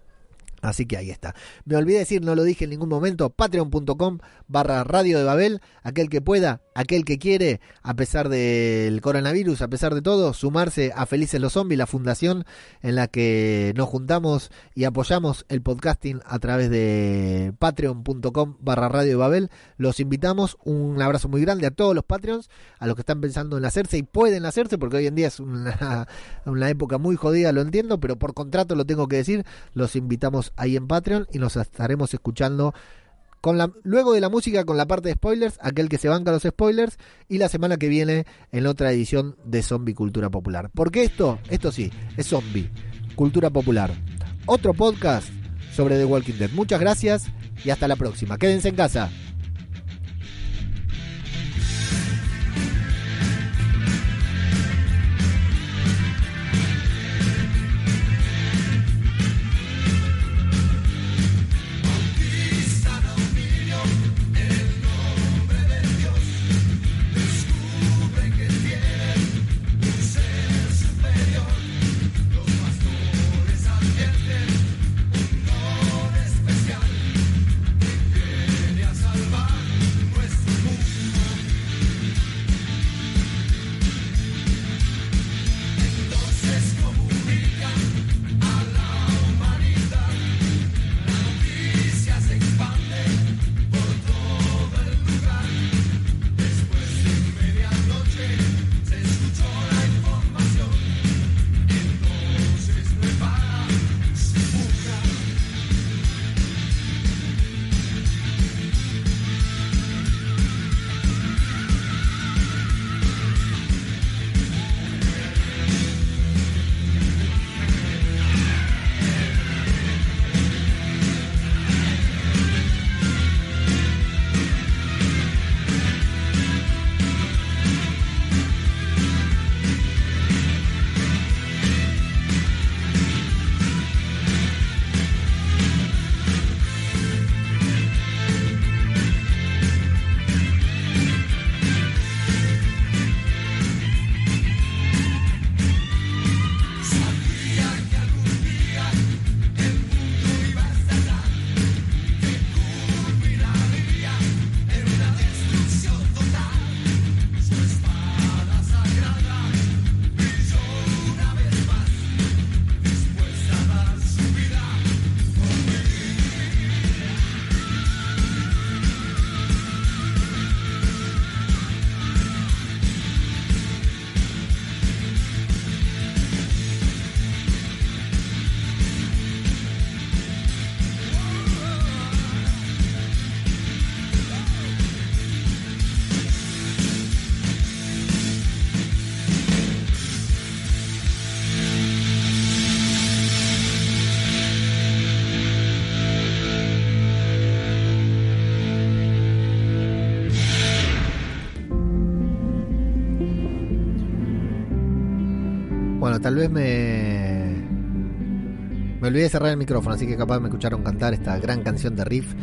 A: Así que ahí está. Me olvidé decir, no lo dije en ningún momento, patreon.com barra radio de Babel, aquel que pueda, aquel que quiere, a pesar del coronavirus, a pesar de todo, sumarse a Felices los Zombies, la fundación en la que nos juntamos y apoyamos el podcasting a través de patreon.com barra radio de Babel. Los invitamos, un abrazo muy grande a todos los Patreons, a los que están pensando en hacerse y pueden hacerse, porque hoy en día es una, una época muy jodida, lo entiendo, pero por contrato lo tengo que decir, los invitamos ahí en Patreon y nos estaremos escuchando con la, luego de la música con la parte de spoilers, aquel que se banca los spoilers, y la semana que viene en otra edición de Zombie Cultura Popular. Porque esto, esto sí, es Zombie, Cultura Popular. Otro podcast sobre The Walking Dead. Muchas gracias y hasta la próxima. Quédense en casa. Tal vez me. Me olvidé de cerrar el micrófono, así que capaz me escucharon cantar esta gran canción de Riff.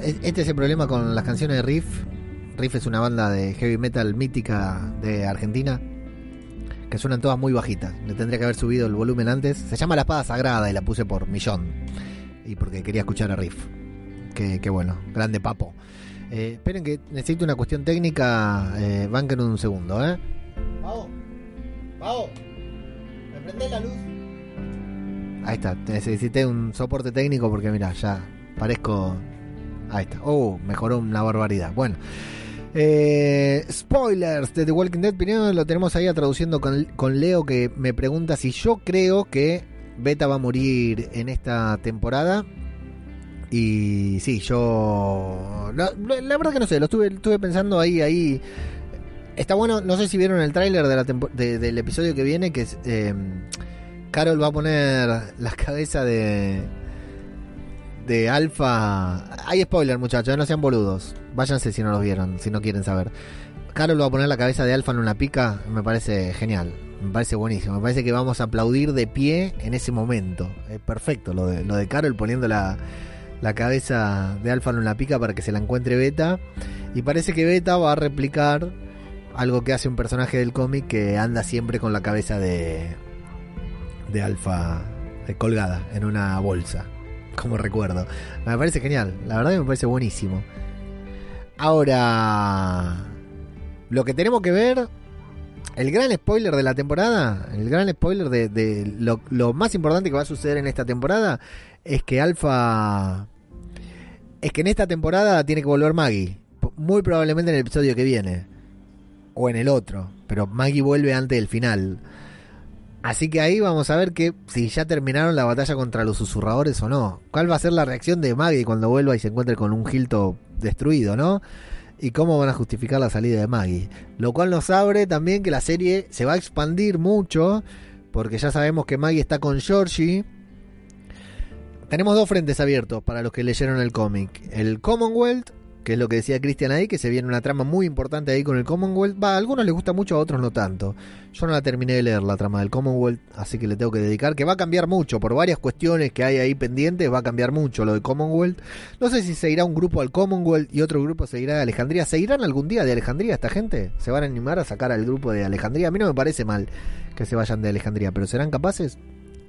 A: Este es el problema con las canciones de Riff. Riff es una banda de heavy metal mítica de Argentina que suenan todas muy bajitas. Le tendría que haber subido el volumen antes. Se llama La Espada Sagrada y la puse por millón. Y porque quería escuchar a Riff. Que, bueno, grande papo. Eh, esperen que necesito una cuestión técnica. Eh, banquen un segundo, ¿eh? ¡Vamos! ¡Vamos! La luz. Ahí está, necesité un soporte técnico porque mira, ya parezco... Ahí está. Oh, mejoró una barbaridad. Bueno, Eh, spoilers de The Walking Dead. Primero lo tenemos ahí traduciendo con, con Leo que me pregunta si yo creo que Beta va a morir en esta temporada. Y sí, yo. La, la verdad que no sé, lo estuve, estuve pensando ahí, ahí. Está bueno, no sé si vieron el tráiler del episodio que viene, que es, eh, Carol va a poner la cabeza de de Alfa. Hay spoiler, muchachos, no sean boludos. Váyanse si no los vieron, si no quieren saber. Carol va a poner la cabeza de Alfa en una pica, me parece genial. Me parece buenísimo. Me parece que vamos a aplaudir de pie en ese momento. Es perfecto lo de, lo de Carol poniendo la, la cabeza de Alfa en una pica para que se la encuentre Beta. Y parece que Beta va a replicar algo que hace un personaje del cómic que anda siempre con la cabeza de, de Alfa colgada en una bolsa. Como recuerdo. Me parece genial. La verdad me parece buenísimo. Ahora, lo que tenemos que ver, el gran spoiler de la temporada, el gran spoiler de, lo, lo más importante que va a suceder en esta temporada, es que Alfa... Es que en esta temporada tiene que volver Maggie. Muy probablemente en el episodio que viene. O en el otro. Pero Maggie vuelve antes del final. Así que ahí vamos a ver que si ya terminaron la batalla contra los susurradores o no. ¿Cuál va a ser la reacción de Maggie cuando vuelva y se encuentre con un Hilto destruido, no? Y cómo van a justificar la salida de Maggie. Lo cual nos abre también que la serie se va a expandir mucho. Porque ya sabemos que Maggie está con Georgie. Tenemos dos frentes abiertos para los que leyeron el cómic. El Commonwealth, que es lo que decía Cristian ahí, que se viene una trama muy importante ahí con el Commonwealth. Va, a algunos les gusta mucho, a otros no tanto. Yo no la terminé de leer la trama del Commonwealth, así que le tengo que dedicar, que va a cambiar mucho, por varias cuestiones que hay ahí pendientes, va a cambiar mucho lo de Commonwealth. No sé si se irá un grupo al Commonwealth y otro grupo se irá a Alejandría. ¿Se irán algún día de Alejandría esta gente? ¿Se van a animar a sacar al grupo de Alejandría? A mí no me parece mal que se vayan de Alejandría, pero ¿serán capaces?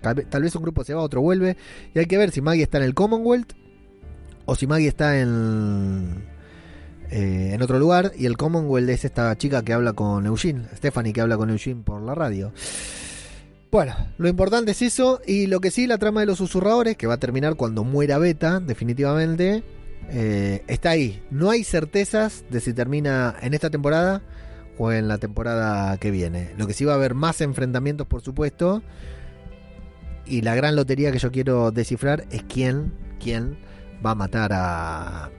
A: Tal vez un grupo se va, otro vuelve. Y hay que ver si Maggie está en el Commonwealth o si Maggie está en, eh, en otro lugar. Y el Commonwealth es esta chica que habla con Eugene, Stephanie que habla con Eugene por la radio. Bueno, lo importante es eso. Y lo que sí, la trama de los susurradores, que va a terminar cuando muera Beta, definitivamente, eh, está ahí. No hay certezas de si termina en esta temporada o en la temporada que viene. Lo que sí va a haber más enfrentamientos, por supuesto. Y la gran lotería que yo quiero descifrar es quién, quién va a matar a.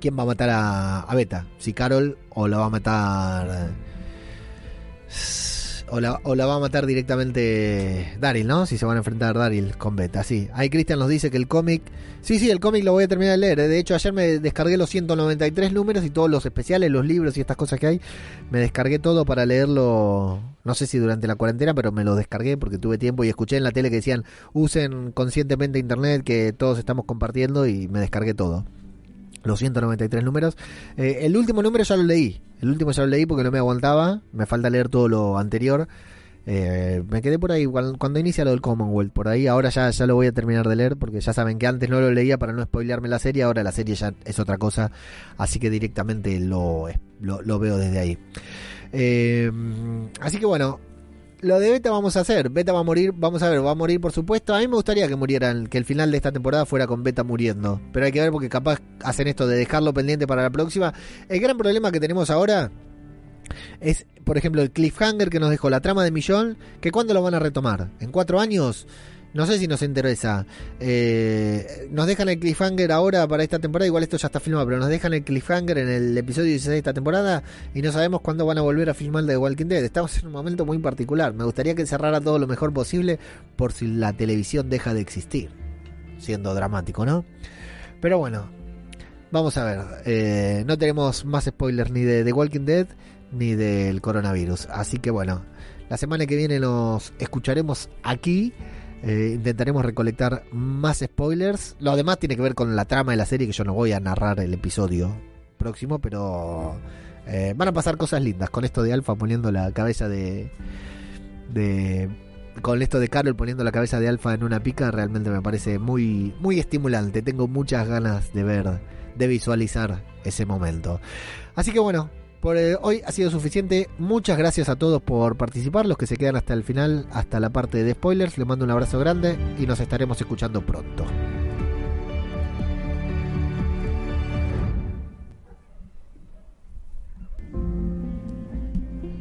A: ¿Quién va a matar a, a Beta? Si Carol o la va a matar. O la, o la va a matar directamente Daryl, ¿no? Si se van a enfrentar Daryl con Beta, sí. Ahí Cristian nos dice que el cómic. Sí, sí, el cómic lo voy a terminar de leer. ¿eh? De hecho, ayer me descargué los 193 números y todos los especiales, los libros y estas cosas que hay. Me descargué todo para leerlo. No sé si durante la cuarentena, pero me lo descargué porque tuve tiempo y escuché en la tele que decían usen conscientemente internet que todos estamos compartiendo y me descargué todo los 193 números. Eh, el último número ya lo leí. El último ya lo leí porque no me aguantaba. Me falta leer todo lo anterior. Eh, me quedé por ahí cuando, cuando inicia lo del Commonwealth. Por ahí ahora ya, ya lo voy a terminar de leer porque ya saben que antes no lo leía para no spoilearme la serie. Ahora la serie ya es otra cosa. Así que directamente lo, lo, veo desde ahí. Eh, así que bueno, lo de Beta vamos a hacer. Beta va a morir, vamos a ver, va a morir por supuesto. A mí me gustaría que murieran, que el final de esta temporada fuera con Beta muriendo. Pero hay que ver porque capaz hacen esto de dejarlo pendiente para la próxima. El gran problema que tenemos ahora es, por ejemplo, el cliffhanger que nos dejó la trama de Millón, que cuándo lo van a retomar. ¿En cuatro años? No sé si nos interesa. Eh, nos dejan el cliffhanger ahora para esta temporada. Igual esto ya está filmado, pero nos dejan el cliffhanger en el episodio 16 de esta temporada. Y no sabemos cuándo van a volver a filmar The Walking Dead. Estamos en un momento muy particular. Me gustaría que cerrara todo lo mejor posible por si la televisión deja de existir. Siendo dramático, ¿no? Pero bueno, vamos a ver. Eh, no tenemos más spoilers ni de The Walking Dead ni del coronavirus. Así que bueno, la semana que viene nos escucharemos aquí. Eh, intentaremos recolectar más spoilers. Lo demás tiene que ver con la trama de la serie, que yo no voy a narrar el episodio próximo, pero eh, van a pasar cosas lindas con esto de Alfa poniendo la cabeza de. de con esto de Carol poniendo la cabeza de Alfa en una pica, realmente me parece muy, muy estimulante. Tengo muchas ganas de ver, de visualizar ese momento. Así que bueno, por eh, hoy ha sido suficiente. Muchas gracias a todos por participar, los que se quedan hasta el final, hasta la parte de spoilers. Les mando un abrazo grande y nos estaremos escuchando pronto.